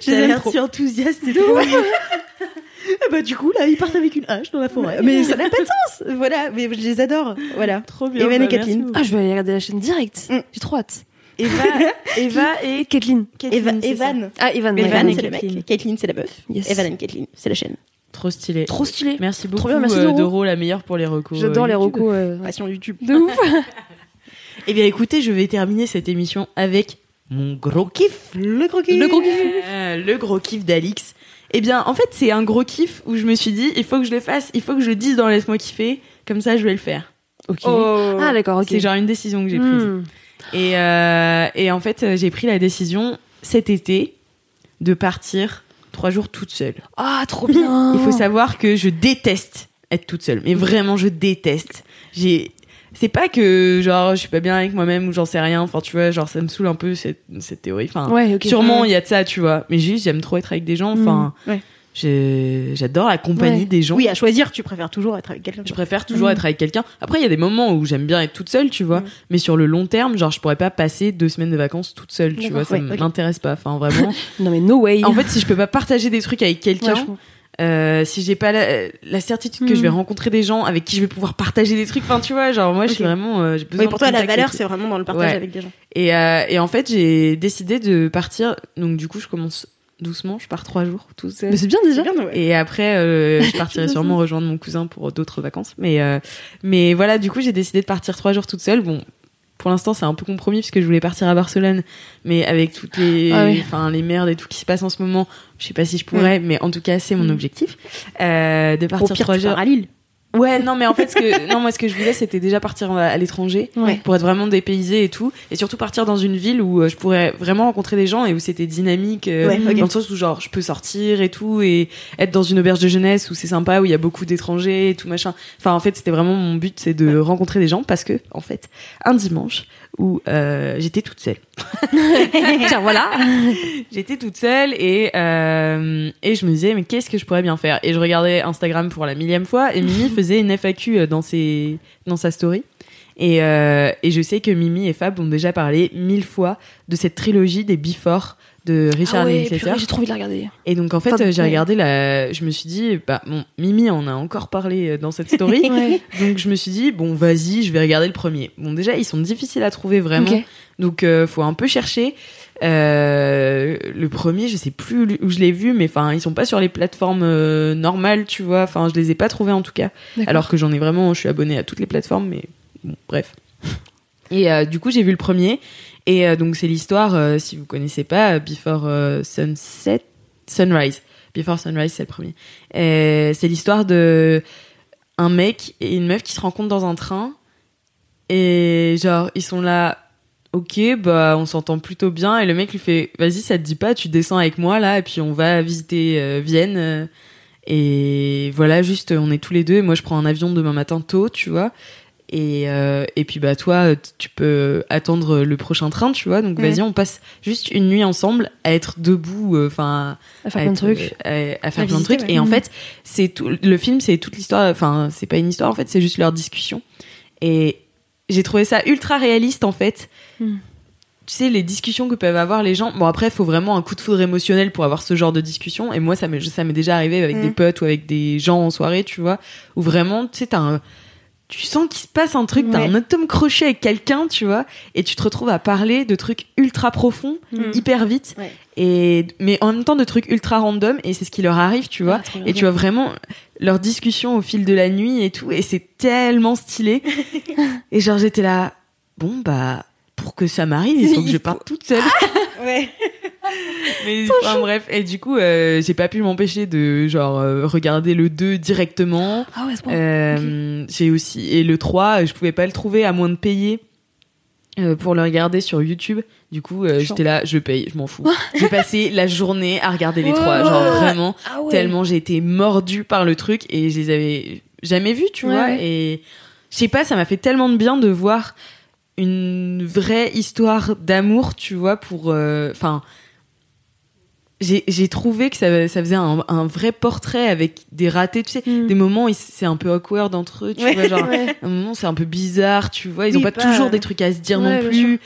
je les aime trop. enthousiaste, c'est trop Bah du coup là ils partent avec une hache dans la forêt mais ça n'a pas de sens voilà mais je les adore voilà Trop bien, Evan et bah, merci Kathleen. Ah, je vais aller regarder la chaîne direct. Mm. J'ai trop hâte. Eva, Eva et Kathleen. Eva, Kathleen, c'est ça. Evan Ah, Evan. Evan et c'est le Kathleen. mec Kathleen c'est la meuf Yes. Evan et Kathleen c'est la chaîne Trop stylé. Trop stylé. Merci beaucoup, Trop bien, merci euh, Doro. La meilleure pour les recos. J'adore euh, les YouTube. recos. euh, passion YouTube De ouf. Eh bien, écoutez, je vais terminer cette émission avec mon gros kiff. le gros kiff Le gros kiff. Euh, le gros kiff d'Alix. Eh bien, en fait, c'est un gros kiff où je me suis dit, il faut que je le fasse, il faut que je le dise dans Laisse-moi kiffer, comme ça, je vais le faire. Ok. Ah, d'accord, ok. C'est genre une décision que j'ai prise. Hmm. Et, euh, et en fait, euh, j'ai pris la décision cet été de partir trois jours toute seule. Ah, trop bien. Il faut savoir que je déteste être toute seule, mais vraiment je déteste. J'ai c'est pas que genre je suis pas bien avec moi-même ou j'en sais rien, enfin tu vois, genre ça me saoule un peu cette, cette théorie. Enfin Ouais, sûrement il y a de ça, tu vois, mais juste j'aime trop être avec des gens, enfin Mm, ouais. j'adore la compagnie Ouais. des gens. oui à choisir tu préfères toujours être avec quelqu'un Je préfère toujours Mm. être avec quelqu'un. Après, il y a des moments où j'aime bien être toute seule, tu vois. Mm. Mais sur le long terme, genre, je pourrais pas passer deux semaines de vacances toute seule, tu vois. Ça ouais, ok. m'intéresse pas. Enfin, vraiment. Non, mais no way. en fait, si je peux pas partager des trucs avec quelqu'un. Euh, si j'ai pas la, la certitude que je vais Mm. rencontrer des gens avec qui je vais pouvoir partager des trucs, enfin, tu vois, genre, moi, je suis vraiment, euh, j'ai besoin oui pour toi la valeur c'est vraiment dans le partage Ouais. avec des gens Et, euh, et en fait, j'ai décidé de partir. Donc, du coup, je commence doucement. Je pars trois jours tout seul. Mais c'est bien déjà. C'est bien, ouais. Et après, euh, je partirai sûrement rejoindre mon cousin pour d'autres vacances. Mais, euh, mais voilà, du coup, j'ai décidé de partir trois jours toute seule. Bon, pour l'instant, c'est un peu compromis puisque je voulais partir à Barcelone. Mais avec toutes les, Ah oui. enfin, les merdes et tout qui se passe en ce moment, je sais pas si je pourrais, mais en tout cas, c'est mon objectif. Euh, de partir trois jours. à Lille Ouais, non, mais en fait, ce que, non, moi, ce que je voulais, c'était déjà partir à, l'étranger Ouais. pour être vraiment dépaysé et tout, et surtout partir dans une ville où euh, je pourrais vraiment rencontrer des gens et où c'était dynamique, euh, Ouais, ok. dans le sens où genre je peux sortir et tout et être dans une auberge de jeunesse où c'est sympa, où il y a beaucoup d'étrangers et tout machin. Enfin, en fait, c'était vraiment mon but, c'est de rencontrer des gens parce que, en fait, un dimanche où euh, j'étais toute seule. Tiens, voilà. J'étais toute seule et, euh, et je me disais, mais qu'est-ce que je pourrais bien faire? Et je regardais Instagram pour la millième fois et Mimi faisait une FAQ dans, ses, dans sa story. Et, euh, et je sais que Mimi et Fab ont déjà parlé mille fois de cette trilogie des Before de Richard Ah ouais, j'ai trop envie de la regarder. Et donc en fait, Enfin, j'ai ouais. regardé la. Je me suis dit, bah bon, Mimi en a encore parlé euh, dans cette story. Ouais. Donc je me suis dit, bon, vas-y, je vais regarder le premier. Bon, déjà, ils sont difficiles à trouver vraiment. Donc euh, faut un peu chercher. Euh, le premier, je sais plus où je l'ai vu, mais enfin, ils sont pas sur les plateformes euh, normales, tu vois. Enfin, je les ai pas trouvés en tout cas. Alors que j'en ai vraiment, je suis abonnée à toutes les plateformes, mais bon, bref. Et du coup, j'ai vu le premier. Et euh, donc, c'est l'histoire, euh, si vous connaissez pas, Before euh, Sunset, Sunrise. Before Sunrise, c'est le premier. C'est l'histoire de un mec et une meuf qui se rencontrent dans un train. Et genre, ils sont là, ok, bah, on s'entend plutôt bien. Et le mec lui fait, vas-y, ça te dit pas, tu descends avec moi là, et puis on va visiter Vienne. et voilà, juste, on est tous les deux. Et moi, je prends un avion demain matin tôt, tu vois. Et, euh, et puis bah toi, tu peux attendre le prochain train, tu vois. Donc Ouais. vas-y, on passe juste une nuit ensemble à être debout, euh, enfin À faire plein de trucs. à, à faire À plein de visiter, trucs. ouais. Et en Mhm. fait, c'est tout. Le film, c'est toute l'histoire. Enfin, c'est pas une histoire en fait, c'est juste leur discussion. Et j'ai trouvé ça ultra réaliste en fait. Mhm. Tu sais, les discussions que peuvent avoir les gens. Bon, après, il faut vraiment un coup de foudre émotionnel pour avoir ce genre de discussion. Et moi, ça m'est ça m'est déjà arrivé avec Mhm. des potes ou avec des gens en soirée, tu vois, où vraiment, tu sais, t'as un. Tu sens qu'il se passe un truc, t'as Ouais. un atome crochet avec quelqu'un, tu vois, et tu te retrouves à parler de trucs ultra profonds, Mhm. hyper vite, Ouais. et mais en même temps de trucs ultra random, et c'est ce qui leur arrive, tu vois. Ah. Et tu vois vraiment leur discussion au fil de la nuit et tout, et c'est tellement stylé. et genre j'étais là, bon bah pour que ça m'arrive, il faut que je parte toute seule. Ouais. Mais enfin, bref, et du coup euh, j'ai pas pu m'empêcher de genre euh, regarder le 2 directement. Ah ouais, bon. Euh, J'ai aussi et le 3, je pouvais pas le trouver à moins de payer. euh, pour le regarder sur YouTube, du coup, euh, j'étais là, je paye, je m'en fous. J'ai passé la journée à regarder les trois, genre vraiment Ah ouais. tellement j'ai été mordue par le truc et je les avais jamais vus, tu Ouais, vois. Et je sais pas, ça m'a fait tellement de bien de voir une vraie histoire d'amour, tu vois, pour. euh, Enfin. J'ai trouvé que ça, ça faisait un, un vrai portrait avec des ratés, tu sais, Mm. des moments c'est un peu awkward entre eux, tu Ouais. vois, genre, Ouais. un moment c'est un peu bizarre, tu vois, ils Oui, ont pas, pas, toujours des trucs à se dire ouais, non plus.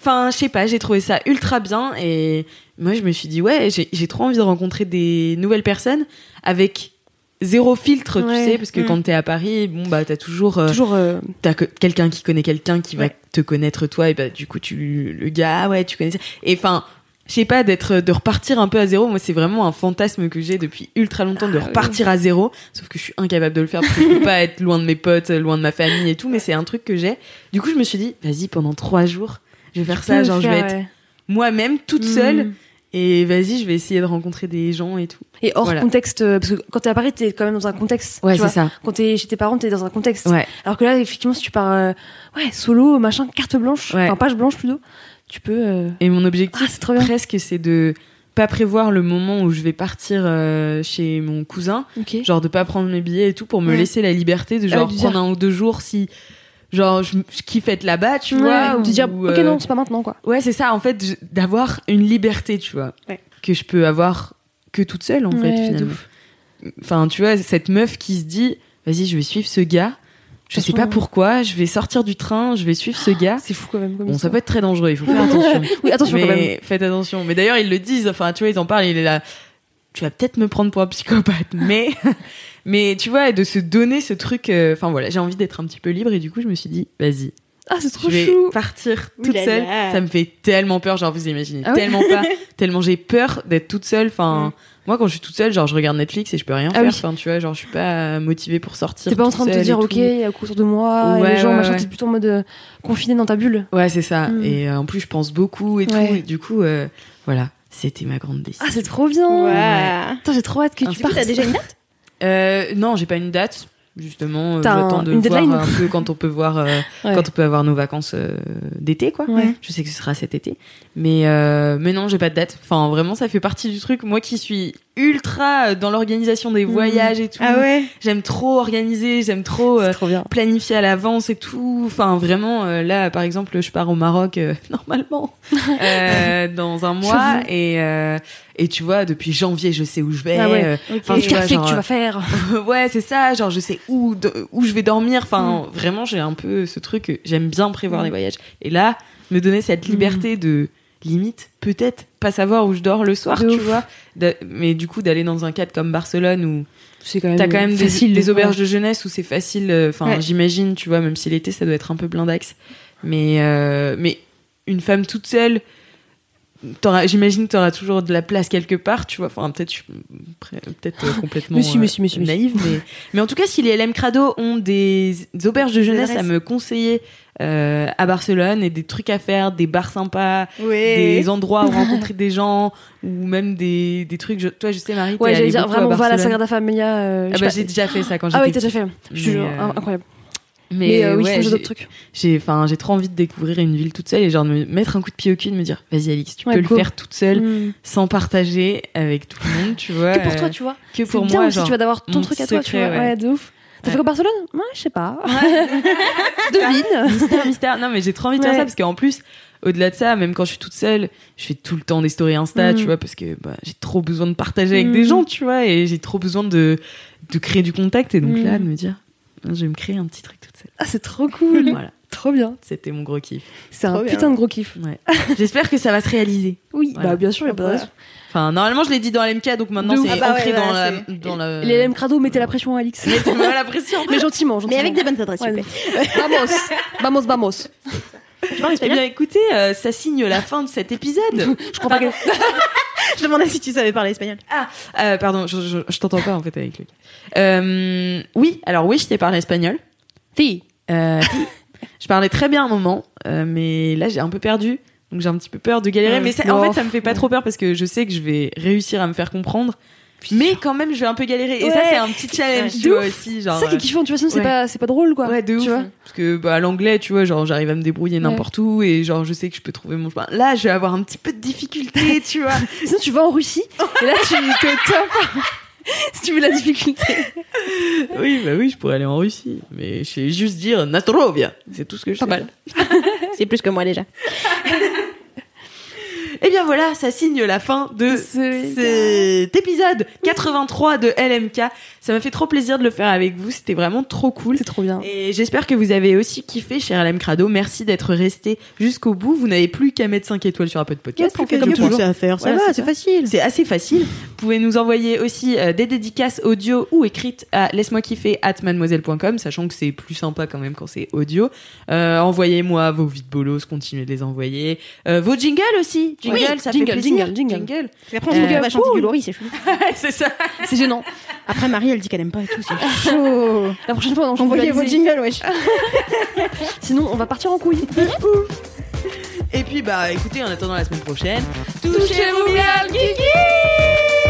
Enfin, je sais pas, j'ai trouvé ça ultra bien et moi je me suis dit ouais, j'ai trop envie de rencontrer des nouvelles personnes avec zéro filtre, tu sais, parce que Mm. quand t'es à Paris, bon bah t'as toujours, euh, Toujours. euh, t'as que- quelqu'un qui connaît quelqu'un qui va te connaître toi et bah du coup tu le gars ouais tu connais ça. et enfin je sais pas d'être de repartir un peu à zéro moi c'est vraiment un fantasme que j'ai depuis ultra longtemps de Ah, repartir à zéro sauf que je suis incapable de le faire parce que je peux pas être loin de mes potes loin de ma famille et tout mais c'est un truc que j'ai du coup je me suis dit vas-y pendant trois jours je vais faire ça genre je vais être ouais. moi-même toute Mm. seule et vas-y je vais essayer de rencontrer des gens et tout Et hors Voilà. contexte, euh, parce que quand t'es à Paris, t'es quand même dans un contexte. ouais c'est ça Quand t'es chez tes parents, t'es dans un contexte. ouais Alors que là, effectivement, si tu pars, euh, ouais, solo, machin, carte blanche, Ouais. enfin page blanche plutôt, tu peux. euh, Et mon Ah, objectif, bien. presque, c'est de pas prévoir le moment où je vais partir euh, chez mon cousin, genre de pas prendre mes billets et tout, pour me Ouais. laisser la liberté de Ah, genre de dire- prendre un ou deux jours si, genre, je, je kiffe être là-bas, tu vois, Ouais, ou te dire, ou, ok, euh, non, c'est pas maintenant, quoi. Ouais, c'est ça, en fait, d'avoir une liberté, tu vois, Ouais. que je peux avoir que toute seule, en fait, Ouais, de finalement. Enfin, tu vois, cette meuf qui se dit, vas-y, je vais suivre ce gars. Je sais pas pourquoi, je vais sortir du train, je vais suivre ce gars. C'est fou quand même. Comme Bon, ça peut être très dangereux, il faut faire attention. Oui, attention mais quand même. faites attention. Mais d'ailleurs, ils le disent. Enfin, tu vois, ils en parlent. Il est là. Tu vas peut-être me prendre pour un psychopathe, mais, mais tu vois, de se donner ce truc. euh, Enfin voilà, j'ai envie d'être un petit peu libre et du coup, je me suis dit, vas-y, Ah, c'est je trop vais chou. partir toute seule. Ça me fait tellement peur. Genre, vous imaginez Ah tellement pas, tellement j'ai peur d'être toute seule. Enfin, moi, quand je suis toute seule, genre, je regarde Netflix et je peux rien Ah faire. oui. Enfin, tu vois, genre, je suis pas motivée pour sortir. T'es pas en train de te dire, et ok, il y a autour de moi, et Ouais, les gens, ouais, machin, ouais. t'es plutôt en mode euh, confiné dans ta bulle. Ouais, c'est ça. Mm. Et euh, en plus, je pense beaucoup et tout. Et du coup, euh, voilà, c'était ma grande décision. Ah, c'est trop bien. Attends, j'ai trop hâte que tu partes. T'as déjà une date? Euh, non, j'ai pas une date. Justement, euh, j'attends de voir un peu quand on peut voir, euh, Ouais. quand on peut avoir nos vacances euh, d'été, quoi. Ouais. Je sais que ce sera cet été, mais euh, mais non, j'ai pas de date. Enfin, vraiment, ça fait partie du truc. Moi, qui suis ultra dans l'organisation des voyages et tout. Ah ouais J'aime trop organiser, j'aime trop. euh, C'est trop bien. planifier à l'avance et tout. Enfin, vraiment, euh, là, par exemple, je pars au Maroc euh, normalement euh, dans un mois et euh, et tu vois, depuis janvier, je sais où je vais. Ah ouais. euh, Ok. Enfin, Le tu vois, café que genre, tu vas faire? ouais, c'est ça. Genre, je sais où de- où je vais dormir. Enfin, Mm. vraiment, j'ai un peu ce truc. que J'aime bien prévoir les voyages. Et là, me donner cette Mm. liberté de limite, peut-être pas savoir où je dors le soir, tu vois. De- mais du coup, d'aller dans un cadre comme Barcelone où C'est quand même. T'as quand même des, auberges de jeunesse où c'est facile. euh, Enfin, Ouais. j'imagine, tu vois, même si l'été ça doit être un peu blindax. Mais euh, mais une femme toute seule, j'imagine que t'auras toujours de la place quelque part, tu vois. Enfin, peut-être, je peut-être euh, complètement mais euh, mais si. naïve, mais mais en tout cas, si les LM Crado ont des, des auberges de jeunesse à me conseiller euh, à Barcelone et des trucs à faire, des bars sympas. Ouais. Des endroits où rencontrer des gens ou même des, des trucs. Je, toi, je sais, Marie, Ouais, j'allais dire vraiment, va à la. Sagrada Familia. euh, Ah bah, j'ai déjà fait ça quand j'étais Ah oui, t'as déjà fait. Je te jure, euh, incroyable. Mais, Mais euh, oui, ouais, je d'autres trucs. j'ai enfin j'ai trop envie de découvrir une ville toute seule et genre de me mettre un coup de pied au cul de me dire vas-y Alix tu Ouais, peux go. le faire toute seule Mm. sans partager avec tout le monde tu vois Que pour euh, toi, tu vois. que pour bien moi aussi, genre tu vas d'avoir ton truc à petit toi, tu secret, vois. ouais. Ouais, de ouf. T'as fait quoi Barcelone? Ouais, je sais pas. Devine. mystère, mystère. Non, mais j'ai trop envie de faire Ouais. ça parce qu'en plus, au-delà de ça, même quand je suis toute seule, je fais tout le temps des stories Insta, Mm. tu vois, parce que bah, j'ai trop besoin de partager avec Mm. des gens, tu vois, et j'ai trop besoin de, de créer du contact. Et donc Mm. là, de me dire, je vais me créer un petit truc toute seule. Ah, c'est trop cool. Voilà, Trop bien. c'était mon gros kiff. C'est un bien. putain de gros kiff. Ouais. J'espère que ça va se réaliser. Oui, Voilà. bah bien sûr, il y a pas de raison. Enfin, normalement, je l'ai dit dans l'MK, donc maintenant c'est. Ah bah ancré ouais, dans, voilà, la, dans la. Les LM Crado, mettez la pression à Alix. Mettez-moi la pression. Mais gentiment, gentiment. Mais avec des bonnes adresses, s'il Ouais. vous plaît. Vamos, vamos, vamos. Eh bien, écoutez, euh, ça signe la fin de cet épisode. Je crois pas que. Je demandais si tu savais parler espagnol. Ah, euh, pardon, je, je, je t'entends pas en fait avec lui. Euh, oui, alors oui, je t'ai parlé espagnol. Si. Euh, je parlais très bien un moment, euh, mais là j'ai un peu perdu, donc j'ai un petit peu peur de galérer. Mais ça- en fait, ça me fait pas trop peur parce que je sais que je vais réussir à me faire comprendre. Mais quand même, je vais un peu galérer. Et ça, Ouais. c'est un petit challenge, tu vois aussi. Genre, C'est ça qui est kiffant, tu vois, sinon c'est ouais. pas, c'est pas drôle, quoi. Ouais, de ouf. Tu vois Parce que bah, l'anglais, tu vois, genre j'arrive à me débrouiller n'importe où et genre je sais que je peux trouver mon chemin. Là, je vais avoir un petit peu de difficulté, tu vois. Sinon, tu vas en Russie, et là, tu au top. si tu veux la difficulté. oui, bah oui, je pourrais aller en Russie, mais je sais juste dire Nastrovia. C'est tout ce que je Pas sais. mal. C'est plus que moi déjà. Et bien voilà, ça signe la fin de Ce- cet épisode 83 de LMK. Ça m'a fait trop plaisir de le faire avec vous, c'était vraiment trop cool. C'est trop bien. Et j'espère que vous avez aussi kiffé, cher LM Crado. Merci d'être resté jusqu'au bout. Vous n'avez plus qu'à mettre 5 étoiles sur Podcast. Fait que comme du toujours. tout à faire. Ça va, c'est c'est facile. C'est assez facile. Vous pouvez nous envoyer aussi euh, des dédicaces audio ou écrites à laisse-moi kiffer at mademoiselle.com, sachant que c'est plus sympa quand même quand c'est audio. Euh, Envoyez-moi vos vides bolos, continuez de les envoyer. Euh, vos jingles aussi. Jingle, Oui, ça jingle, fait plaisir. jingle, jingle. Et après, on se Euh, va chanter du Laurie, c'est chou. c'est ça. C'est gênant. Après, Marie, elle dit qu'elle aime pas et tout, c'est chaud. La prochaine fois, on chante Envoyez vos jingles, wesh. Sinon, on va partir en couille. Et puis bah écoutez, en attendant la semaine prochaine, touchez-vous bien le kiki